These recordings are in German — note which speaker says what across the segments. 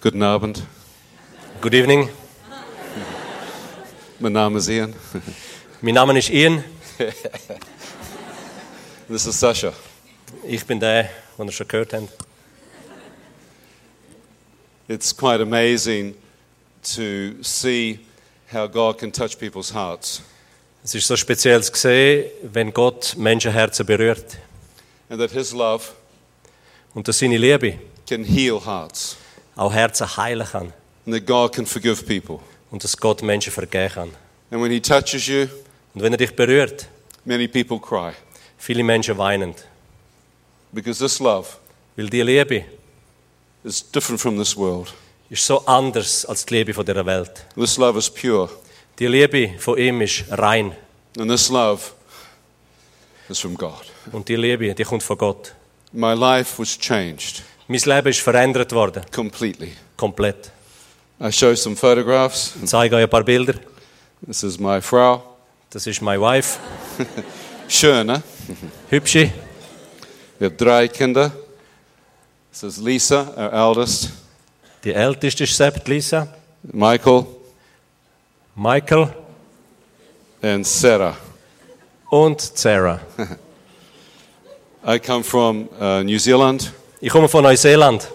Speaker 1: Guten Abend.
Speaker 2: Good evening.
Speaker 1: Mein Name ist Ian.
Speaker 2: Mein Name ist Ian.
Speaker 1: This is Sasha.
Speaker 2: Ich bin der, den ihr schon gehört habt.
Speaker 1: It's quite amazing to see how God can touch people's hearts
Speaker 2: Es ist so speziell zu sehen, wenn Gott Menschenherzen berührt
Speaker 1: and that His love
Speaker 2: und dass seine Liebe
Speaker 1: can heal hearts
Speaker 2: auch Herzen heilen kann
Speaker 1: and that God can forgive people.
Speaker 2: und dass Gott Menschen vergeben kann.
Speaker 1: And when He touches you,
Speaker 2: Und wenn er dich berührt,
Speaker 1: many people cry
Speaker 2: viele Menschen weinen,
Speaker 1: because this love
Speaker 2: weil die Liebe
Speaker 1: is different from this world.
Speaker 2: ist so anders als die Liebe von dieser Welt.
Speaker 1: This love is pure,
Speaker 2: Die Liebe von ihm ist rein
Speaker 1: and this love is from God.
Speaker 2: und die Liebe, die kommt von Gott.
Speaker 1: My life was changed
Speaker 2: Mein Leben ist verändert worden,
Speaker 1: completely.
Speaker 2: komplett.
Speaker 1: I show some photographs.
Speaker 2: Ich zeige euch ein paar Bilder.
Speaker 1: This is my Frau,
Speaker 2: Das ist meine Wife,
Speaker 1: Schöne.
Speaker 2: hübsche.
Speaker 1: Wir haben drei Kinder. This is Lisa, our eldest,
Speaker 2: Die älteste ist Sept, Lisa.
Speaker 1: Michael,
Speaker 2: Michael
Speaker 1: and Sarah.
Speaker 2: und Sarah.
Speaker 1: I come from uh, New Zealand.
Speaker 2: Ich komme von Neuseeland.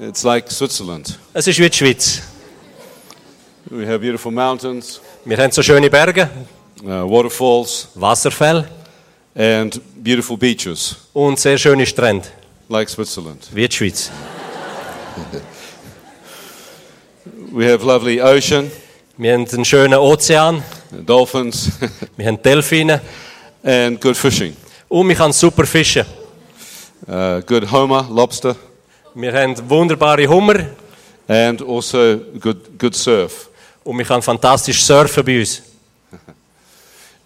Speaker 1: It's like Switzerland.
Speaker 2: Es ist wie die Schweiz.
Speaker 1: We have beautiful mountains,
Speaker 2: Wir haben so schöne Berge,
Speaker 1: uh, waterfalls,
Speaker 2: Wasserfälle
Speaker 1: and beautiful beaches,
Speaker 2: und sehr schöne Strände,
Speaker 1: like Switzerland.
Speaker 2: wie die Schweiz.
Speaker 1: We have lovely ocean,
Speaker 2: Wir haben einen schönen Ozean,
Speaker 1: dolphins,
Speaker 2: wir haben Delfine
Speaker 1: and good fishing.
Speaker 2: und wir können super fischen.
Speaker 1: Uh, good homer, lobster,
Speaker 2: Wir haben wunderbare Hummer
Speaker 1: and also good, good surf.
Speaker 2: und wir können fantastisch surfen bei uns.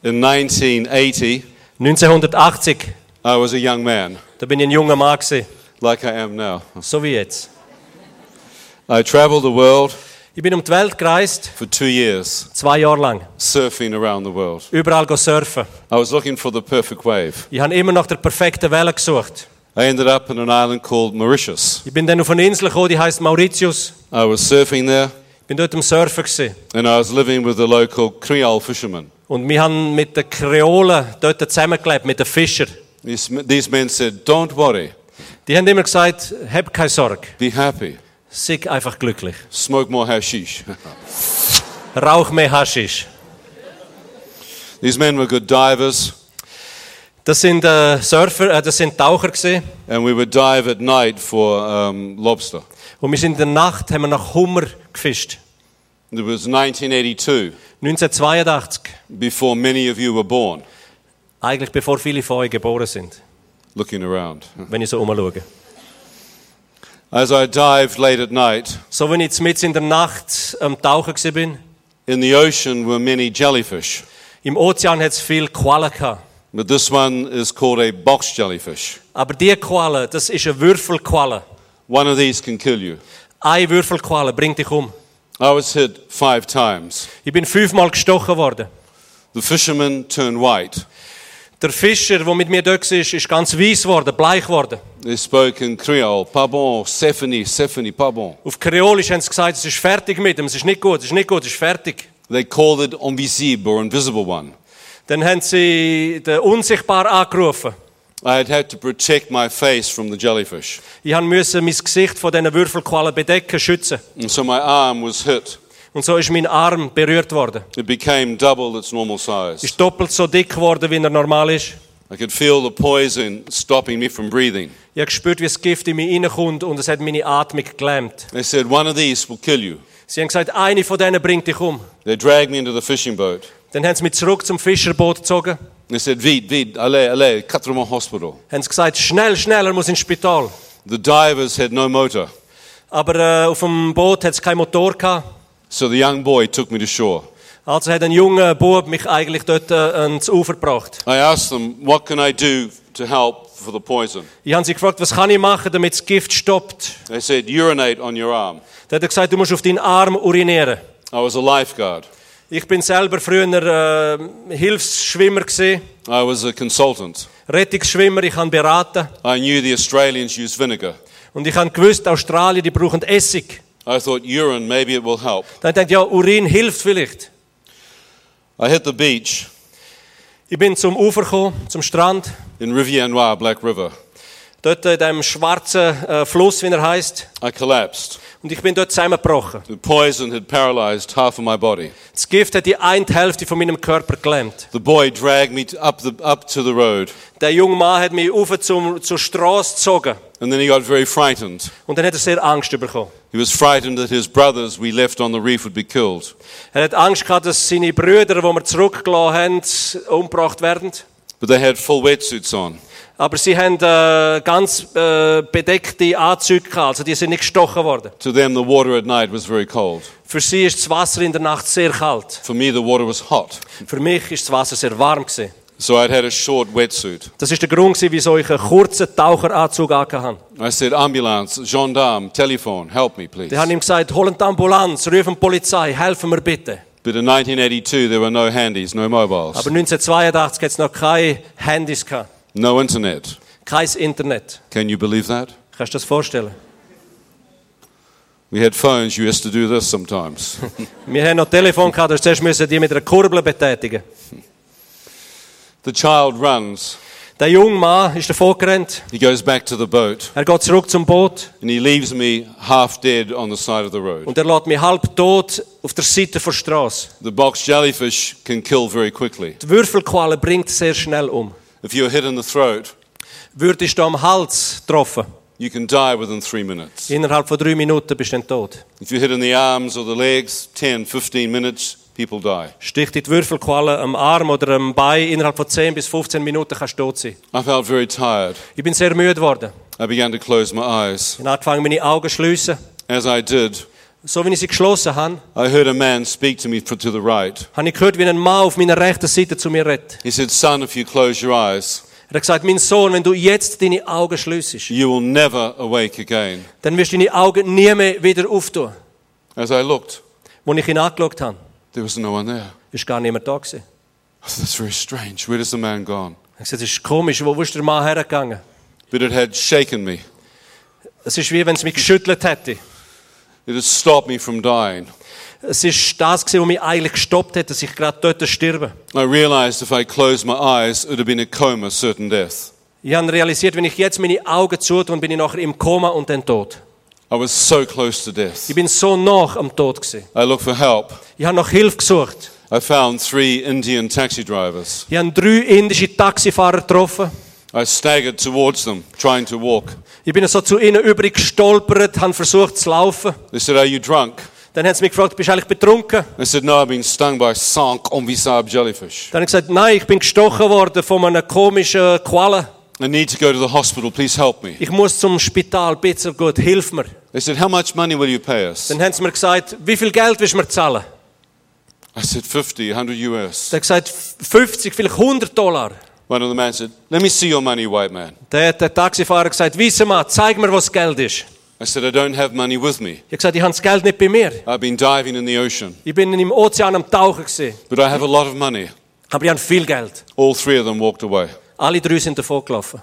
Speaker 1: In 1980,
Speaker 2: 1980,
Speaker 1: I was a young man,
Speaker 2: da bin ich ein junger Mann gewesen,
Speaker 1: like I am now.
Speaker 2: so wie jetzt.
Speaker 1: I traveled the world
Speaker 2: Ich bin um die Welt gereist,
Speaker 1: for two years,
Speaker 2: zwei Jahre lang,
Speaker 1: surfing around the world.
Speaker 2: überall go surfen.
Speaker 1: I was looking for the perfect wave.
Speaker 2: Ich habe immer nach der perfekten Welle gesucht.
Speaker 1: I ended up in an island called Mauritius.
Speaker 2: Ich bin dann auf eine Insel gekommen, die heißt Mauritius.
Speaker 1: I was surfing there,
Speaker 2: Ich bin dort am Surfen gewesen.
Speaker 1: and I was living with the local Creole fishermen.
Speaker 2: Und wir haben mit den Kreolen dort zusammengelebt, mit den Fischern.
Speaker 1: These, these men said, Don't worry,
Speaker 2: Die haben immer gesagt, hab keine Sorge,
Speaker 1: be happy,
Speaker 2: sei einfach glücklich.
Speaker 1: smoke more hashish.
Speaker 2: Rauch mehr Haschisch.
Speaker 1: these men were good divers,
Speaker 2: Das sind äh, Surfer, äh, das sind Taucher gewesen.
Speaker 1: and we would dive at night for um, lobster.
Speaker 2: Und wir sind in der Nacht, haben wir nach Hummer gefischt.
Speaker 1: It was 1982,
Speaker 2: 1982,
Speaker 1: before many of you were born,
Speaker 2: eigentlich bevor viele von euch geboren sind,
Speaker 1: looking around.
Speaker 2: wenn ich so umschaue.
Speaker 1: As I dived late at night,
Speaker 2: So, wenn ich jetzt mit in der Nacht am Tauchen bin,
Speaker 1: in the ocean were many jellyfish.
Speaker 2: im Ozean hat es viel Qualen gehabt.
Speaker 1: But this one is called a box jellyfish.
Speaker 2: Aber die Qualle, das ist eine Würfelqualle.
Speaker 1: One of these can kill you.
Speaker 2: Eine Würfelqualle bringt dich um.
Speaker 1: I was hit five times.
Speaker 2: Ich bin fünfmal gestochen worden.
Speaker 1: The fishermen turned white.
Speaker 2: Der Fischer, der mit mir dort war, ist ganz weiß geworden, bleich geworden.
Speaker 1: They spoke in Creole. Pardon, Stephanie, Stephanie, pardon.
Speaker 2: Auf Kreolisch haben sie gesagt, es ist fertig mit ihm, es ist nicht gut, es ist nicht gut, es ist fertig.
Speaker 1: They called it invisible or invisible one.
Speaker 2: Dann haben sie den Unsichtbar angerufen.
Speaker 1: I had to protect my face from the jellyfish.
Speaker 2: Ich musste mein Gesicht von diesen Würfelqualen bedecken, schützen.
Speaker 1: And so my arm was hit.
Speaker 2: Und so ist mein Arm berührt worden.
Speaker 1: It became double its normal size.
Speaker 2: Ist doppelt so dick geworden, wie er normal ist.
Speaker 1: I could feel the poison stopping me from breathing.
Speaker 2: Ich habe gespürt, wie das Gift in mich reinkommt und es hat meine Atmung gelähmt.
Speaker 1: They said, one of these will kill you.
Speaker 2: Sie haben gesagt, eine von denen bringt dich um.
Speaker 1: They dragged me into the fishing boat.
Speaker 2: Dann haben sie mich zurück zum Fischerboot gezogen.
Speaker 1: They said, vite, vite, allez, allez, hospital.
Speaker 2: Haben sie gesagt, schnell, schnell, er muss ins Spital.
Speaker 1: The divers had no motor.
Speaker 2: Aber äh, auf dem Boot hat es keinen Motor gehabt.
Speaker 1: So the young boy took me to shore.
Speaker 2: Also hat ein junger Bub mich eigentlich dort äh, ans Ufer gebracht.
Speaker 1: I asked them, what can I do to help for the poison?
Speaker 2: Ich habe sie gefragt, was kann ich machen, damit das Gift stoppt.
Speaker 1: They said, urinate on your arm.
Speaker 2: Dann hat er gesagt, du musst auf deinen Arm urinieren.
Speaker 1: I was a lifeguard.
Speaker 2: Ich bin selber früher äh, Hilfsschwimmer gesehen,
Speaker 1: I was a consultant.
Speaker 2: Rettungsschwimmer. Ich habe beraten
Speaker 1: I knew the Australians use vinegar.
Speaker 2: Und ich habe gewusst, Australien, die brauchen Essig.
Speaker 1: I thought urine, maybe it will help.
Speaker 2: Dann denkt ja, Urin hilft vielleicht.
Speaker 1: I hit the beach
Speaker 2: Ich bin zum Ufer gekommen, zum Strand.
Speaker 1: in Rivière Noire, Black River.
Speaker 2: Dort in dem schwarzen äh, Fluss, wie er heißt.
Speaker 1: I collapsed.
Speaker 2: Und ich bin dort zusammengebrochen.
Speaker 1: The poison had paralyzed half of my body.
Speaker 2: Das Gift hat die eine Hälfte von meinem Körper gelähmt.
Speaker 1: The boy dragged me up, the, up to the road,
Speaker 2: Der junge Mann hat mich auf zum, zur Straße gezogen.
Speaker 1: and then he got very frightened.
Speaker 2: Und dann hat er sehr Angst bekommen.
Speaker 1: He was frightened that his brothers we left on the reef would be killed.
Speaker 2: Er hat Angst gehabt, dass seine Brüder, die wir zurückgelassen haben, umgebracht werden.
Speaker 1: But they had full wetsuits on.
Speaker 2: Aber sie haben äh, ganz äh, bedeckte Anzüge gehabt, also die sind nicht gestochen worden.
Speaker 1: To them, the water at night was very cold.
Speaker 2: Für sie ist das Wasser in der Nacht sehr kalt.
Speaker 1: For me, the water was hot.
Speaker 2: Für mich ist das Wasser sehr warm gewesen.
Speaker 1: So I'd had a short wetsuit.
Speaker 2: Das ist der Grund, wieso ich einen kurzen Taucheranzug angehabt habe.
Speaker 1: I said, ambulance, gendarme, telephone, help me, please.
Speaker 2: Die haben ihm gesagt, holen die Ambulanz, rufen die Polizei, helfen mir bitte.
Speaker 1: But in 1982, there were no handies, no mobiles,
Speaker 2: Aber 1982 hat es noch keine Handys gehabt,
Speaker 1: no internet.
Speaker 2: kein Internet.
Speaker 1: Can you believe that?
Speaker 2: Kannst du das vorstellen?
Speaker 1: We had phones, you used to do this sometimes.
Speaker 2: Wir haben noch Telefon gehabt, da zuerst müssen die mit einer Kurbel betätigen.
Speaker 1: the child runs.
Speaker 2: Der junge Mann ist davor gerannt.
Speaker 1: He goes back to the boat
Speaker 2: Er geht zurück zum Boot
Speaker 1: and he leaves me half dead on the side of the road.
Speaker 2: und er lässt mich halb tot auf der Seite der Straße.
Speaker 1: The box jellyfish can kill very quickly.
Speaker 2: Die Würfelqualle bringt sehr schnell um.
Speaker 1: If you're hit in the throat,
Speaker 2: Würdest du am Hals getroffen,
Speaker 1: you can die within three minutes.
Speaker 2: innerhalb von drei Minuten bist du dann tot.
Speaker 1: If you're hit in the arms or the legs, 10, 15 minutes, people die.
Speaker 2: Sticht dich die Würfelqualle am Arm oder am Bein, innerhalb von 10 bis 15 Minuten kannst du tot sein.
Speaker 1: I felt very tired.
Speaker 2: Ich bin sehr müde geworden.
Speaker 1: I began to close my eyes.
Speaker 2: Ich habe angefangen, meine Augen zu schliessen.
Speaker 1: As I did,
Speaker 2: So wie ich sie geschlossen habe,
Speaker 1: I heard a man speak to me fr- to the right.
Speaker 2: habe ich gehört, wie ein Mann auf meiner rechten Seite zu mir redet.
Speaker 1: He said, Son, if you close your eyes,
Speaker 2: Er hat gesagt, mein Sohn, wenn du jetzt deine Augen schliessest,
Speaker 1: you will never awake again.
Speaker 2: dann wirst du deine Augen nie mehr wieder auftun.
Speaker 1: As I looked,
Speaker 2: Als ich ihn angeschaut habe,
Speaker 1: there was no one there.
Speaker 2: ist gar niemand da gewesen.
Speaker 1: I said, That's very strange. Where has the man gone?
Speaker 2: Ich habe gesagt, das ist komisch, wo wo ist der Mann hergegangen?
Speaker 1: But it had shaken me.
Speaker 2: Es ist wie wenn es mich geschüttelt hätte.
Speaker 1: It had stopped me from dying.
Speaker 2: Es ist das was mich eigentlich gestoppt hat, dass ich gerade dort sterbe.
Speaker 1: I realized if I closed my eyes, it would have been a coma, certain death.
Speaker 2: Ich habe realisiert, wenn ich jetzt meine Augen zutue, bin ich nachher im Koma und dann tot.
Speaker 1: I was so close to death.
Speaker 2: Ich bin so nach am Tod gewesen.
Speaker 1: I looked for help.
Speaker 2: Ich habe nach Hilfe gesucht.
Speaker 1: I found three Indian taxi drivers.
Speaker 2: Ich habe drei indische Taxifahrer getroffen.
Speaker 1: I staggered towards them, trying to walk.
Speaker 2: Ich bin so zu ihnen übrig gestolpert, habe versucht zu laufen.
Speaker 1: They said, Are you drunk?
Speaker 2: Dann haben sie mich gefragt, bist du eigentlich betrunken?
Speaker 1: I said, No, I've been stung by Sank Omvisab jellyfish.
Speaker 2: Dann habe ich gesagt, nein, ich bin gestochen worden von einer komischen Qualle.
Speaker 1: I need to go to the hospital. Please help me.
Speaker 2: Ich muss zum Spital, bitte gut, hilf mir.
Speaker 1: They said, How much money will you pay us?
Speaker 2: Dann haben sie mir gesagt, wie viel Geld willst du mir zahlen?
Speaker 1: I said, 50, 100 US.
Speaker 2: Dann hat gesagt, 50, vielleicht 100 Dollar.
Speaker 1: One of the men said, Let me see your money, white man.
Speaker 2: Hat der Taxifahrer gesagt, weisse mal, zeig mir, wo das Geld ist.
Speaker 1: I said, I don't have money with me.
Speaker 2: Ich gesagt, ich habe das Geld nicht bei mir.
Speaker 1: I've been diving in the ocean,
Speaker 2: Ich bin im Ozean am Tauchen gewesen.
Speaker 1: but I have a lot of money.
Speaker 2: Aber ich habe viel Geld.
Speaker 1: All three of them walked away.
Speaker 2: Alle drei sind davon gelaufen.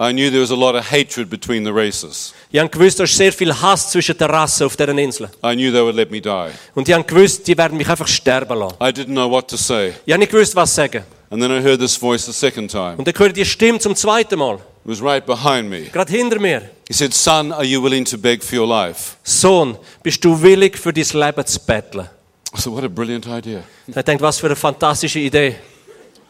Speaker 1: I knew there was a lot of hatred between the races.
Speaker 2: Ich habe gewusst, da ist sehr viel Hass zwischen den Rassen auf dieser Insel.
Speaker 1: I knew they would let me die.
Speaker 2: Und ich habe gewusst, die werden mich einfach sterben lassen.
Speaker 1: I didn't know what to say.
Speaker 2: Ich habe nicht gewusst, was sagen.
Speaker 1: And then I heard this voice the second time.
Speaker 2: Und dann höre ich die Stimme zum zweiten Mal.
Speaker 1: It was right behind me.
Speaker 2: Gerade hinter mir.
Speaker 1: He said, Son, are you willing to beg for your life?
Speaker 2: Sohn, bist du willig, für dein Leben zu betteln?
Speaker 1: I said, What a brilliant idea.
Speaker 2: Ich denke, was für eine fantastische Idee.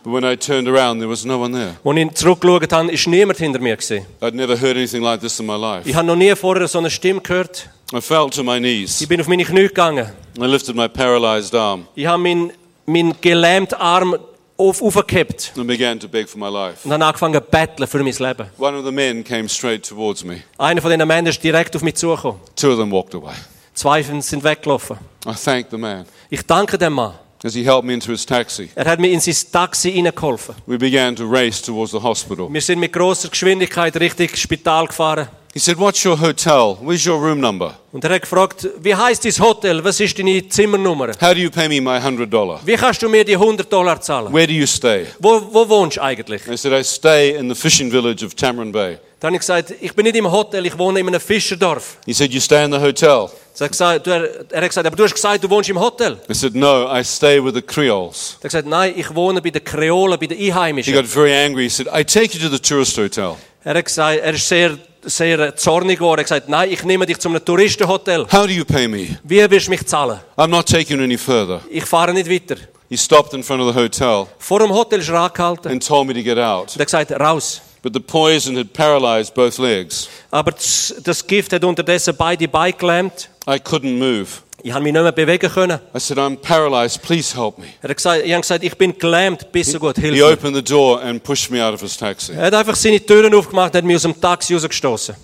Speaker 1: But when I turned around, there was no one there.
Speaker 2: Als ich zurückgeschaut habe, ist niemand hinter mir. Gewesen.
Speaker 1: I'd never heard anything like this in my life.
Speaker 2: Ich habe noch nie vorher so eine Stimme gehört.
Speaker 1: I fell to my knees.
Speaker 2: Ich bin auf meine Knie gegangen.
Speaker 1: I lifted my paralyzed arm
Speaker 2: Ich habe meinen mein gelähmten Arm auf, aufgehebt
Speaker 1: and began to beg for my life.
Speaker 2: und habe angefangen zu betteln für mein Leben.
Speaker 1: One of the men came straight towards me.
Speaker 2: Einer von diesen Männern ist direkt auf mich zugekommen.
Speaker 1: Two of them walked away.
Speaker 2: Zwei sind weggelaufen.
Speaker 1: I thanked the man
Speaker 2: Ich danke dem Mann.
Speaker 1: As he helped me into his taxi.
Speaker 2: Er hat mir in sein Taxi hineingeholfen.
Speaker 1: We began to race towards the hospital.
Speaker 2: Wir sind mit großer Geschwindigkeit Richtung Spital gefahren.
Speaker 1: He said, What's your hotel? Where's your room number?
Speaker 2: Und er hat gefragt, wie heißt dein Hotel? Was ist deine Zimmernummer?
Speaker 1: How do you pay me my $100?
Speaker 2: Wie kannst du mir die 100 Dollar zahlen?
Speaker 1: Where do you stay?
Speaker 2: Wo, wo wohnst eigentlich?
Speaker 1: I said, I stay in the fishing village of Tamarin Bay.
Speaker 2: Dann habe ich gesagt, ich bin nicht im Hotel, ich wohne in einem Fischerdorf.
Speaker 1: He said, You stay in the hotel?
Speaker 2: Er hat, gesagt, er, er aber du hast gesagt, du wohnst im Hotel.
Speaker 1: I said, No, I stay with the Creoles.
Speaker 2: Er hat gesagt, nein, ich wohne bei den Kreolen, bei den
Speaker 1: He
Speaker 2: Einheimischen.
Speaker 1: got very angry. He said, I take you to the tourist hotel.
Speaker 2: Er hat gesagt, er ist sehr, sehr zornig geworden. Er hat gesagt, nein, ich nehme dich zu einem Touristenhotel.
Speaker 1: How do you pay me?
Speaker 2: Wie wirst du mich zahlen?
Speaker 1: I'm not taking you any further.
Speaker 2: Ich fahre nicht weiter.
Speaker 1: He stopped in front of the hotel
Speaker 2: Vor dem Hotel ist er angehalten.
Speaker 1: and told me to get out.
Speaker 2: Und er hat gesagt, raus.
Speaker 1: But the poison had paralyzed both legs.
Speaker 2: Aber das, das Gift hat unterdessen beide Beine gelähmt.
Speaker 1: I couldn't move.
Speaker 2: Ich habe mich nicht mehr bewegen können.
Speaker 1: I said, I'm paralyzed. Please help me.
Speaker 2: Er hat gesagt, ich habe gesagt, ich bin gelähmt, bist so gut, hilf
Speaker 1: He opened the door and pushed me out of his taxi.
Speaker 2: Er hat einfach seine Türen aufgemacht und hat mich aus dem Taxi rausgestoßen.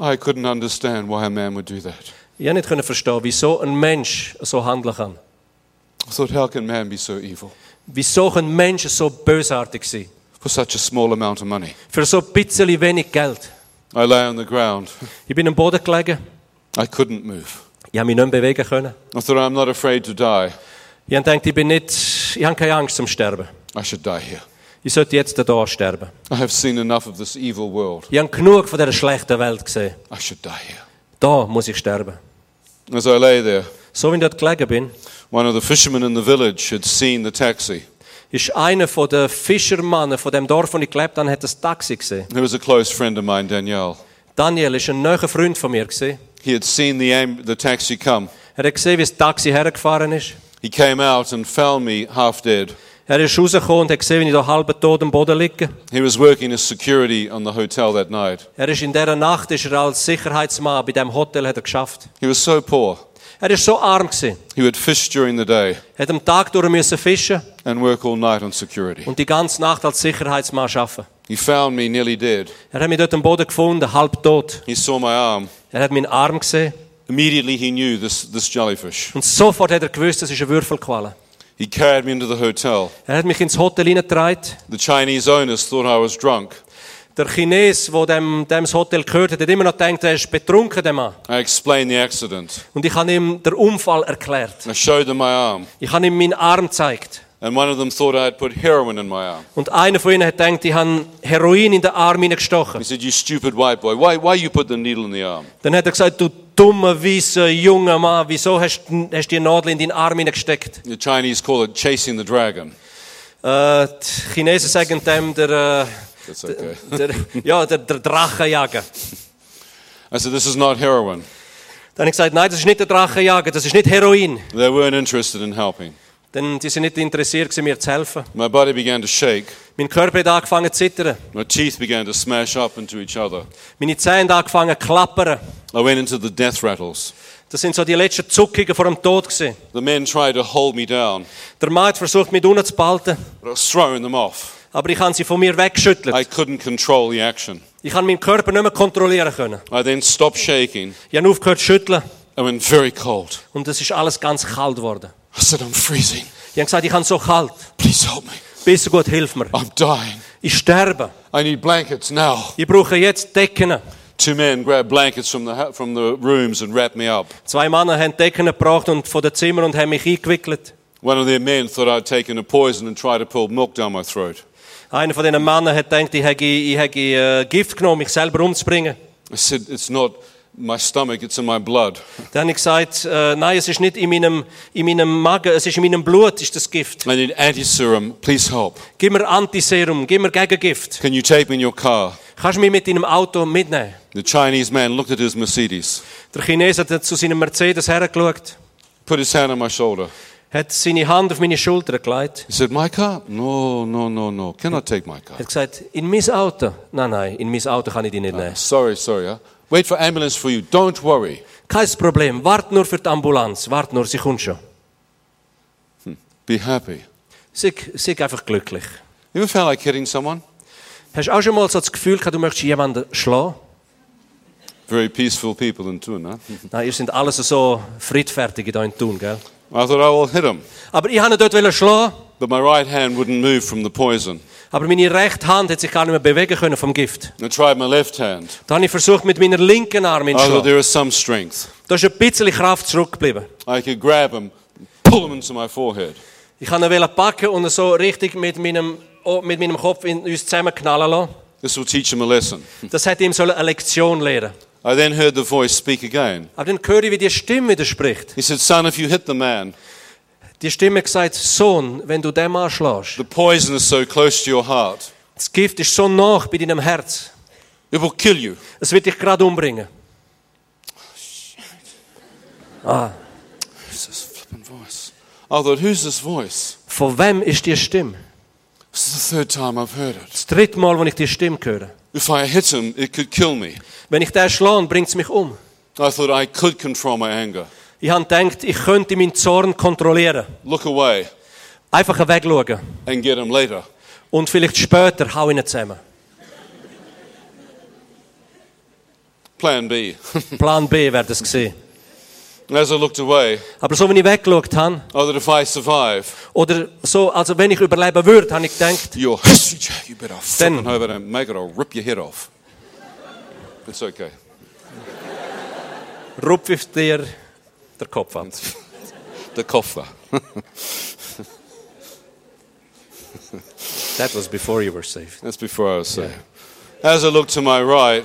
Speaker 1: I couldn't understand why a man would do that.
Speaker 2: Ich konnte nicht verstehen, wieso ein Mensch so handeln kann.
Speaker 1: I thought, how can man be so evil?
Speaker 2: Wieso können Menschen so bösartig sein?
Speaker 1: For such a small amount of money.
Speaker 2: Für so ein bisschen wenig Geld.
Speaker 1: I lay on the ground.
Speaker 2: Ich bin am Boden gelegen.
Speaker 1: I couldn't move.
Speaker 2: Ich habe mich nicht mehr bewegen können.
Speaker 1: I thought, I'm not afraid to die.
Speaker 2: Ich habe gedacht, ich bin nicht, ich habe keine Angst zum Sterben.
Speaker 1: I should die here.
Speaker 2: Ich sollte jetzt da sterben.
Speaker 1: I have seen enough of this evil world.
Speaker 2: Ich habe genug von dieser schlechten Welt gesehen.
Speaker 1: I should die here.
Speaker 2: Da muss ich sterben.
Speaker 1: As I lay there,
Speaker 2: So wie ich dort gelegen bin,
Speaker 1: one of the fishermen in the village had seen the taxi.
Speaker 2: ist einer von den Fischermannen von dem Dorf, wo ich gelebt habe, hat das Taxi gesehen.
Speaker 1: He was a close friend of mine, Danielle.
Speaker 2: Daniel ist ein neuer Freund von mir gesehen.
Speaker 1: He had seen the, the taxi come.
Speaker 2: Er hat gesehen, wie das Taxi hergefahren ist.
Speaker 1: He came out and found me half dead.
Speaker 2: Er ist rausgekommen und hat gesehen, wie ich da halb tot am Boden liege.
Speaker 1: He was working as security on the hotel that night.
Speaker 2: Er ist in dieser Nacht ist er als Sicherheitsmann bei dem Hotel hat er geschafft.
Speaker 1: He was so poor.
Speaker 2: Er ist so arm gewesen.
Speaker 1: He would fish during the day
Speaker 2: Er hat am Tag durch müssen fischen
Speaker 1: and work all night on security.
Speaker 2: und die ganze Nacht als Sicherheitsmann arbeiten.
Speaker 1: He found me nearly dead.
Speaker 2: Er hat mich dort am Boden gefunden, halb tot.
Speaker 1: He saw my arm.
Speaker 2: Er hat meinen Arm gesehen
Speaker 1: Immediately he knew this, this jellyfish.
Speaker 2: und sofort hat er gewusst, das ist Würfelqualle.
Speaker 1: He carried me into the hotel.
Speaker 2: Er hat mich ins Hotel hineingetragen.
Speaker 1: The Chinese owners thought I was drunk.
Speaker 2: Der Chines, der dem, dem das Hotel gehört hat, hat immer noch gedacht, er ist betrunken, der Mann.
Speaker 1: I explained the accident.
Speaker 2: Und ich habe ihm den Unfall erklärt.
Speaker 1: I showed them my arm.
Speaker 2: Ich habe ihm meinen Arm gezeigt.
Speaker 1: And one of them thought I had put heroin in my arm.
Speaker 2: Und einer von ihnen hat gedacht, ich habe Heroin in den Arm hineingestochen.
Speaker 1: He said, You stupid white boy, why, why you put the needle in the arm?
Speaker 2: Dann hat er gesagt, du dummer, weißer, junger Mann, wieso hast du hast du die Nadel in deinen Arm hineingesteckt?
Speaker 1: The Chinese call it chasing the dragon.
Speaker 2: Äh, die Chinesen sagen dem der,
Speaker 1: That's okay.
Speaker 2: der, ja, der, der Drachenjager.
Speaker 1: I said, This is not heroin.
Speaker 2: Dann habe ich gesagt, nein, das ist nicht der Drachenjager, das ist nicht Heroin.
Speaker 1: They weren't interested in helping.
Speaker 2: Denn die sind nicht interessiert, gewesen, mir zu helfen.
Speaker 1: My body began to shake.
Speaker 2: Mein Körper hat angefangen zu zittern.
Speaker 1: My teeth began to smash up into each other.
Speaker 2: Meine Zähne haben angefangen zu klappern.
Speaker 1: I went into the death rattles.
Speaker 2: Das sind so die letzten Zuckungen vor dem Tod gewesen.
Speaker 1: The men tried to hold me down,
Speaker 2: Der Mann hat versucht, mich unten zu behalten,
Speaker 1: but I was throwing them off.
Speaker 2: Aber ich habe sie von mir weggeschüttelt.
Speaker 1: I couldn't control the action.
Speaker 2: Ich habe meinen Körper nicht mehr kontrollieren können.
Speaker 1: I then stopped shaking.
Speaker 2: Ich habe aufgehört zu schütteln
Speaker 1: I went very cold.
Speaker 2: und es ist alles ganz kalt geworden.
Speaker 1: I said, I'm freezing.
Speaker 2: Ich habe gesagt, ich habe so kalt.
Speaker 1: Please help me.
Speaker 2: Du gut, hilf mir.
Speaker 1: I'm dying.
Speaker 2: Ich sterbe.
Speaker 1: I need blankets now.
Speaker 2: Ich brauche jetzt Decken.
Speaker 1: Two men grabbed blankets from the, from the rooms and wrapped me up.
Speaker 2: Zwei Männer haben Decken gebracht und von den Zimmern und haben mich eingewickelt.
Speaker 1: One of their men thought I'd taken a poison and tried to pull milk down my throat.
Speaker 2: Einer von diesen Männern hat gedacht, ich hätte, ich hätte äh, Gift genommen, mich selber umzubringen.
Speaker 1: I said, It's not my stomach, it's in my blood.
Speaker 2: Dann habe ich gesagt, äh, nein, es ist nicht in meinem, in meinem Magen, es ist in meinem Blut, ist das Gift.
Speaker 1: I need anti-serum. Please help.
Speaker 2: Gib mir Antiserum, gib mir Gegengift.
Speaker 1: Can you take me in your car?
Speaker 2: Kannst du mich mit deinem Auto mitnehmen?
Speaker 1: The Chinese man looked at his Mercedes,
Speaker 2: Der Chines hat zu seinem Mercedes hergeschaut,
Speaker 1: put his hand on my shoulder.
Speaker 2: Hat seine Hand auf meine Schulter gelegt,
Speaker 1: He said, My car? No, no, no, no. Cannot take my car.
Speaker 2: hat gesagt, in mein Auto? Nein, nein, in mein Auto kann ich dich nicht nehmen.
Speaker 1: Sorry, sorry. Huh? Wait for ambulance for you. Don't worry.
Speaker 2: Kein Problem, wart nur für die Ambulanz, wart nur, sie kommt schon.
Speaker 1: Be happy.
Speaker 2: Sei, sei einfach glücklich.
Speaker 1: You ever felt like hitting someone?
Speaker 2: Hast du auch schon mal so das Gefühl gehabt, du möchtest jemanden schlagen?
Speaker 1: Very peaceful people in Tun, huh?
Speaker 2: Nein, ihr seid alles so friedfertig hier in Thun, gell?
Speaker 1: I thought I will hit him,
Speaker 2: Aber ich wollte dort schlagen,
Speaker 1: but my right hand wouldn't move from the poison.
Speaker 2: aber meine rechte Hand hat sich gar nicht mehr bewegen können vom Gift.
Speaker 1: I tried my left hand.
Speaker 2: Da habe ich versucht, mit meiner linken Arm ihn
Speaker 1: I
Speaker 2: zu
Speaker 1: thought
Speaker 2: schlagen.
Speaker 1: there was some strength.
Speaker 2: Da ist ein bisschen Kraft zurückgeblieben.
Speaker 1: I could grab him, pull him into my forehead.
Speaker 2: Ich wollte ihn packen und so richtig mit meinem oh, mit meinem Kopf in uns zusammenknallen lassen.
Speaker 1: This will teach him a lesson.
Speaker 2: Das hat ihm so eine Lektion lehren.
Speaker 1: I then heard the voice speak again.
Speaker 2: Aber dann höre ich, wie die Stimme widerspricht.
Speaker 1: He said, Son, if you hit the man,
Speaker 2: Die Stimme gesagt, Sohn, wenn du dem anschlägst,
Speaker 1: the poison is so close to your heart,
Speaker 2: das Gift ist so nah bei deinem Herz,
Speaker 1: it will kill you.
Speaker 2: es wird dich gerade umbringen.
Speaker 1: Who's this flipping voice? I thought, who's this voice?
Speaker 2: Von wem ist die Stimme?
Speaker 1: This is the third time I've heard it.
Speaker 2: Das dritte Mal, wo ich die Stimme höre.
Speaker 1: If I hit him, it could kill me.
Speaker 2: Wenn ich den schlage, bringt es mich um.
Speaker 1: I thought I could control my anger.
Speaker 2: Ich habe gedacht, ich könnte meinen Zorn kontrollieren.
Speaker 1: Look away
Speaker 2: Einfach wegschauen.
Speaker 1: and get him later.
Speaker 2: Und vielleicht später hau ihn zusammen.
Speaker 1: Plan B.
Speaker 2: Plan B wäre das gewesen.
Speaker 1: As I looked away,
Speaker 2: Aber so, wenn ich weggeschaut habe,
Speaker 1: oh, that if I survive,
Speaker 2: oder so, also er wenn ich überleben würde, habe ich gedacht,
Speaker 1: you're, you better
Speaker 2: Then-
Speaker 1: flipping over and make it, I'll rip your head off. It's okay.
Speaker 2: rupf ich dir den Kopf ab.
Speaker 1: The koffer.
Speaker 2: That was before you were saved.
Speaker 1: That's before I was saved. As I looked to my right,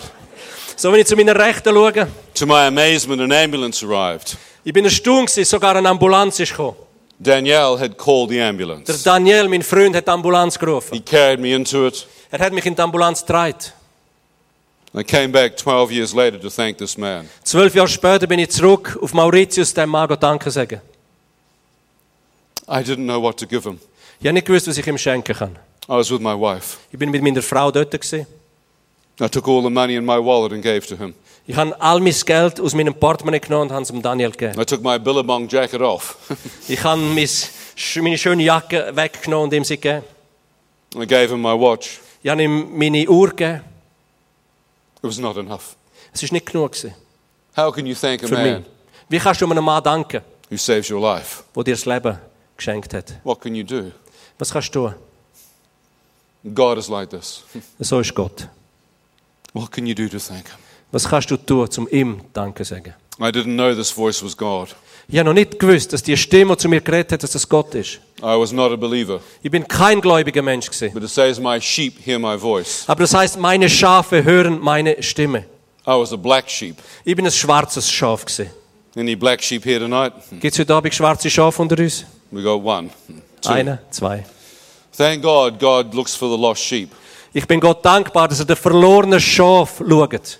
Speaker 2: So, wenn ich zu meiner Rechten schaue,
Speaker 1: to my amazement, an ambulance arrived.
Speaker 2: ich bin erstaunt sogar eine Ambulanz ist gekommen.
Speaker 1: Danielle had called the
Speaker 2: Der
Speaker 1: ambulance.
Speaker 2: Daniel, mein Freund, hat die Ambulanz gerufen.
Speaker 1: He carried me into it.
Speaker 2: Er hat mich in die Ambulanz getragen.
Speaker 1: I came back 12 years later to thank this man.
Speaker 2: Zwölf Jahre später bin ich zurück auf Mauritius, dem Mann Danke sagen.
Speaker 1: I didn't know what to give him.
Speaker 2: Ich habe nicht gewusst, was ich ihm schenken kann.
Speaker 1: I was with my wife.
Speaker 2: Ich bin mit meiner Frau dort. Gewesen.
Speaker 1: I took all the money in my wallet and gave to him.
Speaker 2: Ich habe all mein Geld aus meinem Portemonnaie genommen und habe es dem Daniel gegeben.
Speaker 1: I took my Billabong jacket off.
Speaker 2: Ich habe mein, meine schöne Jacke weggenommen und ihm sie gegeben.
Speaker 1: I gave him my watch.
Speaker 2: Ich habe ihm meine Uhr gegeben.
Speaker 1: It was not enough.
Speaker 2: Es war nicht genug gewesen
Speaker 1: How can you thank a
Speaker 2: für
Speaker 1: man
Speaker 2: mich. Wie kannst du einem Mann danken,
Speaker 1: who saves your life?
Speaker 2: der dir das Leben geschenkt hat?
Speaker 1: What can you do?
Speaker 2: Was kannst du?
Speaker 1: God is like this.
Speaker 2: So ist Gott.
Speaker 1: What can you do to thank him?
Speaker 2: Was kannst du tun, um ihm Danke zu sagen?
Speaker 1: I didn't know this voice was God.
Speaker 2: Ich habe noch nicht gewusst, dass die Stimme, die zu mir geredet hat, dass das Gott ist.
Speaker 1: I was not a believer.
Speaker 2: Ich bin kein gläubiger Mensch gewesen.
Speaker 1: But it says, My sheep hear my voice.
Speaker 2: Aber das heißt, meine Schafe hören meine Stimme.
Speaker 1: I was a black sheep.
Speaker 2: Ich bin ein schwarzes Schaf gewesen.
Speaker 1: Any black sheep here tonight?
Speaker 2: Gibt es heute Abend schwarze Schafe unter uns?
Speaker 1: We got one. Two.
Speaker 2: Eine, zwei.
Speaker 1: Thank God, God looks for the lost sheep.
Speaker 2: Ich bin Gott dankbar, dass er den verlorenen Schaf schaut.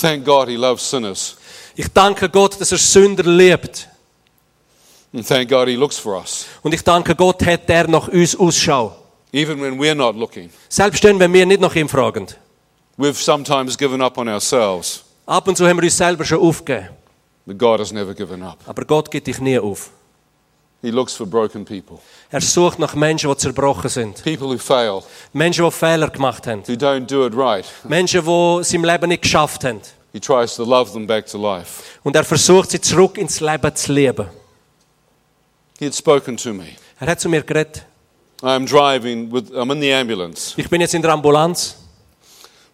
Speaker 1: Thank God, He loves sinners.
Speaker 2: Ich danke Gott, dass er Sünder liebt.
Speaker 1: And thank God, He looks for us.
Speaker 2: Und ich danke Gott, hat er nach uns Ausschau.
Speaker 1: Even when we're not looking.
Speaker 2: Selbst dann, wenn wir nicht nach ihm fragen.
Speaker 1: We've sometimes given up on ourselves,
Speaker 2: Ab und zu haben wir uns selber schon aufgegeben.
Speaker 1: but God has never given up.
Speaker 2: Aber Gott gibt dich nie auf.
Speaker 1: He looks for broken people,
Speaker 2: Er sucht nach Menschen, die zerbrochen sind.
Speaker 1: people who fail,
Speaker 2: Menschen, die Fehler gemacht haben.
Speaker 1: who don't do it right.
Speaker 2: Menschen, die es im Leben nicht geschafft haben.
Speaker 1: He tries to love them back to life.
Speaker 2: Und er versucht, sie zurück ins Leben zu lieben.
Speaker 1: He had spoken to me.
Speaker 2: Er hat zu mir geredet.
Speaker 1: I'm driving with, I'm in the ambulance.
Speaker 2: Ich bin jetzt in der Ambulanz.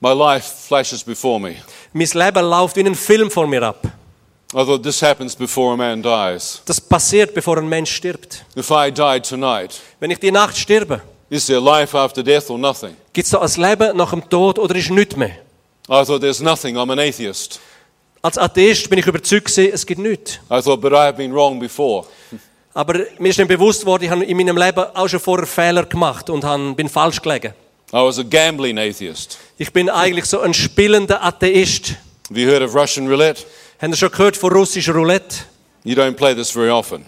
Speaker 1: My life flashes before me.
Speaker 2: Mein Leben läuft wie ein Film vor mir ab.
Speaker 1: I thought this happens before a man dies.
Speaker 2: Das passiert, bevor ein Mensch stirbt.
Speaker 1: If I died tonight,
Speaker 2: Wenn ich die Nacht sterbe,
Speaker 1: is there life after death or nothing?
Speaker 2: gibt es da ein Leben nach dem Tod oder ist nichts mehr?
Speaker 1: I thought there's nothing. I'm an atheist.
Speaker 2: Als Atheist bin ich überzeugt, gewesen, es gibt nichts.
Speaker 1: I thought, but I have been wrong before.
Speaker 2: Aber mir ist dann bewusst worden, ich habe in meinem Leben auch schon vorher Fehler gemacht und bin falsch gelegen.
Speaker 1: I was a gambling atheist.
Speaker 2: Ich bin eigentlich so ein spielender Atheist.
Speaker 1: Have you heard of Russian roulette?
Speaker 2: Habt ihr schon gehört von russischer Roulette?
Speaker 1: You don't play this very often.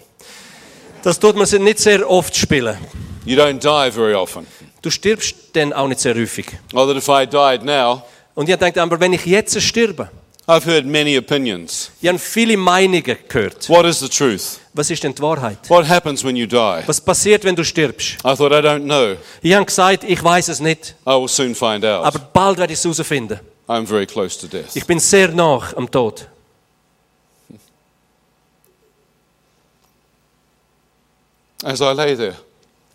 Speaker 2: Das tut man nicht sehr oft spielen.
Speaker 1: You don't die very often.
Speaker 2: Du stirbst dann auch nicht sehr häufig.
Speaker 1: That if I died now,
Speaker 2: Und ich denke, aber wenn ich jetzt sterbe,
Speaker 1: I've heard many opinions.
Speaker 2: ich habe viele Meinungen gehört.
Speaker 1: What is the truth?
Speaker 2: Was ist denn die Wahrheit?
Speaker 1: What happens when you die?
Speaker 2: Was passiert, wenn du stirbst?
Speaker 1: I thought, I don't know.
Speaker 2: Ich habe gesagt, ich weiß es nicht,
Speaker 1: I will soon find out.
Speaker 2: aber bald werde ich es herausfinden.
Speaker 1: I'm very close to death.
Speaker 2: Ich bin sehr nah am Tod.
Speaker 1: As I lay there,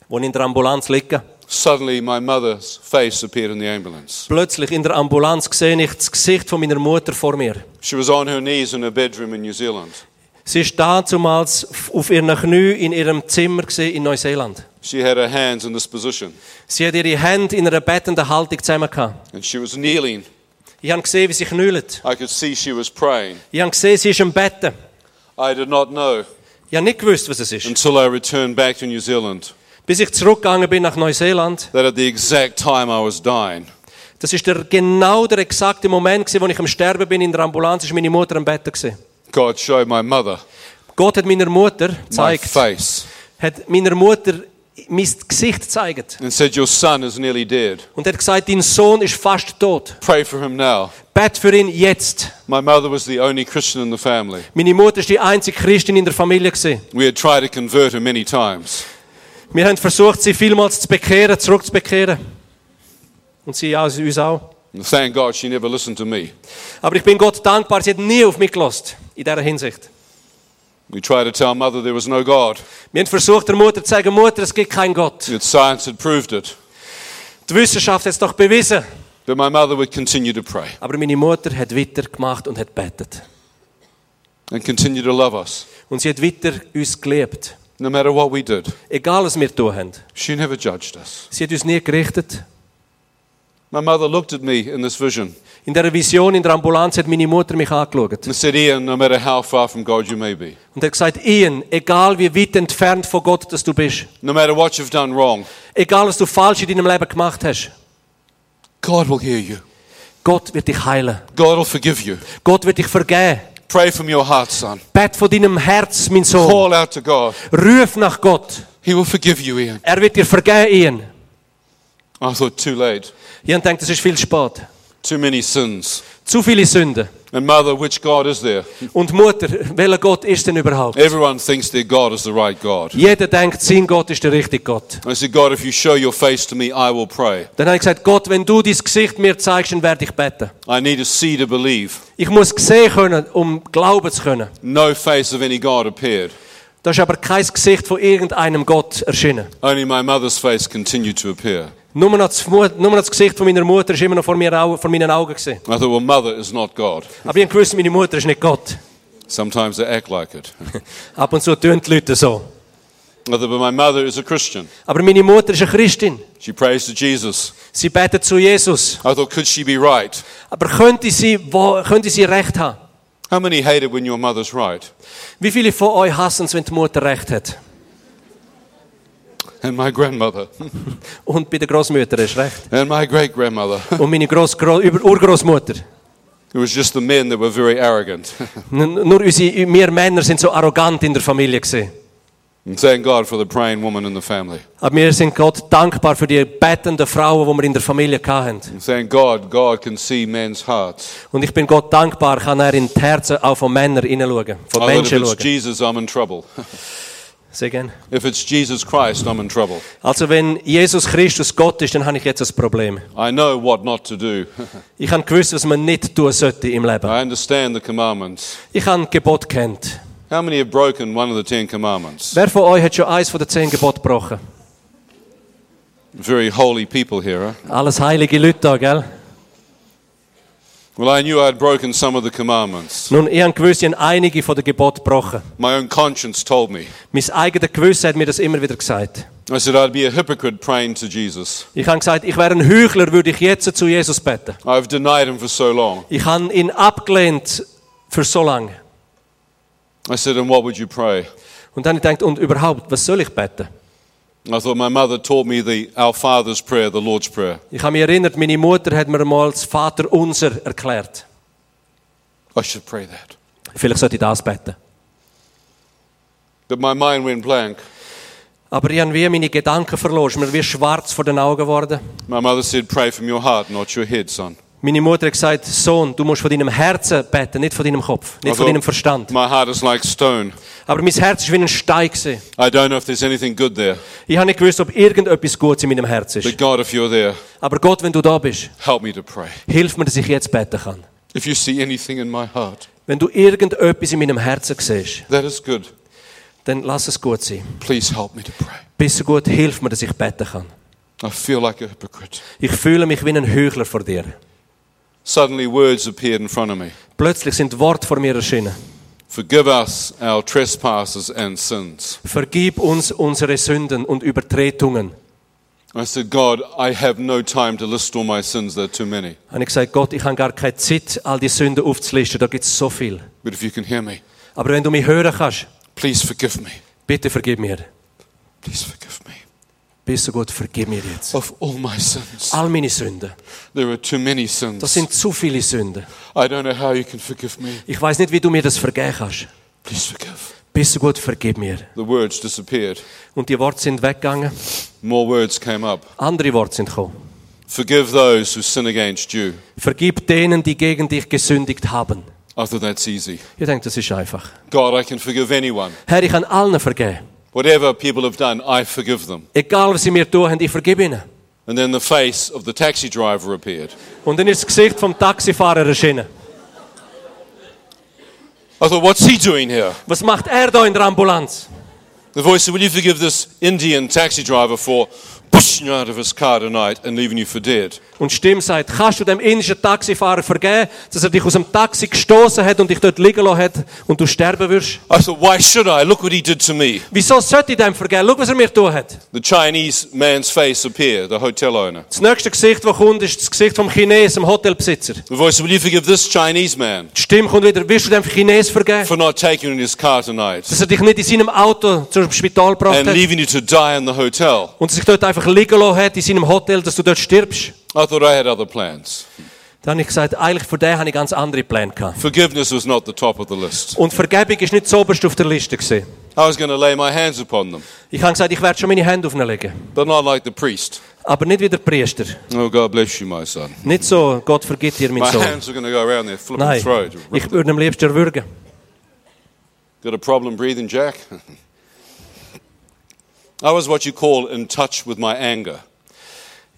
Speaker 2: Als ich in der Ambulanz liege,
Speaker 1: suddenly my mother's face appeared in the ambulance.
Speaker 2: plötzlich in der Ambulanz sehe ich das Gesicht von meiner Mutter vor mir.
Speaker 1: She was on her knees in her bedroom in New Zealand.
Speaker 2: Sie ist damals auf ihren Knie in ihrem Zimmer in Neuseeland.
Speaker 1: She had her hands in this position,
Speaker 2: Sie hat ihre Hände in einer bettenden Haltung zusammen gehabt.
Speaker 1: and she was kneeling.
Speaker 2: Ich habe gesehen, wie sie knüllt.
Speaker 1: I could see she was praying.
Speaker 2: Ich habe gesehen, sie ist im Betten.
Speaker 1: I did not know
Speaker 2: Ich habe nicht gewusst, was es ist.
Speaker 1: until I returned back to New Zealand
Speaker 2: Bis ich zurückgegangen bin nach Neuseeland.
Speaker 1: that at the exact time I was dying,
Speaker 2: Das ist der, genau der exakte Moment, gewesen, wo ich am Sterben bin in der Ambulanz, ist meine Mutter am Bett. Gewesen.
Speaker 1: God showed my mother
Speaker 2: Gott hat meiner Mutter
Speaker 1: my
Speaker 2: gezeigt,
Speaker 1: face
Speaker 2: hat meiner Mutter mein Gesicht gezeigt
Speaker 1: and said, Your son is nearly dead.
Speaker 2: und hat gesagt, dein Sohn ist fast tot.
Speaker 1: Pray for him now.
Speaker 2: Bett für ihn jetzt.
Speaker 1: My mother was the only Christian in the family.
Speaker 2: Meine Mutter ist die einzige Christin in der Familie gewesen.
Speaker 1: We had tried to convert her many times.
Speaker 2: Wir haben versucht, sie vielmals zu bekehren, zurückzubekehren. Und sie auch, uns auch.
Speaker 1: And thank God she never listened to me.
Speaker 2: Aber ich bin Gott dankbar, sie hat nie auf mich gelost in dieser Hinsicht.
Speaker 1: We tried to tell mother there was no God.
Speaker 2: Wir haben versucht, der Mutter zu sagen, Mutter, es gibt keinen Gott.
Speaker 1: Yet science had proved it.
Speaker 2: Die Wissenschaft hat es doch bewiesen.
Speaker 1: But my mother would continue to pray
Speaker 2: Aber meine Mutter hat weitergemacht und hat betet.
Speaker 1: and continue to love us,
Speaker 2: Und sie hat weiter uns geliebt.
Speaker 1: no matter what we did.
Speaker 2: Egal, was wir tun haben.
Speaker 1: She never judged us.
Speaker 2: Sie hat uns nie gerichtet.
Speaker 1: My mother looked at me in this vision
Speaker 2: In dieser Vision in der Ambulanz hat meine Mutter mich angeschaut
Speaker 1: and said, Ian, no matter how far from God you may be,
Speaker 2: und hat gesagt, Ian, egal wie weit entfernt von Gott dass du bist,
Speaker 1: no matter what you've done wrong,
Speaker 2: egal was du falsch in deinem Leben gemacht hast,
Speaker 1: God will hear you.
Speaker 2: Gott wird dich heilen.
Speaker 1: God will forgive you.
Speaker 2: Gott wird dich vergeben.
Speaker 1: Pray from your heart, son.
Speaker 2: Bett von deinem Herz, mein Sohn.
Speaker 1: Call out to God.
Speaker 2: Ruf nach Gott.
Speaker 1: He will forgive you, Ian.
Speaker 2: Er wird dir vergeben, Ian.
Speaker 1: I thought, too late.
Speaker 2: Ich habe gedacht, das ist viel spät.
Speaker 1: Too many sins.
Speaker 2: Zu viele Sünden.
Speaker 1: And mother, which God is there?
Speaker 2: Und Mutter, welcher Gott ist denn überhaupt?
Speaker 1: Everyone thinks their God is the right God.
Speaker 2: Jeder denkt, sein Gott ist der richtige Gott.
Speaker 1: I said, God, if you show your face to me, I will pray.
Speaker 2: Dann habe ich gesagt, Gott, wenn du dein Gesicht mir zeigst, dann werde ich beten.
Speaker 1: I need to see to believe.
Speaker 2: Ich muss sehen können, um glauben zu können.
Speaker 1: No face of any God appeared.
Speaker 2: Da ist aber kein Gesicht von irgendeinem Gott erschienen.
Speaker 1: Only my mother's face continued to appear.
Speaker 2: Nur noch das, nur noch das Gesicht von meiner Mutter ist immer noch vor, mir, vor meinen Augen gesehen.
Speaker 1: I thought, well, mother is not God.
Speaker 2: Aber ich wusste, meine Mutter ist nicht Gott.
Speaker 1: Sometimes they act like it.
Speaker 2: Ab und zu tun die Leute so.
Speaker 1: I thought, but my mother is a Christian.
Speaker 2: Aber meine Mutter ist eine Christin.
Speaker 1: She prays to Jesus.
Speaker 2: Sie betet zu Jesus.
Speaker 1: I thought, could she be right?
Speaker 2: Aber könnte sie, wo, könnte sie recht haben?
Speaker 1: How many hate it when your mother's right?
Speaker 2: Wie viele von euch hassen es, wenn die Mutter recht hat?
Speaker 1: And my grandmother.
Speaker 2: Und bei der Großmutter ist recht.
Speaker 1: And my great grandmother.
Speaker 2: Und meine Groß, Urgroßmutter.
Speaker 1: It was just the men that were very arrogant.
Speaker 2: Nur unsere, wir Männer sind so arrogant in der Familie gesehen.
Speaker 1: and thank God for the praying woman in the family.
Speaker 2: Aber wir sind Gott dankbar für die betenden Frauen, die wir in der Familie hatten.
Speaker 1: And thank God, God can see men's hearts.
Speaker 2: Und ich bin Gott dankbar, kann er in die Herzen auch von Männern hineinschauen, von
Speaker 1: I thought if
Speaker 2: Menschen schauen.
Speaker 1: Jesus, I'm in trouble.
Speaker 2: Sehr gerne.
Speaker 1: if it's Jesus Christ, I'm in trouble.
Speaker 2: Also wenn Jesus Christus Gott ist, dann habe ich jetzt ein Problem.
Speaker 1: I know what not to do.
Speaker 2: Ich habe gewusst, was man nicht tun sollte im Leben.
Speaker 1: I understand the commandments.
Speaker 2: Ich habe Gebot kennt.
Speaker 1: How many have broken one of the Ten Commandments?
Speaker 2: Wer von euch hat schon eins von den zehn Geboten gebrochen?
Speaker 1: Very holy people here. Huh?
Speaker 2: Alles heilige Leute da, gell?
Speaker 1: Well, I knew I'd broken some of the commandments.
Speaker 2: Nun, ich habe gewusst, ich habe einige von den Geboten gebrochen.
Speaker 1: My own conscience told me.
Speaker 2: Mein eigenes Gewissen hat mir das immer wieder gesagt.
Speaker 1: I said I'd be a hypocrite praying to Jesus.
Speaker 2: Ich habe gesagt, ich wäre ein Heuchler, würde ich jetzt zu Jesus beten.
Speaker 1: I've denied him for so long.
Speaker 2: Ich habe ihn abgelehnt für so lange.
Speaker 1: I said, and what would you pray?
Speaker 2: Und dann habe ich gedacht, und überhaupt, was soll ich beten?
Speaker 1: I thought my mother taught me the Our Father's Prayer, the Lord's Prayer.
Speaker 2: Ich habe mich erinnert, meine Mutter hat mir mal das Vater unser erklärt.
Speaker 1: I should pray that.
Speaker 2: Vielleicht sollte ich das beten.
Speaker 1: But my mind went blank.
Speaker 2: Aber ich habe wie meine Gedanken verloren. Mir wie schwarz vor den Augen geworden.
Speaker 1: My mother said, pray from your heart, not your head, son.
Speaker 2: Meine Mutter hat gesagt, Sohn, du musst von deinem Herzen beten, nicht von deinem Kopf, nicht von
Speaker 1: Also-
Speaker 2: deinem Verstand.
Speaker 1: My heart is like stone.
Speaker 2: Aber mein Herz ist wie ein Stein. gewesen.
Speaker 1: I don't know if there's anything good there.
Speaker 2: Ich habe nicht gewusst, ob irgendetwas Gutes in meinem Herz ist.
Speaker 1: But God, if you're there,
Speaker 2: Aber Gott, wenn du da bist,
Speaker 1: help me to pray.
Speaker 2: hilf mir, dass ich jetzt beten kann.
Speaker 1: If you see anything in my heart,
Speaker 2: Wenn du irgendetwas in meinem Herzen siehst,
Speaker 1: that is good.
Speaker 2: dann lass es gut sein.
Speaker 1: Please help me to pray.
Speaker 2: Bist du gut, hilf mir, dass ich beten kann.
Speaker 1: I feel like a hypocrite.
Speaker 2: Ich fühle mich wie ein Heuchler vor dir.
Speaker 1: Suddenly, words appeared in front of me.
Speaker 2: Plötzlich sind Worte vor mir erschienen.
Speaker 1: Forgive us our trespasses and sins.
Speaker 2: Vergib uns unsere Sünden und Übertretungen.
Speaker 1: I said, God, I have no time to list all my sins, there are too many.
Speaker 2: Habe ich gesagt, Gott, ich habe gar keine Zeit, all die Sünden aufzulisten, da gibt es so viel.
Speaker 1: But if you can hear me,
Speaker 2: Aber wenn du mich hören kannst,
Speaker 1: please forgive me.
Speaker 2: bitte vergib mir.
Speaker 1: Please forgive me
Speaker 2: Bist du gut, vergib mir jetzt.
Speaker 1: of all my sins.
Speaker 2: All meine Sünden.
Speaker 1: There are too many
Speaker 2: Das
Speaker 1: sins.
Speaker 2: sind zu viele Sünden.
Speaker 1: I don't know how you can forgive me.
Speaker 2: Ich weiß nicht, wie du mir das vergeben kannst.
Speaker 1: Please forgive.
Speaker 2: Bist du gut, vergib mir.
Speaker 1: The words disappeared.
Speaker 2: Und die Worte sind weggegangen.
Speaker 1: More words came up.
Speaker 2: Andere Worte sind gekommen.
Speaker 1: Forgive those who sin against you.
Speaker 2: Vergib denen, die gegen dich gesündigt haben.
Speaker 1: I thought that's easy.
Speaker 2: Ich denke, das ist einfach.
Speaker 1: God, I can forgive anyone.
Speaker 2: Herr, ich kann allen vergeben.
Speaker 1: Whatever people have done, I forgive them.
Speaker 2: Egal, was sie mir tun haben, ich vergib ihnen.
Speaker 1: And then the face of the taxi driver appeared.
Speaker 2: Und dann ist das Gesicht vom Taxifahrer erschienen.
Speaker 1: I thought, what's he doing here?
Speaker 2: Was macht er da in der Ambulanz?
Speaker 1: The voice said, Will you forgive this Indian taxi driver for pushing you out of his car tonight and leaving you for dead?
Speaker 2: Und Stimme sagt, kannst du dem indischen Taxifahrer vergeben, dass er dich aus dem Taxi gestoßen hat und dich dort liegen lassen hat und du sterben wirst?
Speaker 1: I thought, Why should I? Look what he did to me.
Speaker 2: Wieso sollte ich dem vergeben? Schau, was er mir getan hat.
Speaker 1: The Chinese man's face appeared, the hotel owner.
Speaker 2: Das nächste Gesicht, das kommt, ist das Gesicht vom Chinesen, dem Hotelbesitzer.
Speaker 1: The voice said, Will you forgive this Chinese man
Speaker 2: Die Stimme kommt wieder, willst du dem Chines vergeben?
Speaker 1: for not taking you in his car tonight
Speaker 2: Dass er dich nicht in seinem Auto zum Spital gebracht
Speaker 1: and
Speaker 2: hat
Speaker 1: leaving you to die in the hotel?
Speaker 2: und sich dort einfach liegen lassen hat in seinem Hotel, dass du dort stirbst?
Speaker 1: I thought I had other plans.
Speaker 2: Dann habe ich gesagt, eigentlich für den habe ich ganz andere Pläne gehabt.
Speaker 1: Forgiveness was not the top of the list.
Speaker 2: Und Vergebung ist nicht zuoberst auf der Liste gewesen.
Speaker 1: I was going to lay my hands upon them,
Speaker 2: Ich habe gesagt, ich werde schon meine Hände auf ihn legen.
Speaker 1: but not like the priest.
Speaker 2: Aber nicht wie der Priester.
Speaker 1: Oh, God bless you, my son.
Speaker 2: Nicht so, Gott vergibt dir, mein
Speaker 1: My
Speaker 2: Sohn.
Speaker 1: hands are going to go around their flipping
Speaker 2: Nein,
Speaker 1: throat.
Speaker 2: ich würde ihn am liebsten erwürgen.
Speaker 1: Got a problem breathing, Jack? I was what you call in touch with my anger.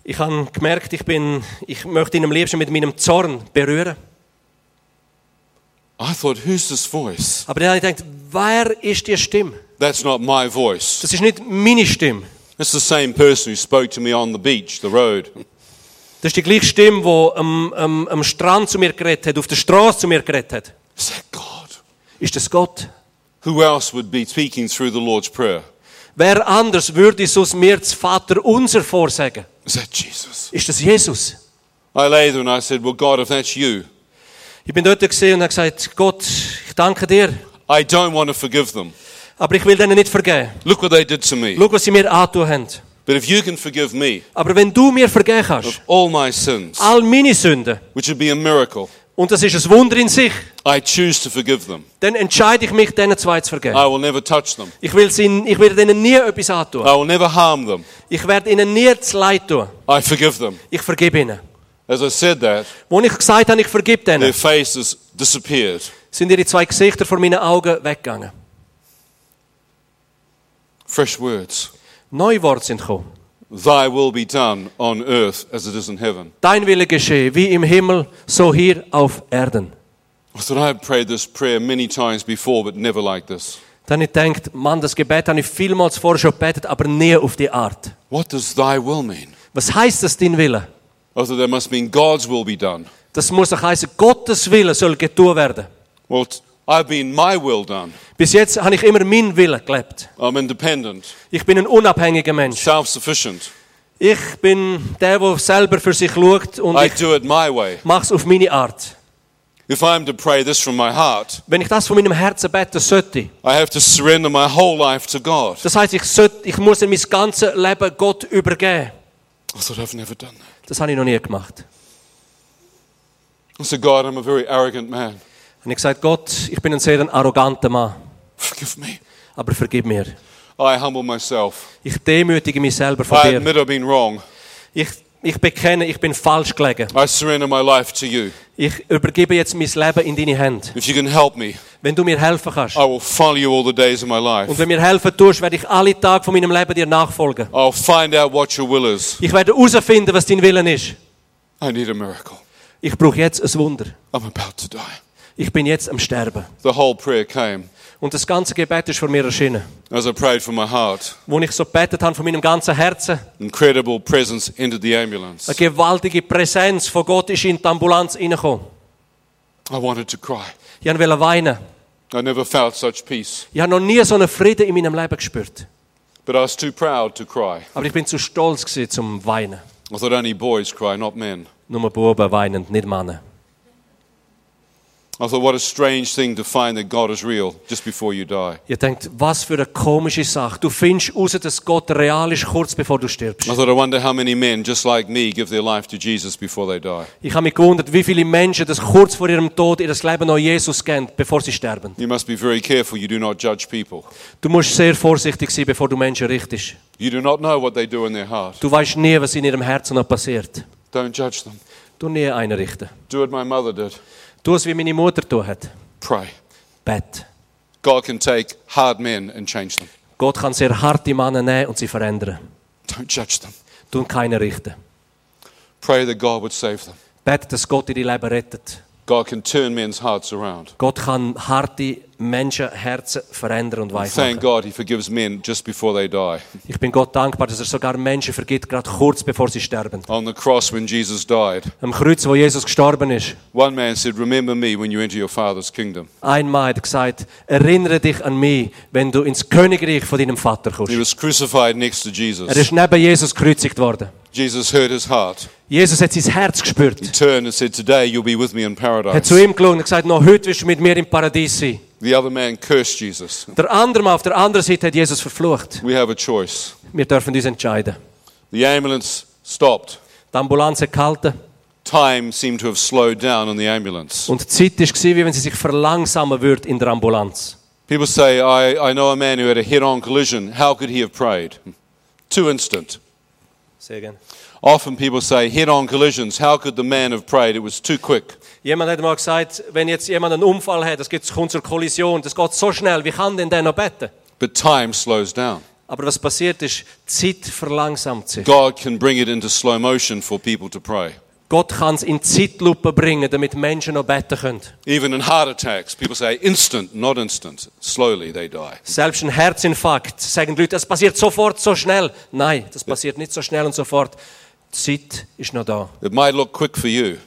Speaker 2: Ich habe gemerkt, ich, bin, ich möchte ihn am liebsten mit meinem Zorn berühren.
Speaker 1: I thought, who's this voice?
Speaker 2: Aber dann habe ich gedacht, wer ist die Stimme?
Speaker 1: That's not my voice.
Speaker 2: Das ist nicht meine Stimme.
Speaker 1: It's the same person who spoke to me on the beach, the road.
Speaker 2: Das ist die gleiche Stimme, die am, am, am Strand zu mir geredet hat, auf der Straße zu mir geredet hat.
Speaker 1: Is that God?
Speaker 2: Ist das Gott?
Speaker 1: Who else would be speaking through the Lord's Prayer?
Speaker 2: Wer anders würde sonst mir das Vater unser vorsagen?
Speaker 1: Is that Jesus?
Speaker 2: Ist das Jesus?
Speaker 1: I lay there and I said, Well, God, if that's you,
Speaker 2: Ich bin dort gesehen und habe gesagt, Gott, ich danke dir,
Speaker 1: I don't want to forgive them.
Speaker 2: aber ich will denen nicht vergeben.
Speaker 1: Look what they did to me.
Speaker 2: Schau, was sie mir angetan haben.
Speaker 1: But if you can forgive me
Speaker 2: Aber wenn du mir vergeben kannst,
Speaker 1: of all my sins,
Speaker 2: all meine Sünden,
Speaker 1: which would be a miracle,
Speaker 2: und das ist ein Wunder in sich,
Speaker 1: I choose to forgive them.
Speaker 2: dann entscheide ich mich, denen zwei zu vergeben.
Speaker 1: I will never touch them.
Speaker 2: Ich, will sie, ich werde ihnen nie etwas antun.
Speaker 1: I will never harm them.
Speaker 2: Ich werde ihnen nie das Leid tun.
Speaker 1: I forgive them.
Speaker 2: Ich vergebe ihnen.
Speaker 1: As I said that,
Speaker 2: Wo ich gesagt habe, ich
Speaker 1: their
Speaker 2: denen,
Speaker 1: faces disappeared.
Speaker 2: sind ihre zwei Gesichter vor meinen Augen weggegangen.
Speaker 1: Fresh words.
Speaker 2: Neue Worte sind gekommen.
Speaker 1: Thy will be done on earth as it is in heaven.
Speaker 2: Dein Wille geschehe, wie im Himmel, so hier auf Erden.
Speaker 1: I thought I had prayed this prayer many times before, but never like this.
Speaker 2: Dann ich gedacht, Mann, das Gebet habe ich vielmals vorher schon gebetet, aber nie auf die Art.
Speaker 1: What does thy will mean?
Speaker 2: Was heißt das, dein Wille?
Speaker 1: I thought that must mean God's will be done.
Speaker 2: Das muss doch heißen, Gottes Wille soll getan werden.
Speaker 1: Well, I've been my will done.
Speaker 2: Bis jetzt habe ich immer meinen Willen gelebt.
Speaker 1: I'm independent,
Speaker 2: Ich bin ein unabhängiger Mensch.
Speaker 1: self sufficient.
Speaker 2: Ich bin der, der selber für sich schaut und
Speaker 1: I
Speaker 2: ich
Speaker 1: do it my way.
Speaker 2: mache es auf meine Art.
Speaker 1: If I'm to pray this from my heart,
Speaker 2: Wenn ich das von meinem Herzen bete, sollte,
Speaker 1: I have to surrender my whole life to God.
Speaker 2: das heißt, ich, sollte, ich muss mein ganzes Leben Gott übergeben.
Speaker 1: I thought I've never done that.
Speaker 2: Das habe ich noch nie gemacht.
Speaker 1: I said, God, I'm a very arrogant man.
Speaker 2: Und ich gesagt, Gott, ich bin ein sehr arroganter Mann,
Speaker 1: Forgive me.
Speaker 2: aber vergib mir.
Speaker 1: I humble myself.
Speaker 2: Ich demütige mich selber vor
Speaker 1: I
Speaker 2: dir.
Speaker 1: admit I've been wrong.
Speaker 2: Ich, ich bekenne, ich bin falsch gelegen.
Speaker 1: I surrender my life to you.
Speaker 2: Ich übergebe jetzt mein Leben in deine Hände.
Speaker 1: If you can help me,
Speaker 2: Wenn du mir helfen kannst
Speaker 1: I will follow you all the days of my
Speaker 2: und
Speaker 1: life.
Speaker 2: wenn mir helfen tust, werde ich alle Tage von meinem Leben dir nachfolgen.
Speaker 1: I'll find out what your will is.
Speaker 2: Ich werde herausfinden, was dein Willen ist.
Speaker 1: I need a miracle.
Speaker 2: Ich brauche jetzt ein Wunder.
Speaker 1: I'm about to die.
Speaker 2: Ich bin jetzt am Sterben.
Speaker 1: The whole prayer came
Speaker 2: Und das ganze Gebet ist vor mir erschienen.
Speaker 1: as I prayed from my heart.
Speaker 2: Wo ich so betet habe von meinem ganzen Herzen,
Speaker 1: Incredible presence entered the ambulance.
Speaker 2: eine gewaltige Präsenz von Gott ist in die Ambulanz reingekommen.
Speaker 1: I wanted to cry.
Speaker 2: Ich wollte weinen.
Speaker 1: I never felt such peace,
Speaker 2: Ich habe noch nie so einen Frieden in meinem Leben gespürt.
Speaker 1: but I was too proud to cry.
Speaker 2: Aber ich bin zu stolz gewesen, zum Weinen.
Speaker 1: I thought only boys cry, not men.
Speaker 2: Nur Buben weinen, nicht Männer.
Speaker 1: I thought, what a strange thing to find that God is real just before you die.
Speaker 2: Ihr denkt, was für eine komische Sache. Du findest heraus, dass Gott real ist, kurz bevor du stirbst.
Speaker 1: I thought, I wonder how many men, just like me, give their life to Jesus before they die.
Speaker 2: Ich habe mich gewundert, wie viele Menschen das kurz vor ihrem Tod ihr Leben noch Jesus geben, bevor sie sterben.
Speaker 1: You must be very careful you do not judge people.
Speaker 2: Du musst sehr vorsichtig sein, bevor du Menschen richtest.
Speaker 1: You do not know what they do in their heart.
Speaker 2: Du weißt nie, was in ihrem Herzen passiert.
Speaker 1: Don't judge them.
Speaker 2: Du nie einen richten.
Speaker 1: Do what my mother did.
Speaker 2: Tu es, wie meine Mutter tun hat.
Speaker 1: Pray.
Speaker 2: Bett.
Speaker 1: God can take hard men and change them.
Speaker 2: Gott kann sehr harte Männer nehmen und sie verändern.
Speaker 1: Don't judge them.
Speaker 2: Du keinen richten.
Speaker 1: Pray that God would save them.
Speaker 2: Bett, dass Gott dein Leben rettet.
Speaker 1: God can turn men's hearts around.
Speaker 2: Gott kann harte Menschenherzen verändern und weich
Speaker 1: Thank. God He forgives men just before they die.
Speaker 2: Ich bin Gott dankbar, dass er sogar Menschen vergibt, gerade kurz bevor sie sterben.
Speaker 1: On the cross when Jesus died,
Speaker 2: Am Kreuz, wo Jesus gestorben ist,
Speaker 1: one man said, Remember me when you enter your Father's kingdom.
Speaker 2: ein Mann hat gesagt, erinnere dich an mich, wenn du ins Königreich von deinem Vater
Speaker 1: He
Speaker 2: kommst.
Speaker 1: was crucified next to
Speaker 2: Er
Speaker 1: Jesus.
Speaker 2: ist neben Jesus gekreuzigt worden.
Speaker 1: Jesus heard his heart.
Speaker 2: Jesus hat sein Herz
Speaker 1: He
Speaker 2: gespürt.
Speaker 1: turned and said, Today you'll be with me in
Speaker 2: hat
Speaker 1: paradise.
Speaker 2: zu ihm geschaut und gesagt, noch heute wirst du mit mir im Paradies sein.
Speaker 1: The other man cursed Jesus.
Speaker 2: Der andere Mann auf der anderen Seite hat Jesus verflucht.
Speaker 1: We have a choice.
Speaker 2: Wir dürfen uns entscheiden.
Speaker 1: The ambulance stopped.
Speaker 2: Die Ambulanz hat gehalten
Speaker 1: Time seemed to have slowed down on the ambulance.
Speaker 2: und die Zeit war, wie wenn sie sich verlangsamen würde in der Ambulanz.
Speaker 1: People say, I, I know a man who had a head on collision. How could he have prayed? Too instant.
Speaker 2: Say gerne.
Speaker 1: Often people say, head on collisions. How could the man have prayed? It was too quick.
Speaker 2: Jemand hat mal gesagt, wenn jetzt jemand einen Unfall hat, es kommt zur Kollision, das geht so schnell, wie kann denn der noch beten?
Speaker 1: But time slows down.
Speaker 2: Aber was passiert ist, Zeit verlangsamt sich.
Speaker 1: God can bring it into slow motion for people to pray.
Speaker 2: Gott kann es in Zeitlupe bringen, damit Menschen noch beten können.
Speaker 1: Even in heart attacks, people say instant, not instant. Slowly they die.
Speaker 2: Selbst ein Herzinfarkt sagen die Leute, das passiert sofort, so schnell. Nein, das passiert nicht so schnell und sofort. Die Zeit ist noch da.
Speaker 1: It might look quick for you,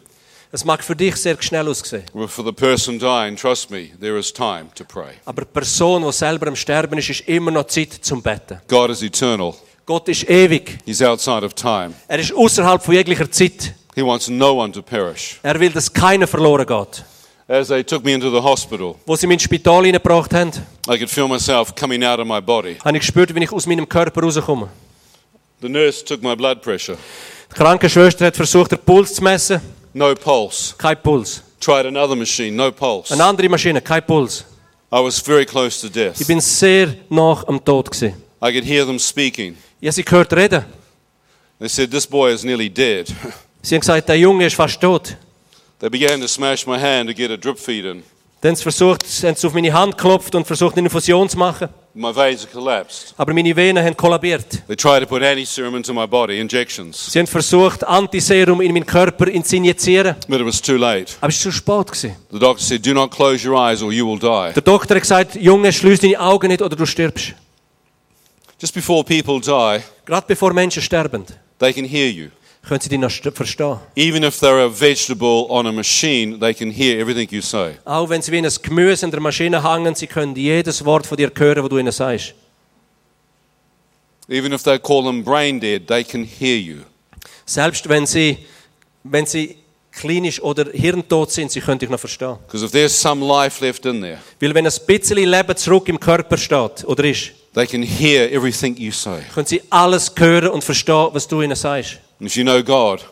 Speaker 2: Es mag für dich sehr schnell aussehen.
Speaker 1: but for the person dying, trust me, there is time to pray.
Speaker 2: Aber die Person, die selber am Sterben ist, ist immer noch Zeit zum Beten.
Speaker 1: God is eternal.
Speaker 2: Gott ist ewig.
Speaker 1: He's outside of time.
Speaker 2: Er ist außerhalb von jeglicher Zeit.
Speaker 1: He wants no one to perish.
Speaker 2: Er will, dass keiner verloren geht.
Speaker 1: As they took me into the hospital,
Speaker 2: Wo sie mich ins Spital hineingebracht haben,
Speaker 1: I could feel myself coming out of my body.
Speaker 2: habe ich gespürt, wie ich aus meinem Körper rauskomme.
Speaker 1: The nurse took my blood pressure.
Speaker 2: Die Krankenschwester hat versucht, den Puls zu messen.
Speaker 1: No pulse.
Speaker 2: Kein Puls.
Speaker 1: Tried another machine. No pulse.
Speaker 2: Eine andere Maschine, kein Puls.
Speaker 1: I was very close to death.
Speaker 2: Ich bin sehr nach am Tod gewesen.
Speaker 1: I could hear them speaking.
Speaker 2: Ich habe sie gehört reden.
Speaker 1: They said, This boy is nearly dead.
Speaker 2: Sie haben gesagt, der Junge ist fast tot.
Speaker 1: They began to smash my hand to get a drip feed in.
Speaker 2: Dann haben sie versucht, haben sie auf meine Hand geklopft und versucht, eine Infusion zu machen.
Speaker 1: My veins had collapsed.
Speaker 2: Aber meine Venen haben kollabiert.
Speaker 1: They tried to put anti-serum into my body, injections.
Speaker 2: Sie haben versucht, Antiserum in meinen Körper zu injizieren.
Speaker 1: But it was too late.
Speaker 2: Aber es war zu spät. Gewesen.
Speaker 1: The doctor said, Do not close your eyes or you will die.
Speaker 2: Der Doktor hat gesagt, Junge, schließ deine Augen nicht oder du stirbst.
Speaker 1: Just before people die,
Speaker 2: Gerade bevor Menschen sterben,
Speaker 1: they can hear you.
Speaker 2: Können sie dich noch st- verstehen.
Speaker 1: Even if they're a vegetable on a machine, they can hear everything you say.
Speaker 2: Auch wenn sie wie ein Gemüse in der Maschine hängen, sie können jedes Wort von dir hören, das du ihnen sagst.
Speaker 1: Even if they call them brain dead, they can hear you.
Speaker 2: Selbst wenn sie, wenn sie klinisch oder hirntot sind, sie können dich noch verstehen.
Speaker 1: Because if there's some life left in there,
Speaker 2: Weil wenn ein bisschen Leben zurück im Körper steht oder ist,
Speaker 1: they can hear everything you say.
Speaker 2: können sie alles hören und verstehen, was du ihnen sagst.
Speaker 1: And if you know God,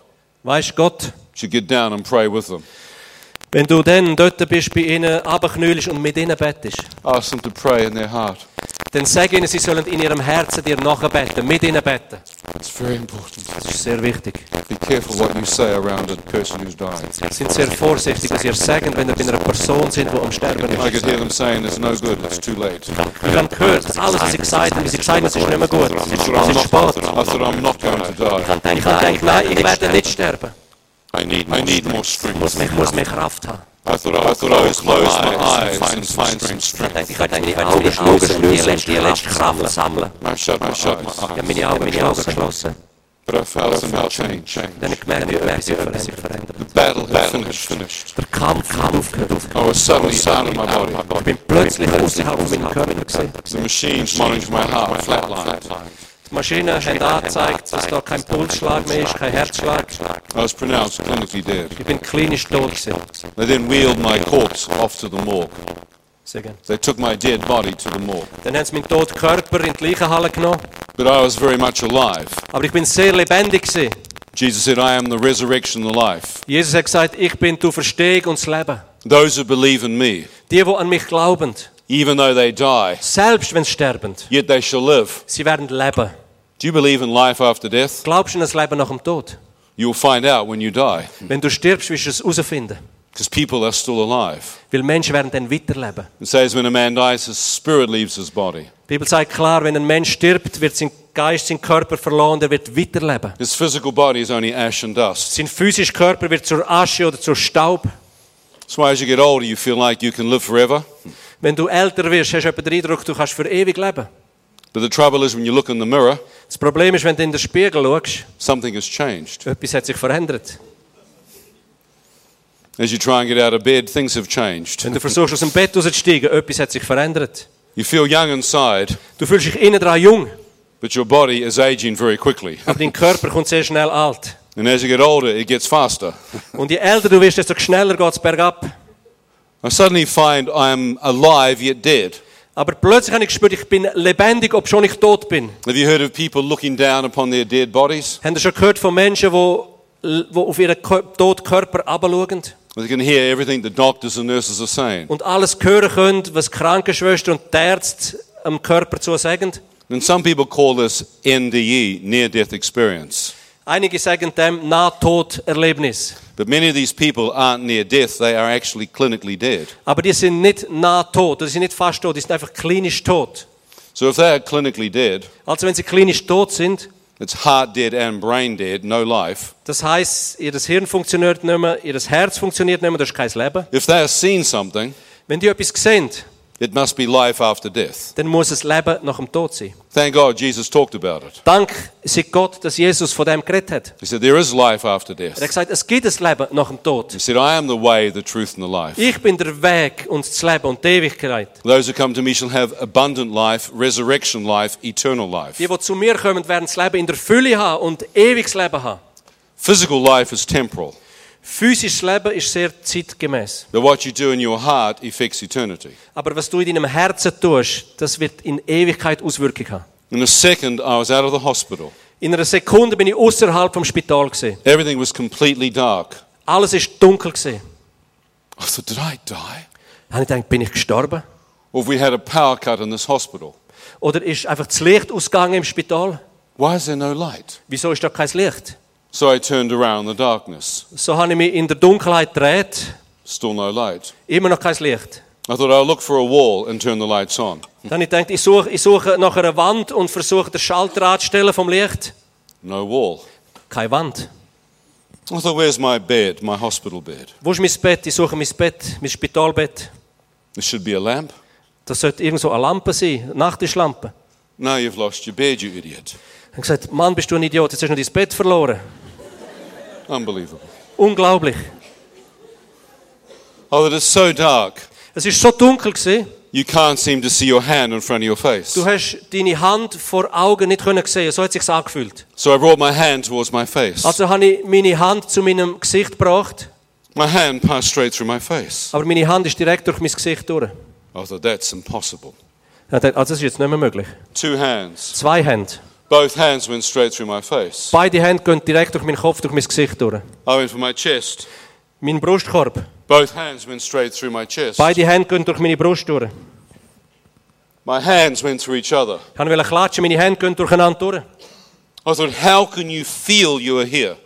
Speaker 2: Weißt Gott,
Speaker 1: you should get down and pray with them.
Speaker 2: wenn du dann dort bist bei ihnen, runterknüllst und mit ihnen bettest,
Speaker 1: Ask them to pray in their heart.
Speaker 2: Dann sag ihnen, sie sollen in ihrem Herzen dir nachbeten, mit ihnen beten.
Speaker 1: It's very important.
Speaker 2: Das ist sehr wichtig.
Speaker 1: Be careful what you say around a person who's dying.
Speaker 2: Sind sehr vorsichtig, was ihr sagt, wenn ihr bei einer Person sind, die am Sterben
Speaker 1: I could
Speaker 2: ist.
Speaker 1: hear them saying, It's no good, it's too late.
Speaker 2: Wir haben gehört, alles, was sie gesagt haben, wie sie gesagt haben, es ist nicht mehr gut. Es ist, ist spät.
Speaker 1: I thought, I'm not going to die.
Speaker 2: Ich habe gedacht, nein, ich werde nicht sterben.
Speaker 1: I need, I need more strength.
Speaker 2: Ich muss mehr Kraft haben.
Speaker 1: I thought I, thought I would close my eyes and find some strength.
Speaker 2: Ich werde meine Augen schließen und die letzte, die letzte Kraft sammeln.
Speaker 1: I shut my, shut my
Speaker 2: Ich habe
Speaker 1: eyes.
Speaker 2: meine Augen, meine Augen geschlossen.
Speaker 1: But I felt something change.
Speaker 2: Dann habe ich gemerkt, wie etwas sich verändert.
Speaker 1: The battle had finished.
Speaker 2: Der Kampf hat aufgehört.
Speaker 1: I was suddenly out of my body.
Speaker 2: Ich bin plötzlich außerhalb von meinem Körper gewesen.
Speaker 1: The machines monitoring my heart flatlined.
Speaker 2: Die Maschinen haben angezeigt, dass da kein Pulsschlag mehr ist, kein Herzschlag.
Speaker 1: I was pronounced clinically dead.
Speaker 2: Ich bin klinisch tot gewesen.
Speaker 1: They then wheeled my corpse off to the morgue. They took my dead body to the morgue.
Speaker 2: Dann haben sie meinen toten Körper in die Leichenhalle genommen.
Speaker 1: But I was very much alive.
Speaker 2: Aber ich bin sehr lebendig gewesen.
Speaker 1: Jesus said, I am the resurrection and the life.
Speaker 2: Jesus hat gesagt, ich bin die Verstehung und das Leben.
Speaker 1: Those who believe in me,
Speaker 2: Die, die an mich glauben,
Speaker 1: even though they die,
Speaker 2: selbst wenn sie sterben,
Speaker 1: yet they shall live.
Speaker 2: sie werden leben.
Speaker 1: Do you believe in life after death?
Speaker 2: Glaubst du an das Leben nach dem Tod?
Speaker 1: You'll find out when you die,
Speaker 2: Wenn du stirbst, wirst du es herausfinden.
Speaker 1: because people are still alive.
Speaker 2: Weil Menschen werden dann weiterleben.
Speaker 1: It says when a man dies, his spirit leaves his body.
Speaker 2: Die Bibel sagt klar, wenn ein Mensch stirbt, wird sein Geist, sein Körper verloren, er wird weiterleben.
Speaker 1: His physical body is only ash and dust.
Speaker 2: Sein physischer Körper wird zur Asche oder zur Staub.
Speaker 1: That's why as you get older, you feel like you can live forever.
Speaker 2: Wenn du älter wirst, hast du den Eindruck, du kannst für ewig leben.
Speaker 1: But the trouble is when you look in the mirror,
Speaker 2: Das Problem ist, wenn du in den Spiegel schaust,
Speaker 1: something has changed.
Speaker 2: etwas hat sich verändert.
Speaker 1: As you try and get out of bed, things have changed.
Speaker 2: Wenn du versuchst, aus dem Bett rauszusteigen, etwas hat sich verändert.
Speaker 1: You feel young inside,
Speaker 2: Du fühlst dich innen dran jung,
Speaker 1: but your body is aging very quickly.
Speaker 2: aber dein Körper kommt sehr schnell alt.
Speaker 1: And as you get older, it gets faster.
Speaker 2: Und je älter du wirst, desto schneller geht es bergab.
Speaker 1: I suddenly find I'm alive yet dead.
Speaker 2: Aber plötzlich habe ich gespürt, ich bin lebendig, obschon ich tot bin.
Speaker 1: Have you heard of people looking down upon their dead bodies?
Speaker 2: Habt ihr schon gehört von Menschen, die, die auf ihren toten Körper herabschauen
Speaker 1: They can hear everything the doctors and nurses are saying.
Speaker 2: und alles hören können, was die Krankenschwester und Ärzte am Körper zu sagen?
Speaker 1: And some people call this NDE, near death experience.
Speaker 2: Einige sagen dem Nahtoderlebnis.
Speaker 1: But many of these people aren't near death, they are actually clinically dead.
Speaker 2: Aber die sind nicht nahtot, die sind nicht fast tot, die sind einfach klinisch tot.
Speaker 1: So if they are clinically dead,
Speaker 2: Also wenn sie klinisch tot sind,
Speaker 1: it's heart dead and brain dead, no life.
Speaker 2: das heißt, ihr Hirn funktioniert nicht mehr, ihr Herz funktioniert nicht mehr, das ist kein Leben.
Speaker 1: If they have seen something,
Speaker 2: Wenn die etwas sehen,
Speaker 1: it must be life after death.
Speaker 2: dann muss es Leben nach dem Tod sein.
Speaker 1: Thank God Jesus talked about it.
Speaker 2: Dank sei Gott, dass Jesus von dem geredet hat.
Speaker 1: He said, There is life after death.
Speaker 2: Er hat gesagt, es gibt ein Leben nach dem Tod.
Speaker 1: He said, I am the way, the truth, and the life.
Speaker 2: Ich bin der Weg und das Leben und die Ewigkeit.
Speaker 1: Those who come to me shall have abundant life, resurrection life, eternal life.
Speaker 2: Die, die zu mir kommen, werden das Leben in der Fülle haben und ewiges Leben haben.
Speaker 1: Physical life is temporal,
Speaker 2: Physisches Leben ist sehr zeitgemäß.
Speaker 1: but what you do in your heart affects eternity.
Speaker 2: Aber was du in deinem Herzen tust, das wird in Ewigkeit Auswirkungen haben.
Speaker 1: In a second, I was out of the hospital.
Speaker 2: In einer Sekunde bin ich außerhalb vom Spital gesehen.
Speaker 1: Everything was completely dark.
Speaker 2: Alles ist dunkel gesehen.
Speaker 1: I thought, did I die?
Speaker 2: Habe ich gedacht, bin ich gestorben?
Speaker 1: Or if we had a power cut in this hospital,
Speaker 2: Oder ist einfach das Licht ausgegangen im Spital?
Speaker 1: why is there no light?
Speaker 2: Wieso ist da kein Licht?
Speaker 1: So I turned around the darkness.
Speaker 2: So habe ich mich in der Dunkelheit gedreht.
Speaker 1: Still no light.
Speaker 2: Immer noch kein Licht.
Speaker 1: I thought I'll look for a wall and turn the lights on.
Speaker 2: Dann habe ich gedacht, ich suche, ich suche nach einer Wand und versuche den Schalter anzustellen vom Licht.
Speaker 1: No wall.
Speaker 2: Keine Wand.
Speaker 1: I thought, where's my bed, my hospital bed?
Speaker 2: Wo ist mein Bett? Ich suche mein Bett, mein Spitalbett.
Speaker 1: There should be a lamp.
Speaker 2: Das sollte irgend so eine Lampe sein, eine Nachttischlampe.
Speaker 1: No, you've lost your bed, you idiot.
Speaker 2: Ich gesagt, Mann, bist du ein Idiot, jetzt hast du noch dein Bett verloren.
Speaker 1: Unbelievable.
Speaker 2: Unglaublich.
Speaker 1: Oh, that it's so dark.
Speaker 2: Es ist so dunkel gewesen,
Speaker 1: You can't seem to see your hand in front of your face.
Speaker 2: du hast deine Hand vor Augen nicht können sehen. So hat es sich angefühlt.
Speaker 1: So I brought my hand towards my face.
Speaker 2: Also habe ich meine Hand zu meinem Gesicht gebracht,
Speaker 1: My hand passed straight through my face.
Speaker 2: aber meine Hand ist direkt durch mein Gesicht durch.
Speaker 1: I thought, that's impossible.
Speaker 2: Also das ist jetzt nicht mehr möglich.
Speaker 1: Two hands.
Speaker 2: Zwei Hände.
Speaker 1: Both hands went straight through my face.
Speaker 2: Beide Hände gehen direkt durch meinen Kopf, durch mein Gesicht durch.
Speaker 1: Oh, I went for my chest.
Speaker 2: Mein Brustkorb.
Speaker 1: Both hands went straight through my chest.
Speaker 2: Beide Hände gehen durch meine Brust durch.
Speaker 1: My hands went through each other.
Speaker 2: Ich wollte klatschen, meine Hände gehen durcheinander durch.
Speaker 1: I thought, how can you feel you are here?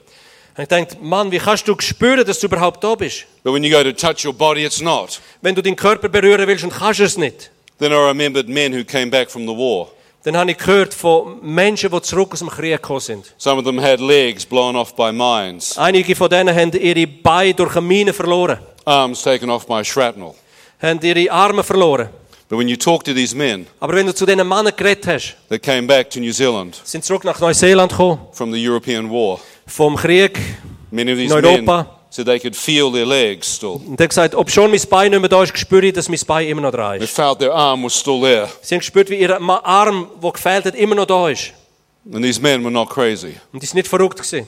Speaker 2: Und ich dachte, Mann, wie kannst du spüren, dass du überhaupt da bist?
Speaker 1: But when you go to touch your body, it's not.
Speaker 2: Wenn du deinen Körper berühren willst und kannst es nicht.
Speaker 1: Then I remembered men who came back from the war.
Speaker 2: Dann habe ich gehört von Menschen, die zurück aus dem Krieg gekommen sind.
Speaker 1: Some of them had legs blown off by mines,
Speaker 2: Einige von denen haben ihre Beine durch eine Mine verloren,
Speaker 1: arms taken off by shrapnel.
Speaker 2: haben ihre Arme verloren.
Speaker 1: But when you talk to these men
Speaker 2: Aber wenn du zu diesen Männern geredet hast,
Speaker 1: that came back to New Zealand
Speaker 2: sind zurück nach Neuseeland gekommen,
Speaker 1: from the European war,
Speaker 2: vom Krieg,
Speaker 1: many of these
Speaker 2: In
Speaker 1: men Said they could feel their legs still.
Speaker 2: und er hat gesagt, ob schon mein Bein nicht mehr da ist, spüre ich, dass mein Bein immer noch da
Speaker 1: They
Speaker 2: ist.
Speaker 1: felt their arm was still there.
Speaker 2: Sie haben gespürt, wie ihr Ma- Arm, der gefehlt hat, immer noch da ist.
Speaker 1: And these men were not crazy.
Speaker 2: Und die sind nicht verrückt gewesen.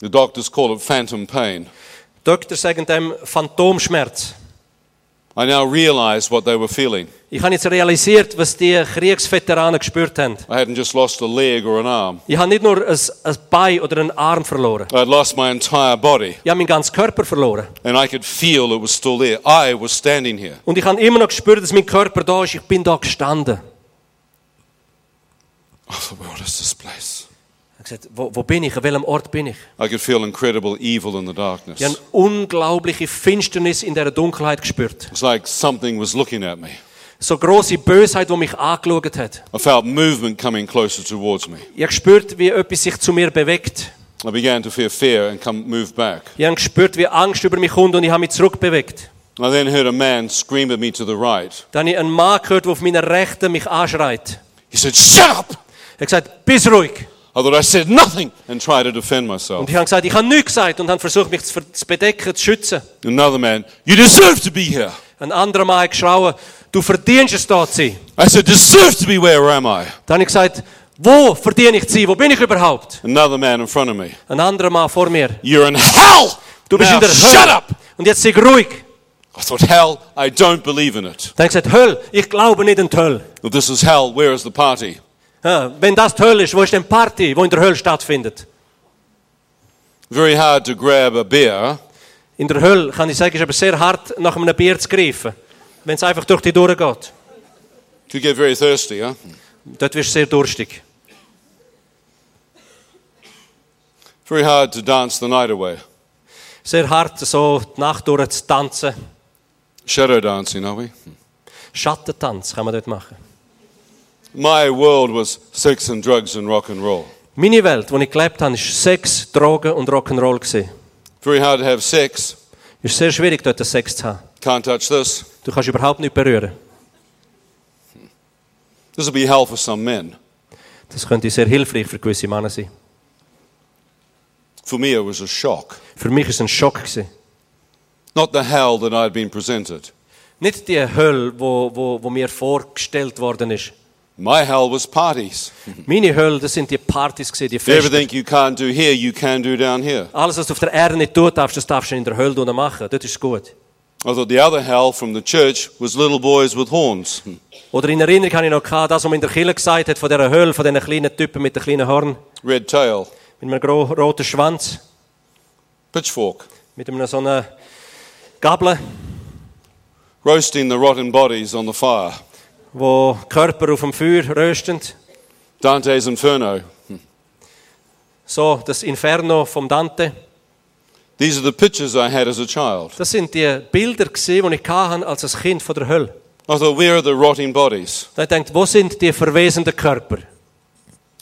Speaker 1: The doctors call it phantom pain.
Speaker 2: Die Doktor sagen dem Phantomschmerz.
Speaker 1: I now realize what they were feeling.
Speaker 2: Ich habe jetzt realisiert, was die Kriegsveteranen gespürt haben.
Speaker 1: I hadn't just lost a leg or an arm.
Speaker 2: Ich habe nicht nur ein, ein Bein oder einen Arm verloren.
Speaker 1: I had lost my entire body.
Speaker 2: Ich habe meinen ganzen Körper verloren.
Speaker 1: And I could feel it was still there. I was standing here.
Speaker 2: Und ich habe immer noch gespürt, dass mein Körper da ist. Ich bin da gestanden.
Speaker 1: I thought, what is this place?
Speaker 2: Gesagt, wo, wo bin ich? An welchem Ort bin ich?
Speaker 1: I could feel incredible evil in the darkness.
Speaker 2: Ich habe unglaubliche Finsternis in dieser Dunkelheit gespürt.
Speaker 1: It's like something was looking at me.
Speaker 2: So große Bösheit, die mich angeschaut hat.
Speaker 1: I felt movement coming closer towards me.
Speaker 2: Ich habe gespürt, wie etwas sich zu mir bewegt.
Speaker 1: I began to feel fear and come move back.
Speaker 2: Ich habe gespürt, wie Angst über mich kommt und ich habe mich zurückbewegt.
Speaker 1: I then heard a man scream at me to the right.
Speaker 2: Dann ich einen Mann gehört, der auf meiner Rechten mich anschreit.
Speaker 1: He said, Shut up!
Speaker 2: Er hat gesagt, bist ruhig.
Speaker 1: I I said nothing and tried to defend myself.
Speaker 2: Und ich habe gesagt, ich habe nichts gesagt und habe versucht, mich zu zu bedecken, zu schützen.
Speaker 1: Another man, You deserve to be here.
Speaker 2: Ein anderer Mann hat geschrauen, du verdienst es da zu sein.
Speaker 1: I said, Deserve to be where am I?
Speaker 2: Dann habe ich gesagt, wo verdiene ich zu sein? Wo bin ich überhaupt?
Speaker 1: Another man in front of me,
Speaker 2: Ein anderer Mann vor mir.
Speaker 1: You're in hell!
Speaker 2: Du bist
Speaker 1: Now
Speaker 2: in der
Speaker 1: shut up!
Speaker 2: Und jetzt sei ruhig.
Speaker 1: I thought, Hell, I don't believe in it.
Speaker 2: Dann habe ich gesagt, Hölle, ich glaube nicht an die Hölle.
Speaker 1: If this is hell, where is the party?
Speaker 2: Wenn das die Hölle ist, wo ist denn Party, die in der Hölle stattfindet?
Speaker 1: Very hard to grab a beer
Speaker 2: In der Hölle, kann ich sagen, ist aber sehr hart, nach einem Bier zu greifen. Wenn es einfach durch die durchgeht.
Speaker 1: to get very thirsty, huh?
Speaker 2: Dort wirst du sehr durstig.
Speaker 1: Very hard to dance the night away.
Speaker 2: Sehr hart, so die Nacht durch zu tanzen.
Speaker 1: Shadow dancing, are we?
Speaker 2: Schattentanz kann man dort machen.
Speaker 1: My world was sex and drugs and rock and roll.
Speaker 2: Meine Welt, wo ich gelebt habe, war Sex, Drogen und Rock'n'Roll. gewesen.
Speaker 1: Very hard to have sex.
Speaker 2: Ist sehr schwierig, dort Sex zu haben.
Speaker 1: Can't touch this.
Speaker 2: Du kannst überhaupt nicht berühren.
Speaker 1: This will be hell for some men.
Speaker 2: Das könnte sehr hilfreich für gewisse Männer sein.
Speaker 1: For me, it was a shock.
Speaker 2: Für mich es ein Schock. gewesen.
Speaker 1: Not the hell that I'd been presented.
Speaker 2: Nicht die Hölle, wo, wo, wo mir vorgestellt worden ist.
Speaker 1: My hell was parties.
Speaker 2: Meine Hölle, das sind die Partys, gewesen, die Feste.
Speaker 1: Everything you can't do here, you can do down here.
Speaker 2: Alles, was du auf der Erde nicht tun darfst, das darfst du in der Hölle tun machen. Dort ist gut.
Speaker 1: I thought the other hell from the church was little boys with horns.
Speaker 2: Oder in Erinnerung habe ich noch gehabt, das, was man in der Kirche gesagt hat, von dieser Hölle, von diesen kleinen Typen mit den kleinen Horn,
Speaker 1: Red tail,
Speaker 2: mit einem roten Schwanz,
Speaker 1: pitchfork,
Speaker 2: mit einem so einer Gabel,
Speaker 1: roasting the rotten bodies on the fire.
Speaker 2: Wo Körper auf dem Feuer rösten.
Speaker 1: Dante's Inferno.
Speaker 2: So, das Inferno vom Dante.
Speaker 1: These are the pictures I had as a child.
Speaker 2: Das sind die Bilder, gewesen, die ich hatte als ein Kind von der Hölle.
Speaker 1: I thought, where are the rotting bodies?
Speaker 2: Da denkt, wo sind die verwesenden Körper?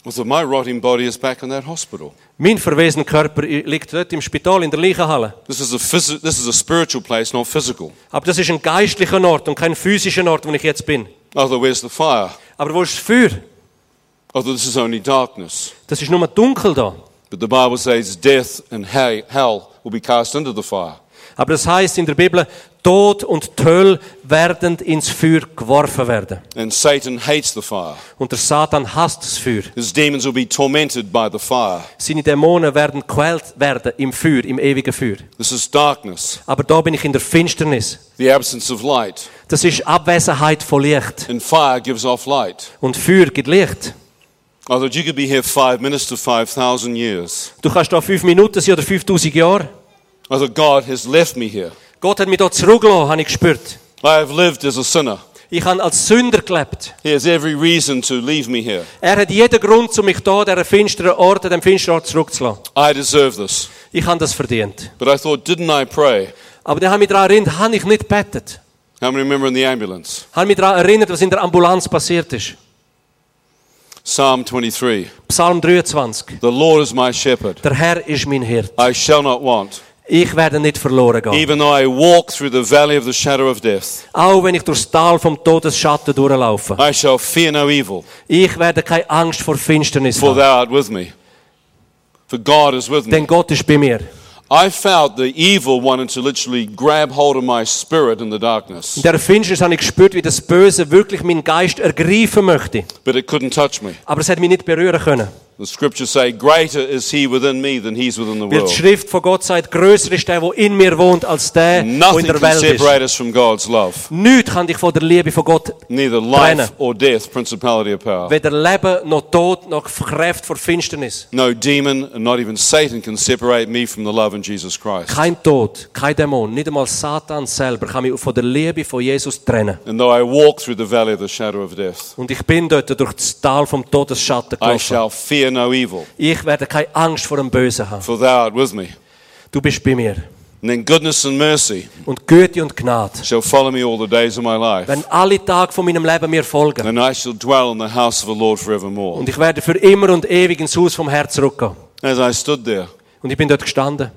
Speaker 1: I thought, my rotting body is back in that hospital.
Speaker 2: Mein verwesener Körper liegt dort im Spital in der Leichenhalle.
Speaker 1: This is a, this is a spiritual place, not physical.
Speaker 2: Aber das ist ein geistlicher Ort und kein physischer Ort, wo ich jetzt bin.
Speaker 1: Thought, where's the fire?
Speaker 2: Aber wo ist das Feuer?
Speaker 1: Thought, this is only darkness.
Speaker 2: Das ist nur dunkel da.
Speaker 1: But the Bible says death and he- hell will be cast into the fire.
Speaker 2: Aber das heißt in der Bibel, Tod und die Hölle werden ins Feuer geworfen werden.
Speaker 1: And Satan hates the fire.
Speaker 2: Und der Satan hasst das Feuer.
Speaker 1: His demons will be tormented by the fire.
Speaker 2: Seine Dämonen werden gequält werden im Feuer, im ewigen Feuer.
Speaker 1: This is darkness,
Speaker 2: Aber da bin ich in der Finsternis.
Speaker 1: the absence of light.
Speaker 2: Das ist Abwesenheit von Licht.
Speaker 1: And fire gives off light.
Speaker 2: Und Feuer gibt Licht.
Speaker 1: I thought you could be here five minutes to 5,000 years.
Speaker 2: Du kannst da fünf Minuten sein oder 5000 Jahre.
Speaker 1: I thought God has left me here.
Speaker 2: Gott hat mich da zurückgelassen, habe ich gespürt.
Speaker 1: I have lived as a sinner.
Speaker 2: Ich habe als Sünder gelebt.
Speaker 1: He has every reason to leave me here.
Speaker 2: Er hat jeden Grund, um mich da, diesen finsteren Ort, an diesem finsteren Ort zurückzulassen.
Speaker 1: I deserve this.
Speaker 2: Ich habe das verdient.
Speaker 1: But I thought, didn't I pray?
Speaker 2: Aber dann habe ich mich daran erinnert, habe ich nicht gebetet.
Speaker 1: How many remember in the ambulance?
Speaker 2: Habe mich daran erinnert, was in der Ambulanz passiert ist.
Speaker 1: Psalm 23.
Speaker 2: Psalm 23.
Speaker 1: The Lord is my shepherd.
Speaker 2: Der Herr ist mein Hirt.
Speaker 1: I shall not want.
Speaker 2: Ich werde nicht verloren gehen.
Speaker 1: Even though I walk through the valley of the shadow of death,
Speaker 2: Auch wenn ich durchs Tal vom Todesschatten durchlaufe.
Speaker 1: I shall fear no evil,
Speaker 2: Ich werde keine Angst vor Finsternis
Speaker 1: for
Speaker 2: haben.
Speaker 1: thou art with me. For God is with me.
Speaker 2: Denn Gott ist bei mir.
Speaker 1: I felt the evil wanted to literally grab hold of my spirit in the darkness,
Speaker 2: In der Finsternis habe ich gespürt, wie das Böse wirklich meinen Geist ergreifen möchte.
Speaker 1: but it couldn't touch me.
Speaker 2: Aber es hat mich nicht berühren können.
Speaker 1: The scriptures say, Greater is he within me than he's within the
Speaker 2: Weil die
Speaker 1: world.
Speaker 2: Schrift von Gott sagt, größer ist der, der in mir wohnt, als der, der in der Welt ist.
Speaker 1: separate us from God's love.
Speaker 2: Nichts kann dich von der Liebe von Gott
Speaker 1: Neither
Speaker 2: Trennen.
Speaker 1: life or death, principality or power.
Speaker 2: Weder Leben, noch Tod, noch Kräfte vor Finsternis.
Speaker 1: No demon not even Satan can separate me from the love in Jesus Christ.
Speaker 2: Kein Tod, kein Dämon, nicht einmal Satan selber kann mich von der Liebe von Jesus trennen.
Speaker 1: And though I walk through the valley of the shadow of death,
Speaker 2: Und ich bin dort durch das Tal vom Todesschatten
Speaker 1: I
Speaker 2: gelaufen.
Speaker 1: shall fear no evil,
Speaker 2: Ich werde keine Angst vor dem Bösen haben.
Speaker 1: for thou art with me.
Speaker 2: Du bist bei mir.
Speaker 1: And then goodness and mercy
Speaker 2: Und Güte und Gnade
Speaker 1: shall follow me all the days of my life.
Speaker 2: werden alle Tage von meinem Leben mir folgen.
Speaker 1: And I shall dwell in the house of the Lord forevermore.
Speaker 2: Und ich werde für immer und ewig ins Haus vom Herrn zurückgehen.
Speaker 1: As I stood there,
Speaker 2: Und ich bin dort gestanden.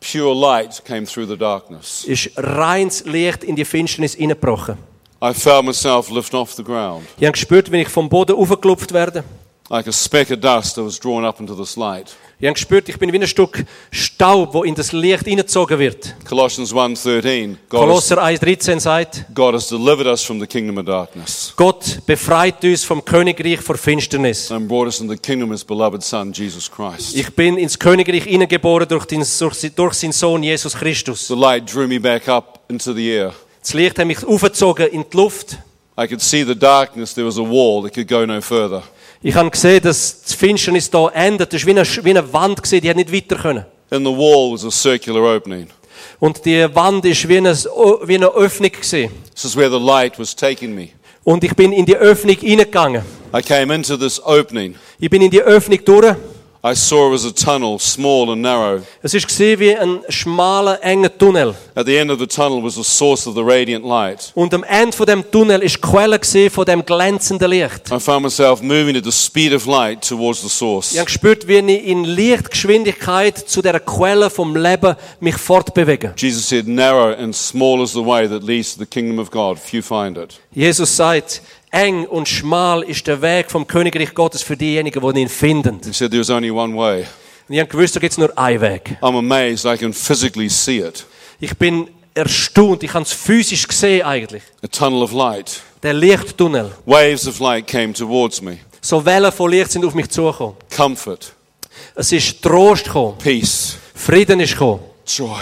Speaker 1: pure light came through the darkness.
Speaker 2: Ist reines Licht in die Finsternis hineingebrochen.
Speaker 1: I felt myself lift off the ground.
Speaker 2: Ich habe gespürt, wie ich vom Boden aufgeklopft werde.
Speaker 1: Like a speck of dust that was drawn up into this light.
Speaker 2: Ich habe gespürt, ich bin wie ein Stück Staub, wo in das Licht hineingezogen wird.
Speaker 1: Colossians 1.13, God,
Speaker 2: Kolosser 1,13 sagt,
Speaker 1: God has delivered us from the kingdom of darkness
Speaker 2: Gott befreit uns vom Königreich vor Finsternis.
Speaker 1: and brought us into the kingdom of his beloved Son, Jesus Christ.
Speaker 2: Ich bin ins Königreich hineingeboren durch, den, durch, durch seinen Sohn Jesus Christus.
Speaker 1: The light drew me back up into the air.
Speaker 2: Das Licht hat mich aufgezogen in die Luft.
Speaker 1: I could see the darkness. There was a wall that could go no further.
Speaker 2: Ich habe gesehen, dass die Finsternis da endet. Das war wie eine, wie eine Wand, gewesen, die hat nicht weiter können.
Speaker 1: In the wall was a circular opening.
Speaker 2: Und die Wand ist wie eine, wie eine Öffnung gewesen.
Speaker 1: This is where the light was taking me.
Speaker 2: Und ich bin in die Öffnung hineingegangen.
Speaker 1: I came into this opening.
Speaker 2: Ich bin in die Öffnung durch.
Speaker 1: I saw it was a tunnel, small and narrow.
Speaker 2: Es ist gesehen wie ein schmaler, enger Tunnel.
Speaker 1: At the end of the tunnel was the source of the radiant light.
Speaker 2: Und am Ende von dem Tunnel ist die Quelle gesehen von dem glänzenden Licht.
Speaker 1: I found myself moving at the speed of light towards the source.
Speaker 2: Ich habe gespürt, wie ich in Lichtgeschwindigkeit zu der Quelle vom Leben mich fortbewege.
Speaker 1: Jesus said, Narrow and small is the way that leads to the kingdom of God. Few find it.
Speaker 2: Jesus sagt, eng und schmal ist der Weg vom Königreich Gottes für diejenigen, die ihn finden.
Speaker 1: He said, There's only one way.
Speaker 2: Und ich habe gewusst, da gibt es nur einen Weg.
Speaker 1: I'm amazed I can physically see it.
Speaker 2: Ich bin erstaunt, ich habe es physisch gesehen eigentlich.
Speaker 1: A tunnel of light.
Speaker 2: Der Lichttunnel.
Speaker 1: Waves of light came towards me.
Speaker 2: So Wellen von Licht sind auf mich zugekommen.
Speaker 1: Comfort,
Speaker 2: Es ist Trost gekommen.
Speaker 1: peace,
Speaker 2: Frieden ist gekommen.
Speaker 1: joy.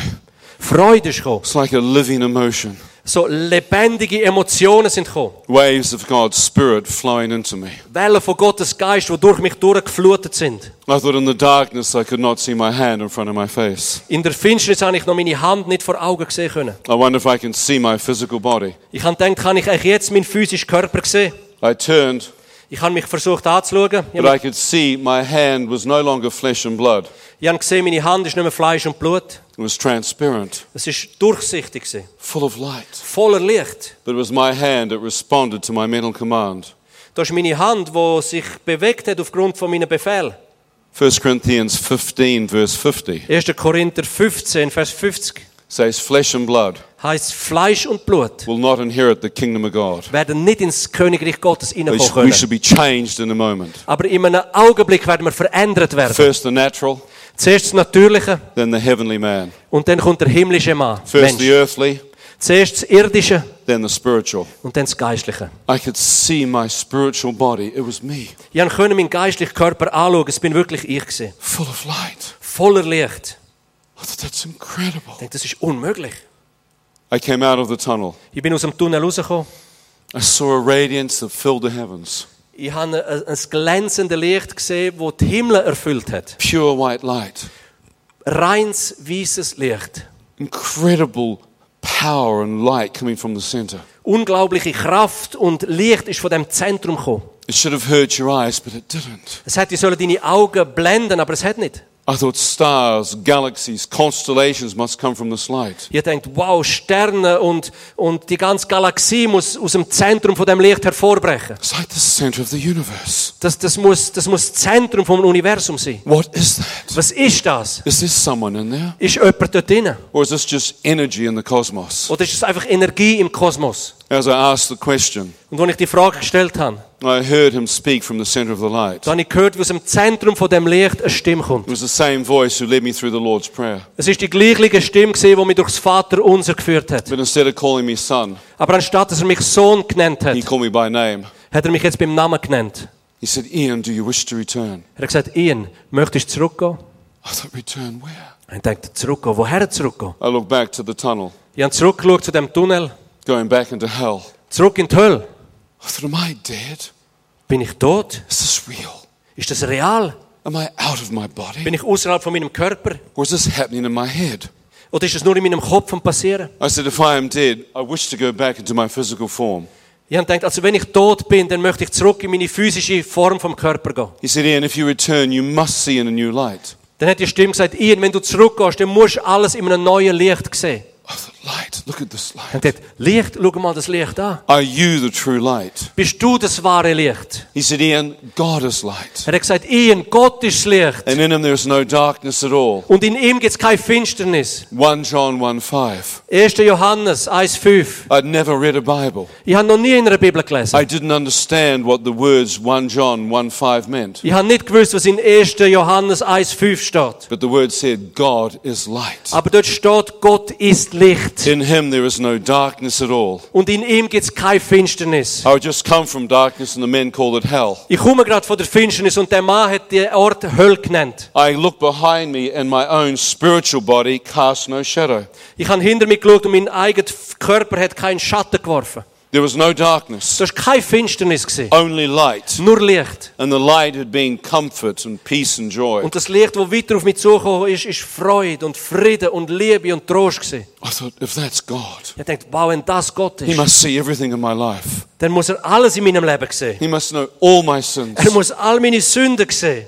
Speaker 2: Freude ist gekommen.
Speaker 1: It's like a living emotion.
Speaker 2: So lebendige Emotionen sind gekommen.
Speaker 1: Waves of God's Spirit flowing into me.
Speaker 2: Wellen von Gottes Geist, die durch mich durchgeflutet sind.
Speaker 1: I thought in the darkness I could not see my hand in front of my face.
Speaker 2: In der Finsternis habe ich noch meine Hand nicht vor Augen sehen können.
Speaker 1: I wonder if I can see my physical body.
Speaker 2: Ich habe gedacht, kann ich eigentlich jetzt meinen physischen Körper sehen?
Speaker 1: I turned,
Speaker 2: Ich habe mich versucht anzuschauen. Ich
Speaker 1: but
Speaker 2: habe,
Speaker 1: I could see my hand was no longer flesh and blood.
Speaker 2: ich habe gesehen, meine Hand ist nicht mehr Fleisch und Blut.
Speaker 1: It was transparent,
Speaker 2: Es ist durchsichtig, gewesen,
Speaker 1: full of light.
Speaker 2: voller Licht.
Speaker 1: But it was my hand that responded to my mental command.
Speaker 2: Das ist meine Hand, die sich bewegt hat aufgrund von meinen Befehlen.
Speaker 1: 1 Corinthians 15, verse 50
Speaker 2: 1. Korinther 15, Vers 50
Speaker 1: says, Flesh and blood
Speaker 2: heißt Fleisch und Blut
Speaker 1: will not inherit the kingdom of God.
Speaker 2: werden nicht ins Königreich Gottes hineinkommen
Speaker 1: we
Speaker 2: können.
Speaker 1: should be changed in a moment.
Speaker 2: Aber in einem Augenblick werden wir verändert werden.
Speaker 1: First the natural,
Speaker 2: Zuerst das Natürliche
Speaker 1: then the heavenly man.
Speaker 2: und dann kommt der himmlische Mann.
Speaker 1: First the
Speaker 2: Mensch.
Speaker 1: earthly,
Speaker 2: Zuerst das Irdische
Speaker 1: then the spiritual.
Speaker 2: und dann das Geistliche.
Speaker 1: I could see my spiritual body. It was me,
Speaker 2: Ich konnte meinen geistlichen Körper anschauen. Es bin wirklich ich gewesen.
Speaker 1: full of light.
Speaker 2: Voller Licht.
Speaker 1: That's incredible.
Speaker 2: Ich denke, das ist unmöglich.
Speaker 1: I came out of the tunnel.
Speaker 2: Ich bin aus dem Tunnel rausgekommen.
Speaker 1: I saw a radiance that filled the heavens.
Speaker 2: Ich habe ein, ein glänzendes Licht gesehen, das die Himmel erfüllt hat.
Speaker 1: Pure white light.
Speaker 2: Reins, weißes Licht.
Speaker 1: Incredible power and light coming from the center.
Speaker 2: Unglaubliche Kraft und Licht ist von dem Zentrum gekommen.
Speaker 1: It should have hurt your eyes, but it didn't.
Speaker 2: Es hätte sollen deine Augen blenden, aber es hat nicht.
Speaker 1: I thought stars, galaxies, constellations must come from this light.
Speaker 2: Ihr denkt, wow, Sterne und, und die ganze Galaxie muss aus dem Zentrum von dem Licht hervorbrechen.
Speaker 1: It's like the center of the universe.
Speaker 2: Das, das, muss, das muss das Zentrum vom Universum sein.
Speaker 1: What is that?
Speaker 2: Was ist das?
Speaker 1: Is there someone in there?
Speaker 2: Ist jemand dort drin?
Speaker 1: Or is this just energy in the cosmos?
Speaker 2: Oder ist es einfach Energie im Kosmos?
Speaker 1: As I asked the question,
Speaker 2: Und als ich die Frage gestellt habe,
Speaker 1: I heard him speak from the center of the light.
Speaker 2: da habe ich gehört, wie aus dem Zentrum von dem Licht eine Stimme kommt.
Speaker 1: It was the same voice who led me through the Lord's Prayer.
Speaker 2: Es ist die gleiche Stimme gewesen, die mich durchs Vater unser geführt hat.
Speaker 1: But instead of calling me son,
Speaker 2: Aber anstatt dass er mich Sohn genannt
Speaker 1: he
Speaker 2: hat,
Speaker 1: called me by name.
Speaker 2: hat er mich jetzt beim Namen genannt.
Speaker 1: He said, Ian, do you wish to return?
Speaker 2: Er hat gesagt, Ian, möchtest du zurückgehen?
Speaker 1: I thought, return where?
Speaker 2: Ich dachte, zurückgehen? Woher zurückgehen?
Speaker 1: I looked back to the tunnel,
Speaker 2: Ich habe zurückgeschaut zu dem Tunnel,
Speaker 1: going back into hell.
Speaker 2: zurück in die Hölle.
Speaker 1: I thought, am I dead?
Speaker 2: Bin ich tot?
Speaker 1: Is this real?
Speaker 2: Ist das real?
Speaker 1: Am I out of my body?
Speaker 2: Bin ich außerhalb von meinem Körper?
Speaker 1: Or is this happening in my head?
Speaker 2: Oder ist es nur in meinem Kopf am passieren?
Speaker 1: I said, if I am dead, I wish to go back into my physical form.
Speaker 2: Ich habe gedacht, also wenn ich tot bin, dann möchte ich zurück in meine physische Form vom Körper gehen.
Speaker 1: He said, Ian, if you return, you must see in a new light.
Speaker 2: Dann hat die Stimme gesagt, Ian, wenn du zurückgehst, dann musst du alles in einem neuen Licht sehen.
Speaker 1: I thought, light, look at this
Speaker 2: Ich habe
Speaker 1: light.
Speaker 2: gesagt, Licht, schau mal das Licht an.
Speaker 1: Are you the true light?
Speaker 2: Bist du das wahre Licht?
Speaker 1: He said, Ian, God is light.
Speaker 2: Er hat gesagt, Ian, Gott ist Licht.
Speaker 1: And in him there is no darkness at all.
Speaker 2: Und in ihm gibt es keine Finsternis.
Speaker 1: 1 John 1 5.
Speaker 2: 1. Johannes 1,5.
Speaker 1: I'd never read a Bible.
Speaker 2: Ich habe noch nie in einer Bibel gelesen.
Speaker 1: I didn't understand what the words 1 John 1 5 meant.
Speaker 2: Ich habe nicht gewusst, was in 1. Johannes 1,5 steht.
Speaker 1: But the word said, God is light.
Speaker 2: Aber dort steht, Gott ist Licht.
Speaker 1: In him there is no darkness at all.
Speaker 2: Und in ihm gibt es keine Finsternis.
Speaker 1: I just come from darkness and the men called it hell.
Speaker 2: Ich komme gerade von der Finsternis und der Mann hat den Ort Hölle genannt.
Speaker 1: I look behind me and my own spiritual body casts no shadow.
Speaker 2: Ich habe hinter mich geschaut und mein eigener Körper hat keinen Schatten geworfen.
Speaker 1: There was no darkness,
Speaker 2: Das war keine Finsternis. gewesen.
Speaker 1: only light.
Speaker 2: Nur Licht.
Speaker 1: And the light had been comfort and peace and joy.
Speaker 2: Und das Licht, das weiter auf mich zugekommen ist, ist Freude und Friede und Liebe und Trost. gewesen.
Speaker 1: I thought, if that's God,
Speaker 2: Ich dachte, wow, wenn das Gott
Speaker 1: He
Speaker 2: ist,
Speaker 1: must see everything in my life.
Speaker 2: dann muss er alles in meinem Leben sehen.
Speaker 1: He must know all my sins.
Speaker 2: Er muss all meine Sünden sehen.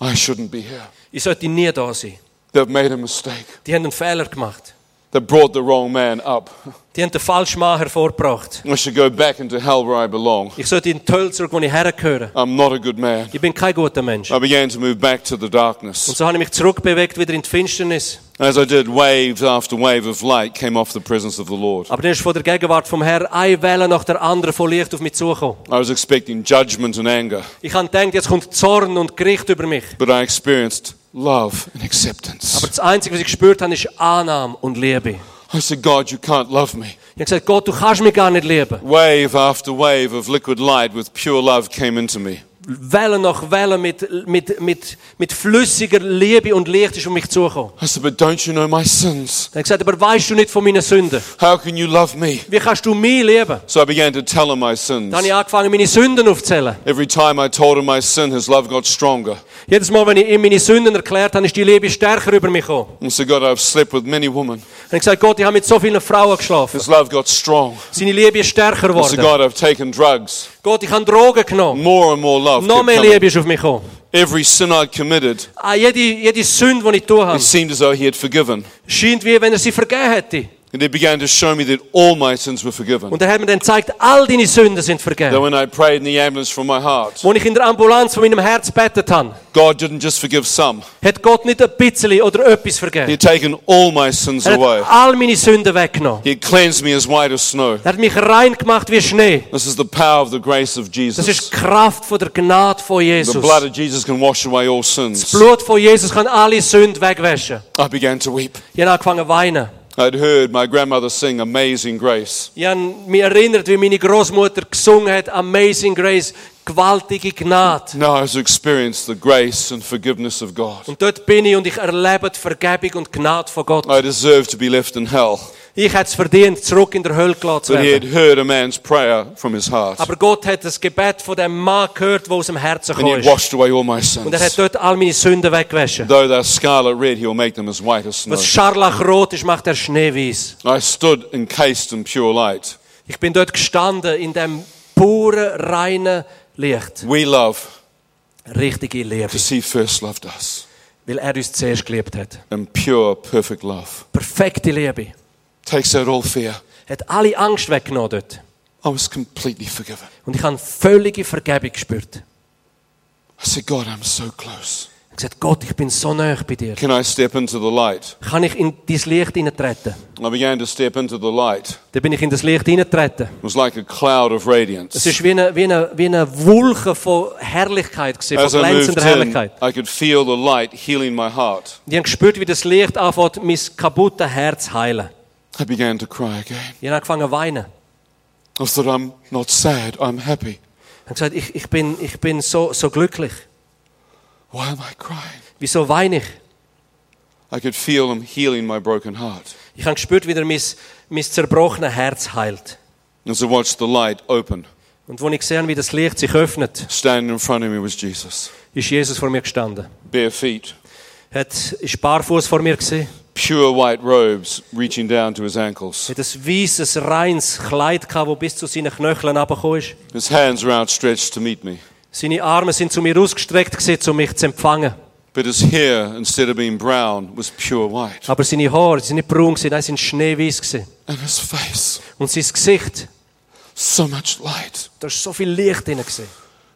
Speaker 1: I shouldn't be here.
Speaker 2: Ich sollte nie da sein.
Speaker 1: They've made a mistake.
Speaker 2: Die haben einen Fehler gemacht.
Speaker 1: They brought the wrong man up.
Speaker 2: Die haben den falschen Mann hervorgebracht.
Speaker 1: I should go back into hell where I belong.
Speaker 2: Ich sollte in die Hölle zurück, wo ich hergehöre.
Speaker 1: I'm not a good man.
Speaker 2: Ich bin kein guter Mensch.
Speaker 1: I began to move back to the
Speaker 2: Und
Speaker 1: darkness.
Speaker 2: so habe ich mich zurückbewegt wieder in die Finsternis.
Speaker 1: As I did, waves after wave of light came off the presence of the Lord.
Speaker 2: Aber dann ist von der Gegenwart vom Herrn eine Welle nach der anderen von Licht auf mich zugekommen.
Speaker 1: I was expecting judgment and anger,
Speaker 2: Ich habe gedacht, jetzt kommt Zorn und Gericht über mich.
Speaker 1: but I experienced love and acceptance.
Speaker 2: Aber das Einzige, was ich gespürt habe, ist Annahme und Liebe.
Speaker 1: I said, God, you can't love me.
Speaker 2: Ich habe gesagt, Gott, du kannst mich gar nicht lieben.
Speaker 1: Wave after wave of liquid light with pure love came into me.
Speaker 2: Welle nach Welle mit, mit, mit, mit flüssiger Liebe und Licht ist um mich zugekommen.
Speaker 1: I said, but don't you know my sins?
Speaker 2: Er gesagt, aber weißt du nicht von meinen Sünden?
Speaker 1: How can you love me?
Speaker 2: Wie kannst du mich lieben?
Speaker 1: So I began to tell him my sins.
Speaker 2: Dann habe ich angefangen, meine Sünden aufzuzählen.
Speaker 1: Every time I told him my sin, his love got stronger.
Speaker 2: Jedes Mal, wenn ich ihm meine Sünden erklärt habe, ist die Liebe stärker über mich gekommen.
Speaker 1: And so, God, I've slept with many women.
Speaker 2: Und ich gesagt, Gott, ich habe mit so vielen Frauen geschlafen.
Speaker 1: His love got strong.
Speaker 2: Seine Liebe ist stärker
Speaker 1: And so,
Speaker 2: geworden.
Speaker 1: God, I've taken drugs.
Speaker 2: Gott, ich habe Drogen genommen.
Speaker 1: More and more love.
Speaker 2: Noch mehr. Liebe ist auf mich gekommen.
Speaker 1: Every sin I'd committed,
Speaker 2: Ah, jede, jede Sünde, die ich tue habe,
Speaker 1: it seemed as though He had forgiven.
Speaker 2: scheint wie wenn er sie vergeben hätte.
Speaker 1: And He began to show me that all my sins were forgiven.
Speaker 2: Und er hat mir dann gezeigt, all deine Sünden sind
Speaker 1: That
Speaker 2: vergeben.
Speaker 1: when I prayed in the ambulance from my heart,
Speaker 2: Als ich in der Ambulanz von meinem Herz betet habe,
Speaker 1: God didn't just forgive some,
Speaker 2: hat Gott nicht ein bisschen oder etwas
Speaker 1: He
Speaker 2: vergeben.
Speaker 1: had taken all my sins
Speaker 2: Er
Speaker 1: away.
Speaker 2: hat all meine Sünden weggenommen.
Speaker 1: He had cleansed me as white as snow.
Speaker 2: Er hat mich rein gemacht wie Schnee.
Speaker 1: This is the power of the grace of
Speaker 2: Das
Speaker 1: Jesus.
Speaker 2: ist die Kraft von der Gnade von
Speaker 1: The blood of Jesus can wash away all
Speaker 2: Das
Speaker 1: sins.
Speaker 2: Blut von Jesus kann alle Sünden wegwaschen.
Speaker 1: I began to weep.
Speaker 2: Ich habe angefangen zu weinen.
Speaker 1: I'd heard my grandmother sing Amazing Grace.
Speaker 2: Ich habe mich erinnert, wie meine Großmutter gesungen hat, Amazing Grace, gewaltige Gnade.
Speaker 1: Now I've experienced the grace and forgiveness of God.
Speaker 2: Und dort bin ich und ich erlebe die Vergebung und Gnade von Gott.
Speaker 1: I deserve to be left in hell.
Speaker 2: Ich hätte es verdient, zurück in der Hölle gelassen zu
Speaker 1: But he had
Speaker 2: werden.
Speaker 1: heard a man's prayer from his heart.
Speaker 2: Aber Gott hat das Gebet von dem Mann gehört, der aus dem Herzen
Speaker 1: And he
Speaker 2: gekommen
Speaker 1: had
Speaker 2: ist.
Speaker 1: washed away all my
Speaker 2: Und er hat dort all meine Sünden weggewaschen.
Speaker 1: Though they're scarlet red, he'll make them as white as snow.
Speaker 2: Was scharlachrot ist, macht er schneeweiß.
Speaker 1: I stood encased in pure light.
Speaker 2: Ich bin dort gestanden in dem puren, reinen Licht.
Speaker 1: We love.
Speaker 2: Richtige Liebe.
Speaker 1: Because He first loved us.
Speaker 2: Weil er uns zuerst geliebt hat.
Speaker 1: And pure, perfect love
Speaker 2: Perfekte Liebe.
Speaker 1: Takes out all fear.
Speaker 2: Hat alle Angst weggenommen dort.
Speaker 1: I was completely forgiven.
Speaker 2: Und ich habe völlige Vergebung gespürt.
Speaker 1: I said, God, I'm so close.
Speaker 2: Ich gesagt, Gott, ich bin so nah bei dir.
Speaker 1: Can I step into the light?
Speaker 2: Kann ich in dein Licht hineintreten?
Speaker 1: I began to step into the light.
Speaker 2: Dann bin ich in das Licht hineingetreten.
Speaker 1: It was like a cloud of
Speaker 2: Es
Speaker 1: radiance.
Speaker 2: ist wie eine, wie eine, wie eine Wolke von Herrlichkeit, gewesen,
Speaker 1: As
Speaker 2: von glänzender
Speaker 1: in,
Speaker 2: Herrlichkeit.
Speaker 1: I could feel the light healing my heart.
Speaker 2: Ich habe gespürt, wie das Licht anfängt, mein kaputtes Herz heilen.
Speaker 1: I began to cry again.
Speaker 2: Ich habe angefangen zu weinen.
Speaker 1: I thought, I'm not sad, I'm happy.
Speaker 2: Ich habe gesagt, ich, ich bin, ich bin so, so glücklich.
Speaker 1: Why am I crying?
Speaker 2: Wieso weine ich?
Speaker 1: I could feel him healing my broken heart.
Speaker 2: Ich habe gespürt, wie er mein, mein zerbrochenes Herz heilt.
Speaker 1: As I watched the light open,
Speaker 2: Und als ich gesehen wie das Licht sich öffnet,
Speaker 1: standing in front of me was Jesus.
Speaker 2: ist Jesus vor mir gestanden.
Speaker 1: Bare feet,
Speaker 2: hat- ist barfuß vor mir gesehen.
Speaker 1: Pure white robes reaching down to his ankles.
Speaker 2: Ein weißes, reines Kleid das bis zu seinen Knöcheln runtergekommen ist.
Speaker 1: His hands were outstretched to meet me.
Speaker 2: Seine Arme sind zu mir ausgestreckt gewesen, um mich zu empfangen.
Speaker 1: But his hair, instead of being brown, was pure white.
Speaker 2: Aber seine Haare sind nicht braun gewesen, nein, sind schneeweiß gewesen.
Speaker 1: And his face,
Speaker 2: Und sein Gesicht,
Speaker 1: so much light.
Speaker 2: da ist so viel Licht drin gewesen.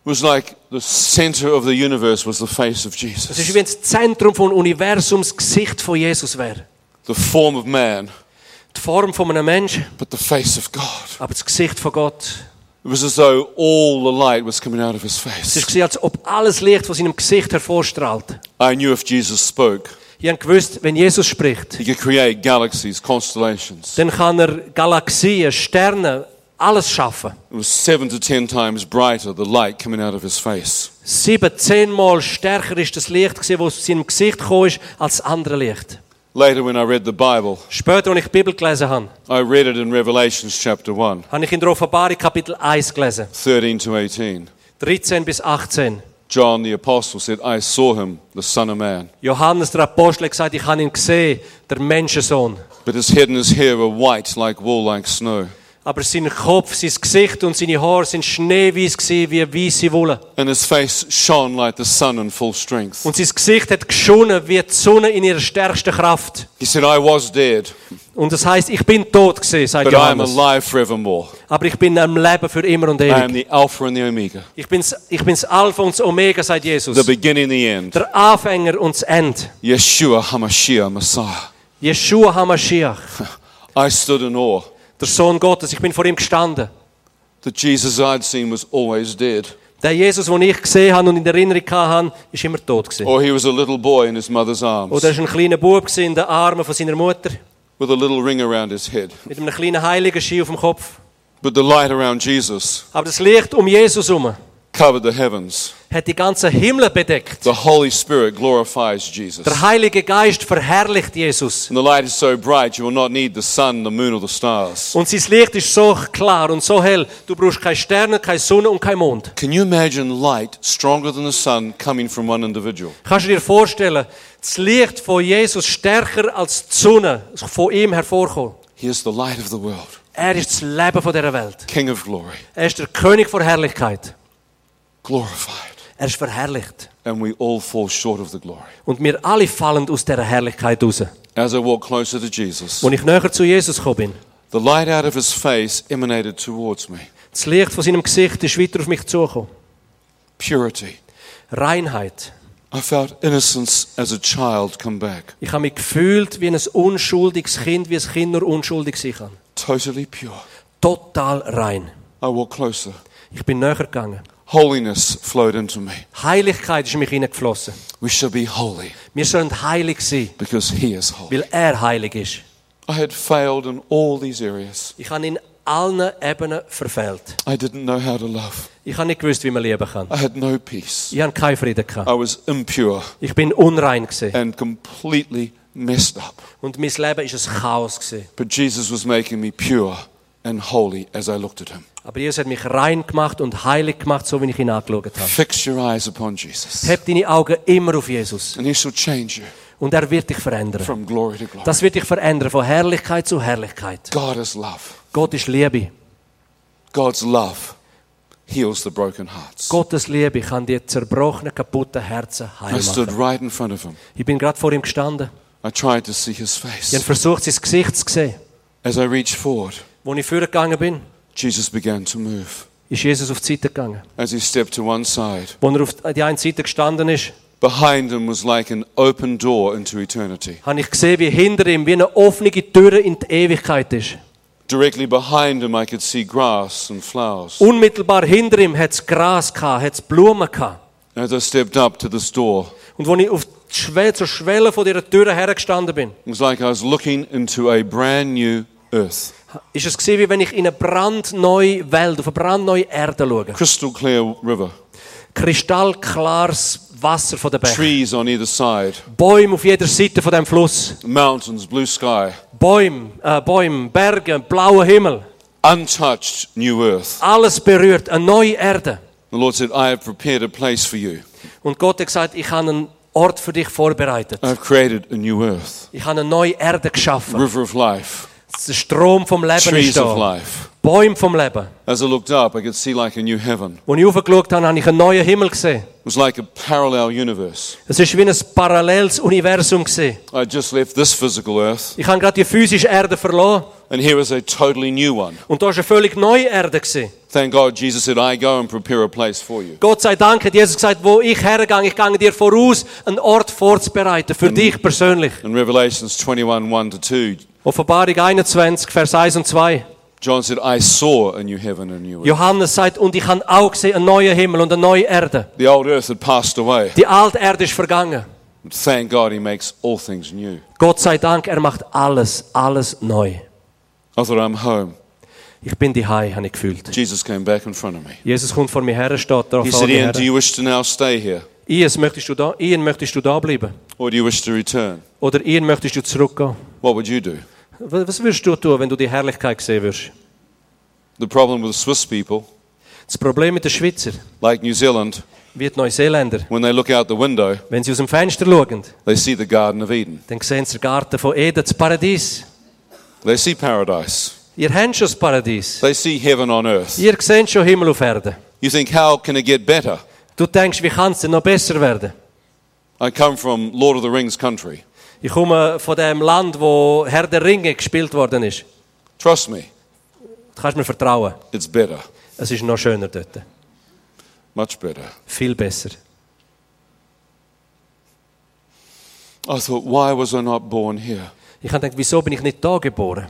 Speaker 1: Was like the center of the universe was the face of
Speaker 2: Es ist
Speaker 1: Jesus.
Speaker 2: wie wenn das Zentrum vom Universum das Gesicht von Jesus wäre.
Speaker 1: The form of man,
Speaker 2: Die Form von einem Menschen,
Speaker 1: but the face of God.
Speaker 2: aber das Gesicht von Gott.
Speaker 1: It was as though all the light was coming out of his
Speaker 2: Es
Speaker 1: face.
Speaker 2: ist gewesen, als ob alles Licht von seinem Gesicht hervorstrahlt.
Speaker 1: I knew if Jesus spoke,
Speaker 2: Ich habe gewusst, wenn Jesus spricht,
Speaker 1: he could create galaxies, constellations.
Speaker 2: dann kann er Galaxien, Sterne, alles schaffen.
Speaker 1: It was seven to ten times brighter, the light coming out of his face.
Speaker 2: Sieben, zehnmal stärker ist das Licht das aus seinem Gesicht gekommen ist, als das andere Licht.
Speaker 1: Later, when I read the Bible,
Speaker 2: Später, als ich die Bibel gelesen habe,
Speaker 1: I read it in Revelations chapter 1,
Speaker 2: habe ich in der Offenbarung Kapitel 1 gelesen.
Speaker 1: 13 to 18.
Speaker 2: 13 bis 18.
Speaker 1: John the Apostle said, I saw him, the Son of Man.
Speaker 2: Johannes, der Apostel, hat gesagt, ich habe ihn gesehen, der Menschensohn.
Speaker 1: But his head and his hair were white like wool, like snow.
Speaker 2: Aber sein Kopf, sein Gesicht und seine Haare sind schneeweiß wie weiße Wolle.
Speaker 1: And his face shone like the sun in full strength.
Speaker 2: Und sein Gesicht hat geschonnen wie die Sonne in ihrer stärksten Kraft.
Speaker 1: He said, I was dead,
Speaker 2: Und das heißt, ich bin tot gewesen, sagt
Speaker 1: but I am
Speaker 2: Johannes.
Speaker 1: alive forevermore.
Speaker 2: Aber ich bin am Leben für immer und
Speaker 1: I am
Speaker 2: ewig.
Speaker 1: the Alpha and the Omega,
Speaker 2: Ich bin's, ich bin's Alpha und das Omega, sagt Jesus.
Speaker 1: the beginning and the end.
Speaker 2: Der Anfänger und das Ende.
Speaker 1: Yeshua HaMashiach, Messiah.
Speaker 2: Yeshua HaMashiach,
Speaker 1: I stood in awe
Speaker 2: der Sohn Gottes. Ich bin vor ihm gestanden.
Speaker 1: that Jesus I'd seen was always dead.
Speaker 2: Der Jesus, den ich gesehen habe und in Erinnerung hatte, ist immer tot gewesen.
Speaker 1: Or he was a little boy in his mother's arms
Speaker 2: Oder er war ein kleiner Bub in den Armen von seiner Mutter,
Speaker 1: with a little ring around his head.
Speaker 2: mit einem kleinen Heiligenschein auf dem Kopf.
Speaker 1: But the light around Jesus
Speaker 2: Aber das Licht um Jesus herum
Speaker 1: covered the heavens.
Speaker 2: hat die ganze Himmel bedeckt.
Speaker 1: The Holy Spirit glorifies Jesus.
Speaker 2: Der Heilige Geist verherrlicht Jesus.
Speaker 1: And the light is so bright you will not need the sun, the moon, or the stars.
Speaker 2: Und sein Licht ist so klar und so hell. Du brauchst keine Sterne, keine Sonne und keinen Mond.
Speaker 1: Can you imagine light stronger than the sun coming from one individual?
Speaker 2: Kannst du dir vorstellen, das Licht von Jesus stärker als die Sonne von ihm hervorkommt?
Speaker 1: He is the light of the world,
Speaker 2: Er ist das Leben von dieser Welt.
Speaker 1: King of glory,
Speaker 2: Er ist der König von Herrlichkeit.
Speaker 1: Glorified.
Speaker 2: Er ist verherrlicht.
Speaker 1: And we all fall short of the glory.
Speaker 2: Und wir alle fallen aus dieser Herrlichkeit raus.
Speaker 1: As I walk closer to Jesus,
Speaker 2: Als ich näher zu Jesus gekommen bin,
Speaker 1: the light out of his face emanated towards me.
Speaker 2: das Licht von seinem Gesicht ist weiter auf mich zugekommen.
Speaker 1: Purity.
Speaker 2: Reinheit.
Speaker 1: I felt innocence as a child come back.
Speaker 2: Ich habe mich gefühlt wie ein unschuldiges Kind, wie ein Kind nur unschuldig sein kann.
Speaker 1: Totally pure.
Speaker 2: Total rein.
Speaker 1: I walked closer.
Speaker 2: Ich bin näher gegangen.
Speaker 1: Holiness flowed into me.
Speaker 2: Heiligkeit ist in mich hineingeflossen.
Speaker 1: We shall be holy
Speaker 2: Wir sollen heilig sein,
Speaker 1: because he is holy.
Speaker 2: weil er heilig ist.
Speaker 1: I had failed in all these areas.
Speaker 2: Ich habe in allen Ebenen verfehlt.
Speaker 1: I didn't know how to love.
Speaker 2: Ich habe nicht gewusst, wie man lieben kann.
Speaker 1: I had no peace.
Speaker 2: Ich habe keinen Frieden gehabt.
Speaker 1: I was impure
Speaker 2: Ich bin unrein gewesen.
Speaker 1: and completely messed up.
Speaker 2: Und mein Leben ist ein Chaos gewesen.
Speaker 1: But Jesus was making me pure and holy as I looked at him.
Speaker 2: Aber Jesus hat mich rein gemacht und heilig gemacht, so wie ich ihn angeschaut habe.
Speaker 1: Fix your eyes upon Jesus,
Speaker 2: Heb deine Augen immer auf Jesus.
Speaker 1: and he shall change you
Speaker 2: Und er wird dich verändern.
Speaker 1: from glory to glory.
Speaker 2: Das wird dich verändern, von Herrlichkeit zu Herrlichkeit.
Speaker 1: God is love.
Speaker 2: Gott ist Liebe.
Speaker 1: God's love heals the broken hearts.
Speaker 2: Gottes Liebe kann die zerbrochenen, kaputten Herzen heil
Speaker 1: I stood right in front of him.
Speaker 2: Ich bin gerade vor ihm gestanden.
Speaker 1: I tried to see his
Speaker 2: Ich habe
Speaker 1: face.
Speaker 2: versucht, sein Gesicht zu sehen.
Speaker 1: As I reached forward,
Speaker 2: Als ich vorgegangen bin,
Speaker 1: Jesus began to move.
Speaker 2: ist Jesus auf die Seite gegangen.
Speaker 1: As he stepped to one side,
Speaker 2: Als er auf die eine Seite gestanden ist,
Speaker 1: behind him was like an open door into eternity.
Speaker 2: habe ich gesehen, wie hinter ihm wie eine offene Tür in die Ewigkeit ist.
Speaker 1: Directly behind him, I could see grass and flowers.
Speaker 2: Unmittelbar hinter ihm hat es Gras, hat es Blumen. Gehabt.
Speaker 1: As I stepped up to this door,
Speaker 2: Und als ich auf die Schwelle, zur Schwelle von dieser Tür hergestanden bin,
Speaker 1: it was like I was looking into a brand new earth.
Speaker 2: ist es gewesen, wie wenn ich in eine brandneue Welt, auf eine brandneue Erde schaue.
Speaker 1: Crystal clear river,
Speaker 2: Kristallklares Wasser von der Berg.
Speaker 1: trees on either side,
Speaker 2: Bäume auf jeder Seite von dem Fluss.
Speaker 1: mountains, blue sky,
Speaker 2: Bäume, äh, Bäume, Berge, blauer Himmel.
Speaker 1: untouched new earth.
Speaker 2: Alles berührt, eine neue Erde.
Speaker 1: The Lord said, I have prepared a place for you.
Speaker 2: Und Gott hat gesagt, ich habe einen Ort für dich vorbereitet.
Speaker 1: I have created a new earth,
Speaker 2: Ich habe eine neue Erde geschaffen.
Speaker 1: river of life,
Speaker 2: Der Strom vom Leben ist
Speaker 1: trees of
Speaker 2: da.
Speaker 1: life.
Speaker 2: Bäume vom Leben.
Speaker 1: As I looked up, I could see like a new heaven.
Speaker 2: Als ich hochgeschaut habe, habe ich einen neuen Himmel gesehen.
Speaker 1: It was like a parallel universe.
Speaker 2: Es ist wie ein paralleles Universum gesehen.
Speaker 1: I just left this physical earth,
Speaker 2: Ich habe gerade die physische Erde verloren
Speaker 1: and here was a totally new one.
Speaker 2: und da ist eine völlig neue Erde gesehen.
Speaker 1: Thank God, Jesus said, I go and prepare a place for you.
Speaker 2: Gott sei Dank hat Jesus gesagt, wo ich hergehe, ich gehe dir voraus, einen Ort vorzubereiten für dich persönlich.
Speaker 1: In Revelations 21 1 to 2,
Speaker 2: Offenbarung 21, Vers 1 und 2.
Speaker 1: John said, I saw a new heaven and a new earth.
Speaker 2: Johannes sagt, und ich habe auch gesehen, einen neuen Himmel und eine neue Erde.
Speaker 1: The old earth had passed away.
Speaker 2: Die alte Erde ist vergangen.
Speaker 1: But thank God, He makes all things new.
Speaker 2: Gott sei Dank, er macht alles, alles neu.
Speaker 1: I thought, I'm home.
Speaker 2: Ich bin die habe ich gefühlt.
Speaker 1: Jesus came back in front of me.
Speaker 2: Jesus kommt vor mir her, steht da
Speaker 1: He said, Ian, do you wish to now stay here?
Speaker 2: Ian, möchtest du da, Ian, möchtest du da bleiben?
Speaker 1: Or do you wish to return?
Speaker 2: Oder Ian, möchtest du zurückgehen?
Speaker 1: What would you do?
Speaker 2: Was würdest du tun, wenn du die Herrlichkeit sehen würdest?
Speaker 1: The problem with Swiss people,
Speaker 2: Das Problem mit den Schweizer,
Speaker 1: like New Zealand,
Speaker 2: wie die Neuseeländer,
Speaker 1: when they look out the window,
Speaker 2: wenn sie aus dem Fenster schauen,
Speaker 1: they see the Garden of Eden.
Speaker 2: dann sehen sie den Garten von Eden, das Paradies.
Speaker 1: They see paradise.
Speaker 2: Ihr habt schon das Paradies.
Speaker 1: They see heaven on earth.
Speaker 2: Ihr seht schon Himmel auf Erde.
Speaker 1: You think, how can it get better?
Speaker 2: Du denkst, wie kann es denn noch besser werden?
Speaker 1: I come from Lord of the Rings country.
Speaker 2: Ich komme von dem Land, wo Herr der Ringe gespielt worden ist.
Speaker 1: Trust me,
Speaker 2: Du kannst mir vertrauen.
Speaker 1: it's better.
Speaker 2: Es ist noch schöner dort.
Speaker 1: Much better.
Speaker 2: Viel besser.
Speaker 1: I thought, why was I not born here?
Speaker 2: Ich habe gedacht, wieso bin ich nicht da geboren?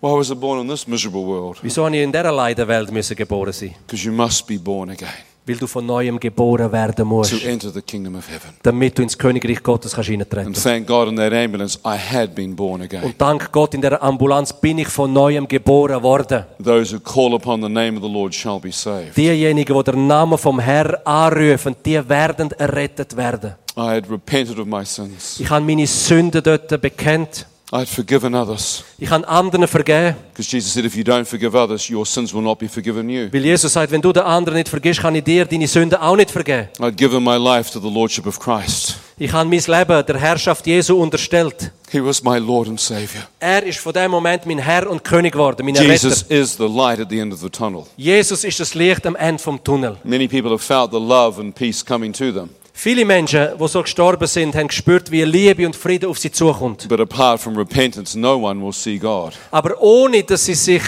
Speaker 1: Why was I born in this miserable world?
Speaker 2: Wieso habe ich in dieser Leidenwelt müssen geboren sein?
Speaker 1: Because you must be born again
Speaker 2: Weil du von neuem geboren werden musst,
Speaker 1: to enter the kingdom of heaven.
Speaker 2: damit du ins Königreich Gottes kannst eintreten
Speaker 1: And thank God in that ambulance, I had been born again.
Speaker 2: Und dank Gott in der Ambulanz bin ich von neuem geboren worden.
Speaker 1: Those who call upon the name of the Lord shall be saved.
Speaker 2: Diejenigen, die den Namen vom Herr anrufen, die werden errettet werden.
Speaker 1: I had repented of my sins.
Speaker 2: Ich habe meine Sünden dort bekennt.
Speaker 1: I had forgiven others.
Speaker 2: Ich habe anderen vergeben.
Speaker 1: Because Jesus said, if you don't forgive others, your sins will not be forgiven you.
Speaker 2: Weil Jesus sagt, wenn du den anderen nicht vergisst, kann ich dir deine Sünden auch nicht vergeben.
Speaker 1: I'd given my life to the Lordship of Christ.
Speaker 2: Ich habe mein Leben der Herrschaft Jesu unterstellt.
Speaker 1: He was my Lord and Savior.
Speaker 2: Er ist von dem Moment mein Herr und König geworden, mein
Speaker 1: Jesus
Speaker 2: Retter.
Speaker 1: is the light at the end of the tunnel.
Speaker 2: Jesus ist das Licht am Ende vom Tunnel.
Speaker 1: Many people have felt the love and peace coming to them.
Speaker 2: Viele Menschen, die so gestorben sind, haben gespürt, wie Liebe und Friede auf sie zukommt.
Speaker 1: But apart from repentance, no one will see God.
Speaker 2: Aber ohne, dass sie sich,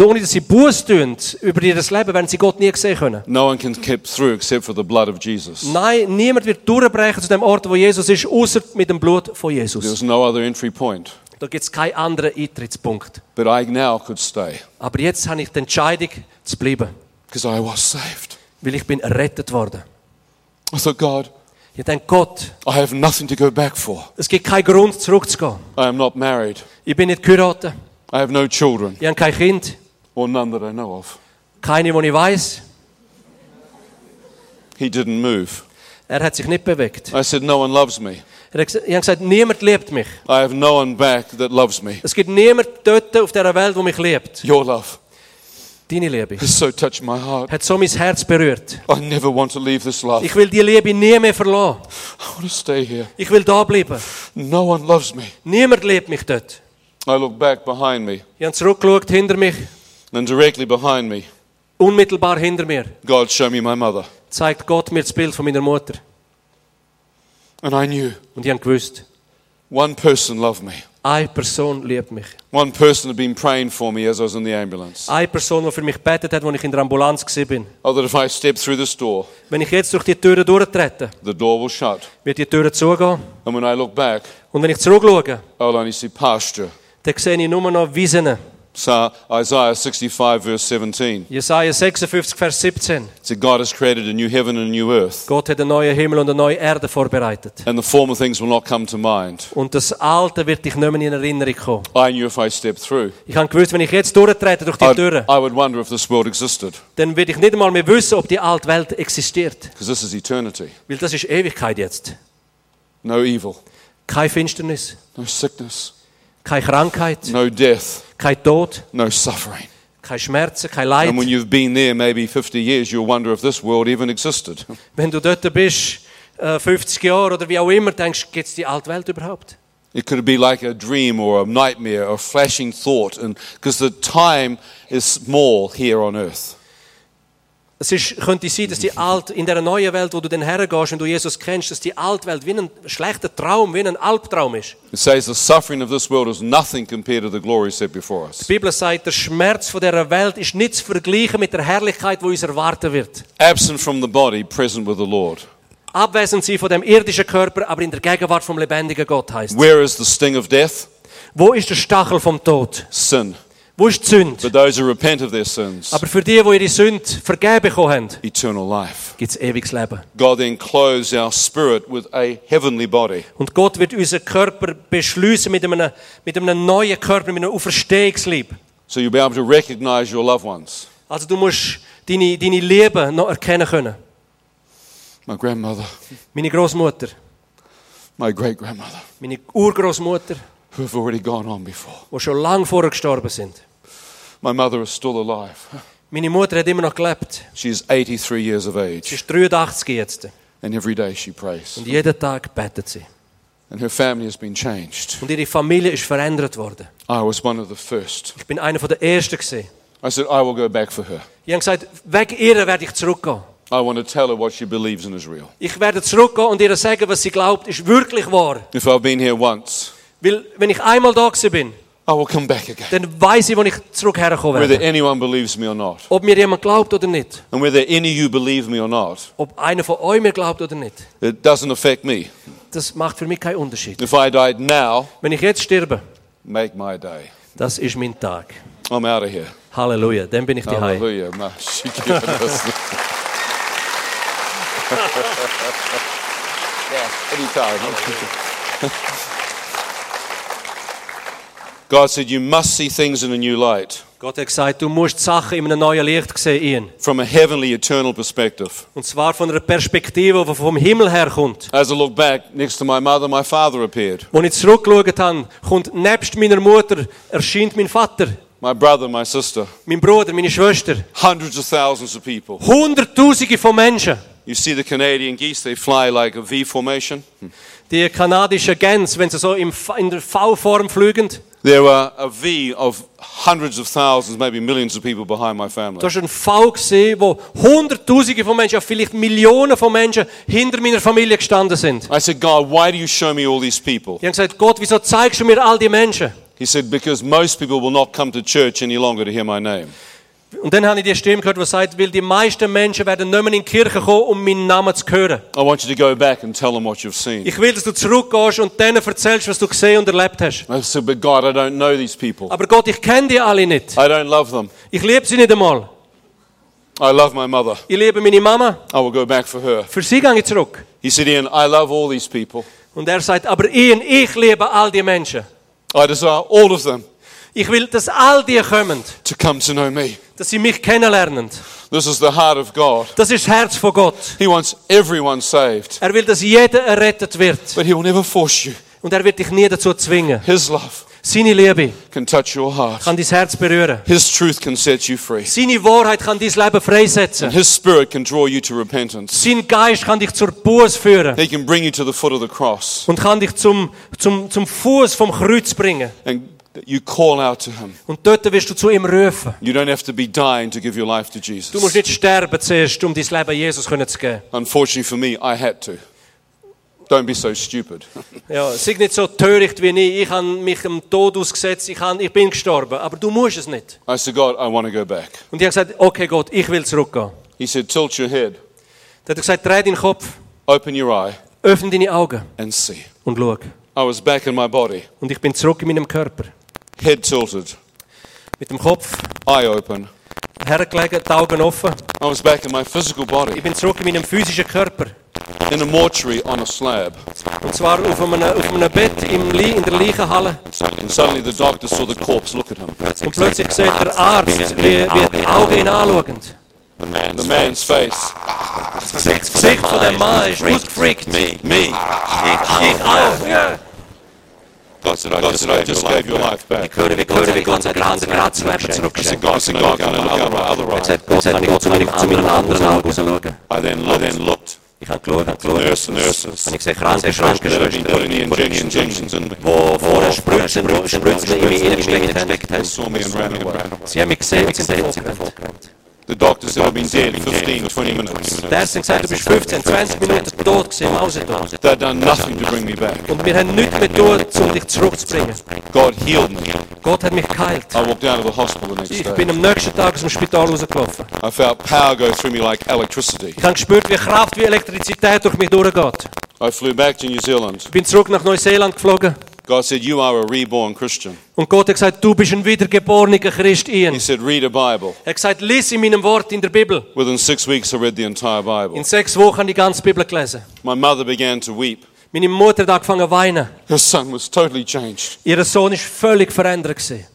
Speaker 2: ohne, dass sie Buß tun über ihr Leben, werden sie Gott nie sehen können.
Speaker 1: No one can keep through except for the blood of Jesus.
Speaker 2: Nein, niemand wird durchbrechen zu dem Ort, wo Jesus ist, außer mit dem Blut von Jesus.
Speaker 1: There's no other entry point.
Speaker 2: Da gibt es keinen anderen Eintrittspunkt.
Speaker 1: But I now could stay
Speaker 2: Aber jetzt habe ich die Entscheidung, zu bleiben,
Speaker 1: because I was saved.
Speaker 2: weil ich bin errettet worden.
Speaker 1: I thought, God,
Speaker 2: Ich denke, Gott,
Speaker 1: I have nothing to go back for.
Speaker 2: es gibt keinen Grund, zurückzugehen.
Speaker 1: I am not married.
Speaker 2: Ich bin nicht geheiratet,
Speaker 1: I have no children,
Speaker 2: ich habe kein Kind,
Speaker 1: or none that I know of.
Speaker 2: keine, die ich weiß.
Speaker 1: He didn't move.
Speaker 2: Er hat sich nicht bewegt.
Speaker 1: I said, No one loves me.
Speaker 2: Er hat gesagt, ich habe gesagt, niemand liebt mich.
Speaker 1: I have no one back that loves me.
Speaker 2: Es gibt niemand dort auf dieser Welt, der mich liebt.
Speaker 1: Your love
Speaker 2: Deine Liebe
Speaker 1: so touched my heart.
Speaker 2: hat so mein Herz berührt.
Speaker 1: I never want to leave this love.
Speaker 2: Ich will die Liebe nie mehr verlassen.
Speaker 1: I want to stay here.
Speaker 2: Ich will da bleiben.
Speaker 1: No one loves me.
Speaker 2: Niemand liebt mich dort.
Speaker 1: I look back behind me,
Speaker 2: Ich habe zurückgeschaut hinter mich.
Speaker 1: and directly behind me,
Speaker 2: unmittelbar hinter mir
Speaker 1: God show me my mother.
Speaker 2: zeigt Gott mir das Bild von meiner Mutter.
Speaker 1: And I knew
Speaker 2: Und ich habe gewusst,
Speaker 1: one person loved me.
Speaker 2: Eine Person liebt mich.
Speaker 1: One person had been praying for me as I was in the ambulance.
Speaker 2: Eine Person, die für mich betet hat, als ich in der Ambulanz war.
Speaker 1: Oh, that if I step through this door,
Speaker 2: Wenn ich jetzt durch die Türen durchtrete,
Speaker 1: the door will shut.
Speaker 2: wird die Türen zugehen.
Speaker 1: And when I look back,
Speaker 2: Und wenn ich zurückschaue,
Speaker 1: I will only see pasture.
Speaker 2: dann sehe ich nur noch Wiesen.
Speaker 1: So Isaiah 65 verse 17.
Speaker 2: Jesaja 56, Vers 17.
Speaker 1: It said, God has created a new heaven and a new earth,
Speaker 2: Gott hat einen neuen Himmel und eine neue Erde vorbereitet.
Speaker 1: and the former things will not come to mind.
Speaker 2: Und das Alte wird dich nicht mehr in Erinnerung kommen.
Speaker 1: I knew if I stepped through,
Speaker 2: Ich habe gewusst, wenn ich jetzt durchtrete durch die
Speaker 1: I'd,
Speaker 2: Türen,
Speaker 1: I would wonder if this world existed,
Speaker 2: dann werde ich nicht einmal mehr wissen, ob die alte Welt existiert.
Speaker 1: because this is eternity.
Speaker 2: Weil das ist Ewigkeit jetzt.
Speaker 1: No evil,
Speaker 2: Keine Finsternis,
Speaker 1: no sickness,
Speaker 2: keine Krankheit,
Speaker 1: no death,
Speaker 2: kein Tod,
Speaker 1: no suffering.
Speaker 2: keine Schmerzen, kein Leid.
Speaker 1: And when you've been there maybe 50 years, you'll wonder if this world even existed.
Speaker 2: Wenn du dort bist, äh, 50 Jahre oder wie auch immer, denkst gibt es die alte Welt überhaupt?
Speaker 1: It could be like a dream or a nightmare or a flashing thought, and because the time is small here on earth.
Speaker 2: Es ist, könnte sein, dass die alte, in der neuen Welt, wo du dann hergehst und du Jesus kennst, dass die alte Welt wie ein schlechter Traum, wie ein Albtraum ist.
Speaker 1: It says the suffering of this world is nothing compared to the glory set before us.
Speaker 2: Die Bibel sagt, der Schmerz von dieser Welt ist nicht zu vergleichen mit der Herrlichkeit, die uns erwarten wird.
Speaker 1: Absent from the body, present with the Lord.
Speaker 2: Abwesend sein von dem irdischen Körper, aber in der Gegenwart vom lebendigen Gott heißt.
Speaker 1: Where is the sting of death?
Speaker 2: Wo ist der Stachel vom Tod?
Speaker 1: Sin.
Speaker 2: Wo ist die Sünde?
Speaker 1: For those who repent of their sins,
Speaker 2: Aber für die, die ihre Sünde vergeben bekommen haben,
Speaker 1: eternal life.
Speaker 2: gibt es ewiges Leben.
Speaker 1: God then clothes our spirit with a heavenly body.
Speaker 2: Und Gott wird unseren Körper beschließen mit einem, mit einem neuen Körper, mit einem Auferstehungslieb.
Speaker 1: So you'll be able to recognize your loved ones.
Speaker 2: Also du musst deine, deine Liebe noch erkennen können.
Speaker 1: My grandmother,
Speaker 2: Meine Großmutter,
Speaker 1: my great grandmother,
Speaker 2: meine Urgroßmutter,
Speaker 1: who have already gone on before.
Speaker 2: die schon lange vorher gestorben sind.
Speaker 1: My mother is still alive.
Speaker 2: Meine Mutter hat immer noch gelebt.
Speaker 1: She is 83 years of
Speaker 2: Sie
Speaker 1: age,
Speaker 2: ist 83 jetzt.
Speaker 1: and every day she prays.
Speaker 2: Und jeden Tag betet sie.
Speaker 1: And her family has been changed.
Speaker 2: Und ihre Familie ist verändert worden.
Speaker 1: I was one of the first.
Speaker 2: Ich bin einer der Ersten gesehen.
Speaker 1: I said, I will go back for her.
Speaker 2: Ich habe gesagt, wegen ihr werde ich zurückgehen.
Speaker 1: I want to tell her what she believes in is real.
Speaker 2: Ich werde zurückgehen und ihr sagen, was sie glaubt, ist wirklich wahr.
Speaker 1: If I've been here once,
Speaker 2: Weil, wenn ich einmal da gewesen bin,
Speaker 1: I will come back again.
Speaker 2: dann weiß ich, wo ich zurück herkommen
Speaker 1: Whether
Speaker 2: werde.
Speaker 1: anyone believes me or not.
Speaker 2: Ob mir jemand glaubt oder nicht.
Speaker 1: And whether any of you believe me or not,
Speaker 2: Ob einer von euch mir glaubt oder nicht.
Speaker 1: it doesn't affect me.
Speaker 2: Das macht für mich keinen Unterschied.
Speaker 1: If I died now,
Speaker 2: Wenn ich jetzt sterbe,
Speaker 1: make my day.
Speaker 2: das ist mein Tag.
Speaker 1: I'm out of here.
Speaker 2: Halleluja, dann bin ich.
Speaker 1: Ma- shikiradas. yeah, anytime. God said, You must see things in a new light,
Speaker 2: Gott hat gesagt, du musst Sachen in einem neuen Licht sehen.
Speaker 1: From a heavenly, eternal perspective.
Speaker 2: Und zwar von einer Perspektive, die vom Himmel herkommt.
Speaker 1: As I look back, next to my mother, my father appeared.
Speaker 2: Als ich zurückgeschaut habe, kommt nebst meiner Mutter, erscheint mein Vater,
Speaker 1: My brother, my sister,
Speaker 2: mein Bruder, meine Schwester.
Speaker 1: hundreds of thousands of people.
Speaker 2: Hunderttausende von Menschen.
Speaker 1: You see the Canadian geese, they fly like a V formation.
Speaker 2: Die kanadischen Gänse, wenn sie so im in der V-Form fliegen,
Speaker 1: There were a V of hundreds of thousands, maybe millions of people behind my family.
Speaker 2: da war ein V, gesehen, wo Hunderttausende von Menschen, ja vielleicht Millionen von Menschen hinter meiner Familie gestanden sind.
Speaker 1: I said, God, why do you show me all these people?
Speaker 2: Die haben gesagt, Gott, wieso zeigst du mir all die Menschen?
Speaker 1: He said, because most people will not come to church any longer to hear my name.
Speaker 2: Und dann habe ich die Stimme gehört, die sagt, weil die meisten Menschen werden nicht mehr in die Kirche kommen, um meinen Namen zu hören.
Speaker 1: I want you to go back and tell them what you've seen.
Speaker 2: Ich will, dass du zurückgehst und denen erzählst, was du gesehen und erlebt hast.
Speaker 1: I said, but God, I don't know these people.
Speaker 2: Aber Gott, ich kenne die alle nicht.
Speaker 1: I don't love them.
Speaker 2: Ich liebe sie nicht einmal.
Speaker 1: I love my mother.
Speaker 2: Ich liebe meine Mama.
Speaker 1: I will go back for her.
Speaker 2: Für sie gehe ich zurück.
Speaker 1: He said, Ian, I love all these people.
Speaker 2: Und er sagt, aber Ian, ich liebe all die Menschen.
Speaker 1: I desire all of them
Speaker 2: Ich will, dass all die kommen,
Speaker 1: to come to know me.
Speaker 2: dass sie mich kennenlernen.
Speaker 1: This is the heart of God.
Speaker 2: Das ist das Herz von Gott.
Speaker 1: He wants everyone saved,
Speaker 2: Er will, dass jeder errettet wird.
Speaker 1: but He will never force you.
Speaker 2: Und er wird dich nie dazu zwingen.
Speaker 1: His love
Speaker 2: Seine Liebe
Speaker 1: can touch your heart.
Speaker 2: kann dein Herz berühren.
Speaker 1: His truth can set you free.
Speaker 2: Seine Wahrheit kann dein Leben freisetzen.
Speaker 1: And His Spirit can draw you to repentance.
Speaker 2: Sein Geist kann dich zur Buße führen.
Speaker 1: He can bring you to the foot of the cross.
Speaker 2: Und kann dich zum, zum, zum Fuß vom Kreuz bringen.
Speaker 1: And you call out to Him.
Speaker 2: Und dort wirst du zu ihm rufen.
Speaker 1: You don't have to be dying to give your life to
Speaker 2: Du musst
Speaker 1: Jesus.
Speaker 2: nicht sterben zuerst, um dein Leben Jesus zu geben.
Speaker 1: Unfortunately for me, I had to. Don't be so stupid.
Speaker 2: Ja, sei nicht so töricht wie ich. Ich habe mich dem Tod ausgesetzt. Ich, habe, ich bin gestorben. Aber du musst es nicht.
Speaker 1: I said, God, I want to go back.
Speaker 2: Und ich habe gesagt, okay Gott, ich will zurückgehen.
Speaker 1: He said, Tilt your head,
Speaker 2: Dann hat er gesagt, dreh deinen Kopf,
Speaker 1: open your eye,
Speaker 2: öffne deine Augen
Speaker 1: and see.
Speaker 2: und schau.
Speaker 1: I was back in my body,
Speaker 2: Und ich bin zurück in meinem Körper.
Speaker 1: Head tilted,
Speaker 2: Mit dem Kopf
Speaker 1: eye open.
Speaker 2: hergelegen, die Augen offen.
Speaker 1: I was back in my physical
Speaker 2: Ich
Speaker 1: body,
Speaker 2: bin zurück in meinem physischen Körper.
Speaker 1: in a mortuary on a slab.
Speaker 2: Und zwar auf einem, auf einem Bett im Li in der Leichenhalle.
Speaker 1: And suddenly the doctor saw the corpse look at him.
Speaker 2: Und plötzlich sieht der Arzt, wie, wie die Augen ihn anschauen.
Speaker 1: The man's face.
Speaker 2: Das Gesicht von dem Mann ist ausgefreakt.
Speaker 3: Me, me.
Speaker 2: Ich auch, ja.
Speaker 3: God said, I
Speaker 1: God
Speaker 3: just
Speaker 1: said, I
Speaker 3: gave
Speaker 1: just
Speaker 3: your
Speaker 1: gave
Speaker 3: life
Speaker 1: your
Speaker 3: back.
Speaker 1: life back.
Speaker 2: höre, wie Gott, wie Gott seine Hand Herz Leben
Speaker 1: I said,
Speaker 2: zurückschickt.
Speaker 1: God, I said, God, can I look out my other eye?
Speaker 2: Sagt Gott, kann ich Gott zu meinem zu meinem anderen Auge schauen.
Speaker 1: I then, I then looked.
Speaker 2: Ich habe geschaut, habe
Speaker 1: The
Speaker 2: geschaut.
Speaker 1: nurse, nurses
Speaker 2: Und ich sehe kranke
Speaker 1: that had been
Speaker 2: Krankenschwestern,
Speaker 1: putting the injections, injections in me.
Speaker 2: die vorher Spritzen, Spritzen in mich hineingesteckt
Speaker 1: They
Speaker 2: haben.
Speaker 1: saw me and ran away.
Speaker 2: Sie haben mich gesehen und sind davongerannt.
Speaker 1: The doctor said I'd been dead 15, 20 minutes.
Speaker 2: Der Arzt hat gesagt, du bist 15, 20 Minuten tot gewesen, im Außentod.
Speaker 1: They'd done nothing to bring me back.
Speaker 2: Und wir haben nichts mehr getan, um dich zurückzubringen.
Speaker 1: God healed me.
Speaker 2: Gott hat mich geheilt.
Speaker 1: I walked out of the hospital the next
Speaker 2: Ich bin am nächsten Tag aus dem Spital rausgelaufen.
Speaker 1: I felt power go through me like electricity.
Speaker 2: Ich habe gespürt, wie Kraft, wie Elektrizität durch mich durchgeht.
Speaker 1: I flew back to New Zealand.
Speaker 2: Ich bin zurück nach Neuseeland geflogen.
Speaker 1: God said, You are a reborn Christian.
Speaker 2: Und Gott hat gesagt, du bist ein wiedergeborener Christ, Ian.
Speaker 1: He said, Read a Bible.
Speaker 2: Er hat gesagt, lies in meinem Wort in der Bibel.
Speaker 1: Within six weeks, I read the entire Bible.
Speaker 2: In sechs Wochen habe ich die ganze Bibel gelesen.
Speaker 1: My mother began to weep.
Speaker 2: Meine Mutter hat angefangen zu weinen.
Speaker 1: Her son was totally changed.
Speaker 2: Ihr Sohn ist völlig verändert. gewesen.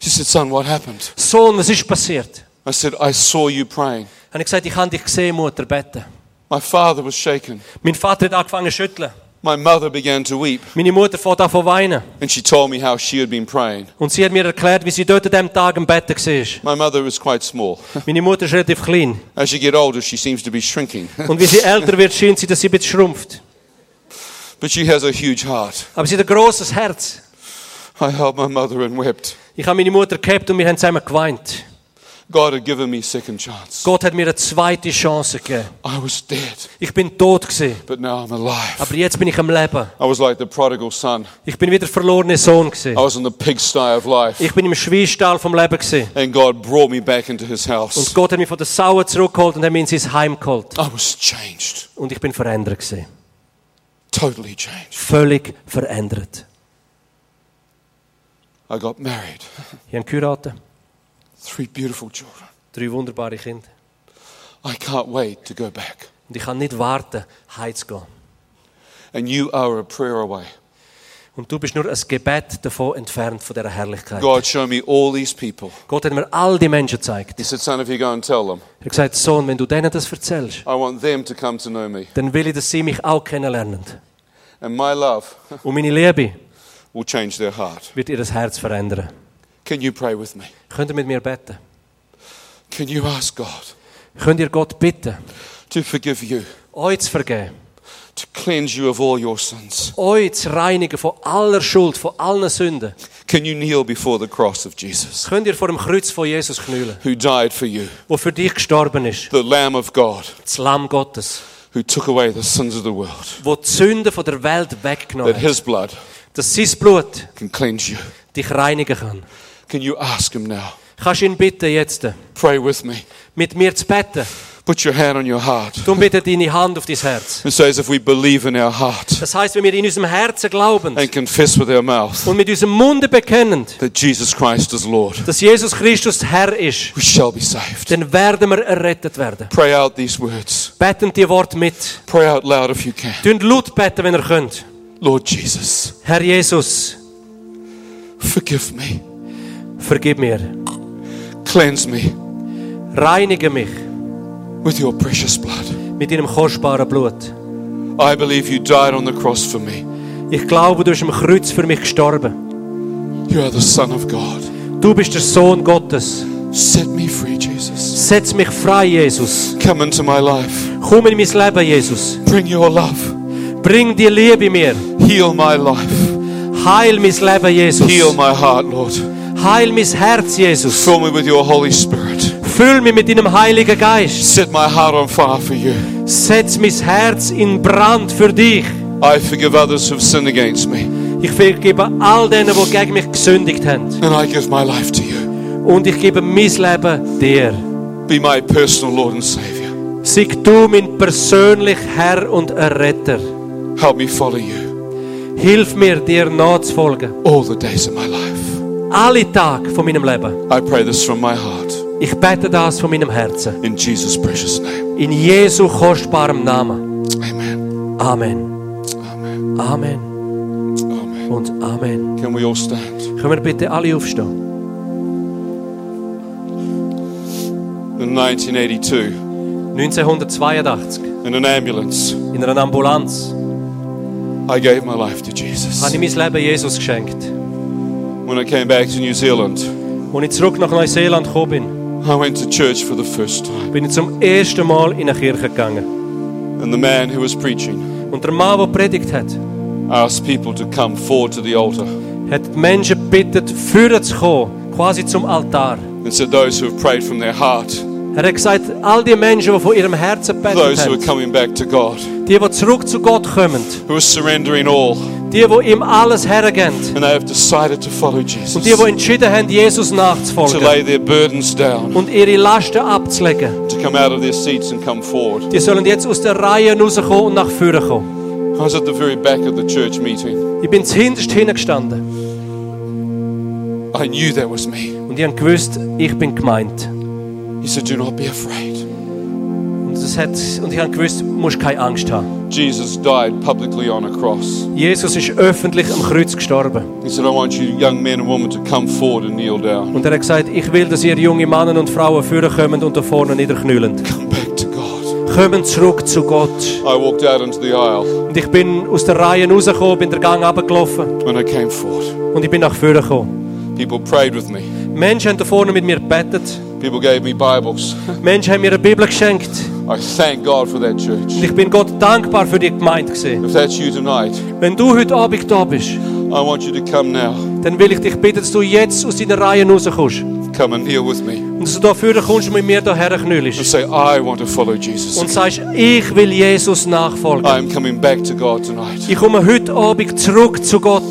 Speaker 1: She said, Son, what happened?
Speaker 2: Sohn, was ist passiert?
Speaker 1: I said, I saw you praying.
Speaker 2: Habe ich gesagt, ich habe dich gesehen, Mutter, beten.
Speaker 1: My father was shaken.
Speaker 2: Mein Vater hat angefangen zu schütteln.
Speaker 1: My mother began to weep.
Speaker 2: Meine Mutter an zu weinen.
Speaker 1: And she told me how she had been praying.
Speaker 2: Und sie hat mir erklärt, wie sie dort an diesem Tag im Bett war.
Speaker 1: My mother was quite small.
Speaker 2: Meine Mutter ist relativ klein.
Speaker 1: As she get older, she seems to be shrinking.
Speaker 2: Und wie sie älter wird, scheint sie, dass sie ein bisschen schrumpft.
Speaker 1: But she has a huge heart.
Speaker 2: Aber sie hat ein grosses Herz.
Speaker 1: I held my mother and wept.
Speaker 2: Ich habe meine Mutter gehabt und wir haben zusammen geweint. Gott hat mir eine zweite Chance gegeben.
Speaker 1: I was dead,
Speaker 2: Ich bin tot gewesen,
Speaker 1: but now I'm alive.
Speaker 2: aber jetzt bin ich am Leben.
Speaker 1: I was like the prodigal son.
Speaker 2: Ich bin wieder verlorener Sohn
Speaker 1: I
Speaker 2: gewesen.
Speaker 1: was in the pigsty of life.
Speaker 2: Ich bin im Schweinstall vom Leben gewesen.
Speaker 1: And God brought me back into his house.
Speaker 2: Und Gott hat mich von der Sauen zurückgeholt und hat mich in sein Heim geholt.
Speaker 1: I was changed.
Speaker 2: Und ich bin verändert gewesen.
Speaker 1: Totally changed.
Speaker 2: Völlig verändert.
Speaker 1: I got married.
Speaker 2: Ich habe geheiratet.
Speaker 1: Three beautiful children.
Speaker 2: Drei wunderbare Kinder.
Speaker 1: I can't wait to go back.
Speaker 2: Und ich kann nicht warten, heimzugehen.
Speaker 1: And you are a prayer away.
Speaker 2: Und du bist nur ein Gebet davon entfernt von dieser Herrlichkeit.
Speaker 1: God, show me all these people.
Speaker 2: Gott hat mir all die Menschen gezeigt.
Speaker 1: He said, Son, if you go and tell them,
Speaker 2: Er hat gesagt, Sohn, wenn du denen das erzählst,
Speaker 1: I want them to come to know me.
Speaker 2: dann will ich, dass sie mich auch kennenlernen.
Speaker 1: And my love
Speaker 2: Und meine Liebe
Speaker 1: will change their heart.
Speaker 2: wird ihr Herz verändern.
Speaker 1: Can you pray with me?
Speaker 2: Könnt ihr mit mir beten?
Speaker 1: Can you ask God
Speaker 2: Könnt ihr Gott bitten,
Speaker 1: to forgive you,
Speaker 2: euch zu vergeben,
Speaker 1: to cleanse you of all your sins?
Speaker 2: euch zu reinigen von aller Schuld, von allen Sünden?
Speaker 1: Can you kneel before the cross of Jesus,
Speaker 2: Könnt ihr vor dem Kreuz von Jesus knüllen,
Speaker 1: who died for you,
Speaker 2: wo für dich gestorben ist?
Speaker 1: the Lamb of God,
Speaker 2: Das Lamm Gottes,
Speaker 1: who took away the sins of the world?
Speaker 2: wo die Sünden von der Welt weggenommen
Speaker 1: That
Speaker 2: hat?
Speaker 1: his blood
Speaker 2: Dass sein Blut
Speaker 1: can cleanse you.
Speaker 2: dich reinigen kann.
Speaker 1: Can you ask him now?
Speaker 2: Kannst ihn bitten jetzt,
Speaker 1: Pray with me.
Speaker 2: mit mir zu beten?
Speaker 1: Put your hand on your heart
Speaker 2: Du bitte deine Hand auf dein Herz.
Speaker 1: It says if we believe in our heart
Speaker 2: Das heißt, wenn wir in unserem Herzen glauben
Speaker 1: and confess with our mouth
Speaker 2: und mit unserem Munde bekennen,
Speaker 1: that Jesus Christ is Lord,
Speaker 2: dass Jesus Christus Herr ist,
Speaker 1: we shall be saved.
Speaker 2: dann werden wir errettet werden.
Speaker 1: Pray out these words.
Speaker 2: Beten die Worte mit.
Speaker 1: Pray out loud if you can.
Speaker 2: Tun laut beten, wenn ihr könnt.
Speaker 1: Lord Jesus,
Speaker 2: Herr Jesus,
Speaker 1: forgive me,
Speaker 2: vergib mir.
Speaker 1: cleanse me
Speaker 2: Reinige mich
Speaker 1: with your precious blood.
Speaker 2: mit deinem kostbaren Blut.
Speaker 1: I believe you died on the cross for me.
Speaker 2: Ich glaube, du bist am Kreuz für mich gestorben.
Speaker 1: You are the Son of God.
Speaker 2: Du bist der Sohn Gottes.
Speaker 1: Set me free, Jesus.
Speaker 2: Setz mich frei, Jesus.
Speaker 1: Come into my life.
Speaker 2: Komm in mein Leben, Jesus.
Speaker 1: Bring your love.
Speaker 2: Bring die Liebe mir.
Speaker 1: Heal my life.
Speaker 2: Heil mein Leben, Jesus.
Speaker 1: Heal my heart, Lord.
Speaker 2: Heil mein Herz, Jesus.
Speaker 1: Fill me with your Holy Spirit.
Speaker 2: Füll mich mit deinem Heiligen Geist.
Speaker 1: Set my heart on fire for you.
Speaker 2: Setz mein Herz in Brand für dich.
Speaker 1: I forgive others who've sinned against me,
Speaker 2: Ich vergebe all denen, die gegen mich gesündigt haben.
Speaker 1: and I give my life to you.
Speaker 2: Und ich gebe mein Leben dir.
Speaker 1: Be my personal Lord and Savior.
Speaker 2: Sei du mein persönlich Herr und Erretter.
Speaker 1: Help me follow you
Speaker 2: Hilf mir, dir nachzufolgen.
Speaker 1: all the days of my life.
Speaker 2: Alle Tage von meinem Leben.
Speaker 1: I pray this from my heart.
Speaker 2: Ich bete das von meinem Herzen.
Speaker 1: In Jesus' precious name.
Speaker 2: In Jesu kostbarem Namen.
Speaker 1: Amen.
Speaker 2: Amen.
Speaker 1: Amen.
Speaker 2: Amen
Speaker 1: Amen.
Speaker 2: und Amen.
Speaker 1: Can we all stand?
Speaker 2: Können wir bitte alle aufstehen?
Speaker 1: In 1982,
Speaker 2: 1982
Speaker 1: in an ambulance,
Speaker 2: in einer Ambulanz
Speaker 1: I gave my life to
Speaker 2: habe
Speaker 1: Jesus.
Speaker 2: ich mein Leben Jesus geschenkt.
Speaker 1: When I came back to New Zealand,
Speaker 2: Als ich zurück nach Neuseeland gekommen bin,
Speaker 1: I went to church for the first time.
Speaker 2: bin ich zum ersten Mal in eine Kirche gegangen.
Speaker 1: And the man who was preaching
Speaker 2: Und der Mann, der predigt hat,
Speaker 1: asked people to come forward to the altar
Speaker 2: hat die Menschen gebeten, führen zu kommen, quasi zum Altar.
Speaker 1: and said, Those who have prayed from their heart,
Speaker 2: Er hat gesagt, all die Menschen, die von ihrem Herzen gebetet
Speaker 1: those who are
Speaker 2: haben,
Speaker 1: coming back to God,
Speaker 2: die, die zurück zu Gott kommen,
Speaker 1: who are surrendering all,
Speaker 2: die, die ihm alles hergeben
Speaker 1: and they have decided to follow
Speaker 2: und
Speaker 1: Jesus,
Speaker 2: die, die entschieden haben, Jesus
Speaker 1: to
Speaker 2: nachzufolgen
Speaker 1: lay their burdens down,
Speaker 2: und ihre Lasten abzulegen,
Speaker 1: to come out of their seats and come forward.
Speaker 2: die sollen jetzt aus der Reihe rauskommen und nach vorne kommen.
Speaker 1: I was at the very back of the church meeting.
Speaker 2: Ich bin zuhinterst hingestanden
Speaker 1: I knew that was me.
Speaker 2: und ich habe gewusst, ich bin gemeint.
Speaker 1: He said, Do not be afraid.
Speaker 2: Und, das hat, und ich habe gewusst, du musst keine Angst haben.
Speaker 1: Jesus died publicly on a cross.
Speaker 2: Jesus ist öffentlich am Kreuz gestorben.
Speaker 1: He said, I want you, young men and women, to come forward and kneel down.
Speaker 2: Und er hat gesagt, ich will, dass ihr junge Männer und Frauen vorkommen und da vorne niederknüllen.
Speaker 1: Come back to God.
Speaker 2: Kommen zurück zu Gott.
Speaker 1: I walked out into the aisle
Speaker 2: Und ich bin aus der Reihe rausgekommen, bin den Gang runtergelaufen
Speaker 1: and I came forward.
Speaker 2: und ich bin nach vorne gekommen.
Speaker 1: People prayed with me.
Speaker 2: Menschen haben da vorne mit mir gebetet.
Speaker 1: People gave me Bibles.
Speaker 2: Menschen haben mir eine Bibel geschenkt.
Speaker 1: I thank God for that church.
Speaker 2: ich bin Gott dankbar für die Gemeinde.
Speaker 1: If that's you tonight,
Speaker 2: Wenn du heute Abend da bist,
Speaker 1: I want you to come now.
Speaker 2: dann will ich dich bitten, dass du jetzt aus deiner Reihe rauskommst.
Speaker 1: Come and kneel with me
Speaker 2: Und dass du da vorne kommst und mit mir da
Speaker 1: and
Speaker 2: herknüllst.
Speaker 1: say, I want to follow Jesus.
Speaker 2: Und sagst, ich will Jesus nachfolgen.
Speaker 1: I'm coming back to God tonight.
Speaker 2: Ich komme heute Abend zurück zu Gott.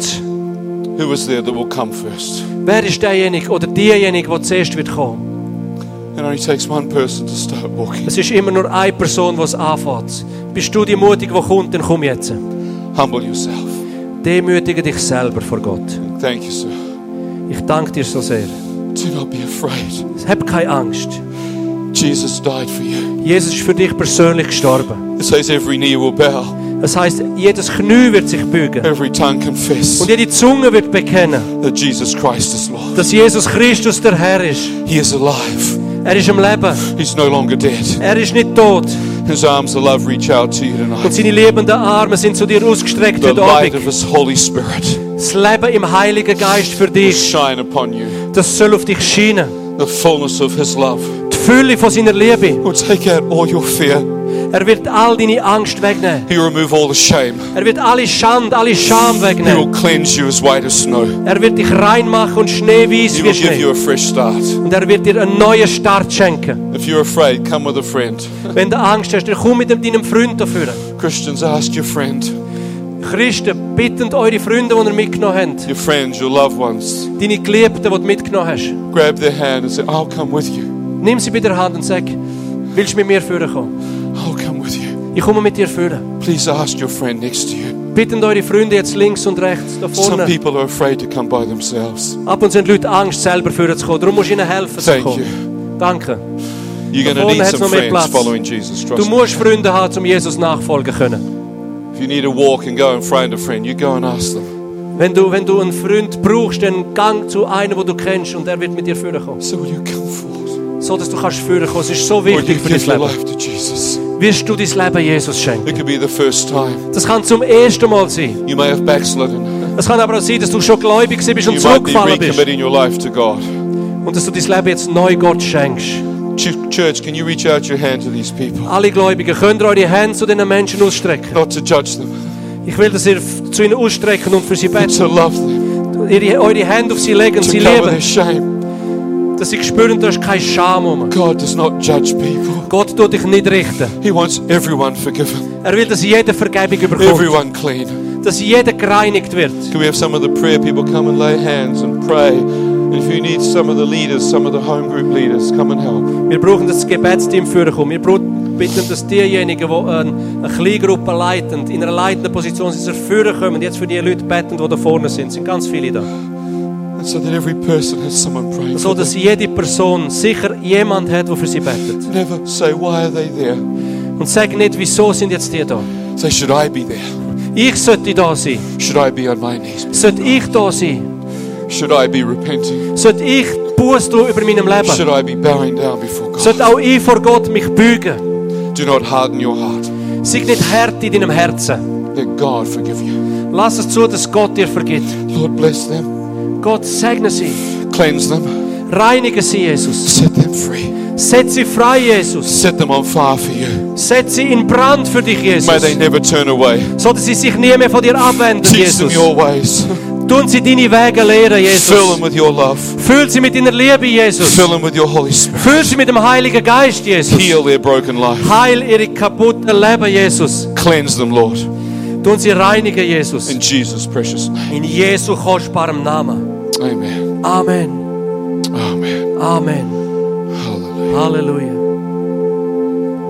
Speaker 1: Who is there that will come first?
Speaker 2: Wer ist derjenige oder diejenige, der zuerst wird kommen? Es ist immer nur eine Person, die es anfängt. Bist du die Mutige, die kommt, dann komm jetzt.
Speaker 1: Humble yourself.
Speaker 2: Demütige dich selber vor Gott.
Speaker 1: Thank you, sir.
Speaker 2: Ich danke dir so sehr.
Speaker 1: Do not be afraid.
Speaker 2: Hab keine Angst.
Speaker 1: Jesus died for you.
Speaker 2: Jesus ist für dich persönlich gestorben.
Speaker 1: It says every knee will bow,
Speaker 2: Das heißt, jedes Knie wird sich bügen.
Speaker 1: every tongue confess
Speaker 2: Und jede Zunge wird bekennen,
Speaker 1: that Jesus Christ is Lord.
Speaker 2: dass Jesus Christus der Herr ist.
Speaker 1: He is alive.
Speaker 2: Er ist am Leben.
Speaker 1: He's no longer dead.
Speaker 2: Er ist nicht tot.
Speaker 1: His arms of love reach out to you
Speaker 2: Und
Speaker 1: tonight.
Speaker 2: seine liebenden Arme sind zu dir ausgestreckt
Speaker 1: The
Speaker 2: heute
Speaker 1: light
Speaker 2: Abend.
Speaker 1: of His Holy Spirit
Speaker 2: Das Leben im Heiligen Geist für
Speaker 1: will
Speaker 2: dich,
Speaker 1: shine upon you.
Speaker 2: das soll auf dich scheinen.
Speaker 1: The fullness of His love
Speaker 2: Fülle von seiner Liebe.
Speaker 1: will take out all your fear.
Speaker 2: Er wird all deine Angst wegnehmen.
Speaker 1: He will remove all the shame.
Speaker 2: Er wird alle Schande, alle Scham
Speaker 1: He will
Speaker 2: wegnehmen.
Speaker 1: cleanse you as white as snow.
Speaker 2: Er wird dich reinmachen und schneeweiß
Speaker 1: He
Speaker 2: wie
Speaker 1: will give you
Speaker 2: Schnee.
Speaker 1: a fresh start.
Speaker 2: Und er wird dir einen neuen Start schenken.
Speaker 1: If you're afraid, come with a friend.
Speaker 2: Wenn du Angst hast, dann komm mit deinem Freund dafür.
Speaker 1: Christians, ask your friend,
Speaker 2: Christen, bittend eure Freunde, die ihr mitgenommen habt.
Speaker 1: your friends, your loved ones,
Speaker 2: Deine Geliebten, die du mitgenommen hast.
Speaker 1: grab their hand and say, I'll come with you.
Speaker 2: Nimm sie bei der Hand und sag, willst du mit mir führen kommen?
Speaker 1: I'll come with you.
Speaker 2: Ich komme mit dir führen.
Speaker 1: Please ask your friend next to you.
Speaker 2: Bittend eure Freunde jetzt links und rechts, da
Speaker 1: Some
Speaker 2: vorne.
Speaker 1: people are afraid to come by themselves.
Speaker 2: Ab und zu haben Leute Angst, selber führen zu kommen. Darum musst du ihnen helfen zu
Speaker 1: Thank you.
Speaker 2: Danke.
Speaker 1: You're
Speaker 2: vorne
Speaker 1: need some friends
Speaker 2: Platz.
Speaker 1: following Jesus.
Speaker 2: Du
Speaker 1: Trust me.
Speaker 2: musst Freunde haben, um Jesus nachfolgen können.
Speaker 1: If you need to walk and go and find a friend, you go and ask them.
Speaker 2: Wenn du, wenn du einen Freund brauchst, dann gang zu einem, den du kennst und er wird mit dir führen kommen.
Speaker 1: So will you come forward?
Speaker 2: So, dass du kannst führen kommen. Es ist so wichtig für dein Leben.
Speaker 1: to.
Speaker 2: Wirst du dein Leben Jesus schenken? Das kann zum ersten Mal sein. Es kann aber auch sein, dass du schon gläubig bist und
Speaker 1: You
Speaker 2: zurückgefallen bist.
Speaker 1: to.
Speaker 2: Und dass du dein Leben jetzt neu Gott schenkst.
Speaker 1: Ch- Church, can you reach out your hand to these people?
Speaker 2: Alle Gläubigen, könnt ihr eure Hände zu diesen Menschen ausstrecken?
Speaker 1: Not to judge them,
Speaker 2: Ich will, dass ihr zu ihnen ausstrecken und für sie
Speaker 1: to
Speaker 2: beten.
Speaker 1: love them,
Speaker 2: eure Hände auf sie legen und
Speaker 1: to
Speaker 2: sie lieben. Dass sie spüren, da ist kein Scham um.
Speaker 1: God does not judge people.
Speaker 2: Gott tut dich nicht richten.
Speaker 1: He wants everyone forgiven,
Speaker 2: Er will, dass jeder Vergebung bekommt.
Speaker 1: everyone clean.
Speaker 2: Dass jeder gereinigt wird.
Speaker 1: Can we have some of the prayer people come and lay hands and pray? And if you need some of the leaders, some of the home group leaders, come and help.
Speaker 2: Wir brauchen das Gebetsteam führen kommen. Wir bitten, dass diejenigen, die eine, eine Kleingruppe leiten, in einer leitenden Position sind, dass sie führen kommen. Jetzt für die Leute beten, die da vorne sind. Es sind ganz viele da.
Speaker 1: So that every person has someone praying
Speaker 2: So dass jede Person sicher jemand hat, der für sie betet.
Speaker 1: Never say, why are they there?
Speaker 2: Und sag nicht, wieso sind jetzt die da?
Speaker 1: Say, should I be there?
Speaker 2: Ich sollte da sein.
Speaker 1: Should I be on my knees?
Speaker 2: Sollte ich da sein?
Speaker 1: Should I be repenting?
Speaker 2: Sollte ich Buß tun über meinem
Speaker 1: Should
Speaker 2: Leben?
Speaker 1: I be bowing down before God?
Speaker 2: Sollte auch ich vor Gott mich bügen?
Speaker 1: Do not harden your heart.
Speaker 2: Sei nicht hart in deinem Herzen.
Speaker 1: Let God forgive you.
Speaker 2: Lass es zu, dass Gott dir vergibt.
Speaker 1: Lord, bless them.
Speaker 2: Gott segne sie.
Speaker 1: Cleanse them.
Speaker 2: Reinige sie, Jesus.
Speaker 1: Set them free.
Speaker 2: Setz sie frei, Jesus.
Speaker 1: Set them on fire for you.
Speaker 2: Setz sie in Brand für dich,
Speaker 1: May
Speaker 2: Jesus.
Speaker 1: they never turn away.
Speaker 2: So dass sie sich nie mehr von dir abwenden,
Speaker 1: Teach them
Speaker 2: Jesus.
Speaker 1: your ways.
Speaker 2: Tun sie deine Wege lehren,
Speaker 1: Fill
Speaker 2: Jesus.
Speaker 1: them with your love.
Speaker 2: Füll sie mit deiner Liebe, Jesus.
Speaker 1: Fill them with your Holy Spirit.
Speaker 2: Füll sie mit dem Heiligen Geist, Jesus.
Speaker 1: Heal their broken life.
Speaker 2: Heil ihre kaputten Leben, Jesus.
Speaker 1: Cleanse them, Lord.
Speaker 2: Tun sie reinigen, Jesus.
Speaker 1: In Jesus' precious name.
Speaker 2: In Jesu kostbarem Namen.
Speaker 1: Amen.
Speaker 2: Amen.
Speaker 1: Amen.
Speaker 2: Amen.
Speaker 1: Hallelujah.
Speaker 2: Halleluja.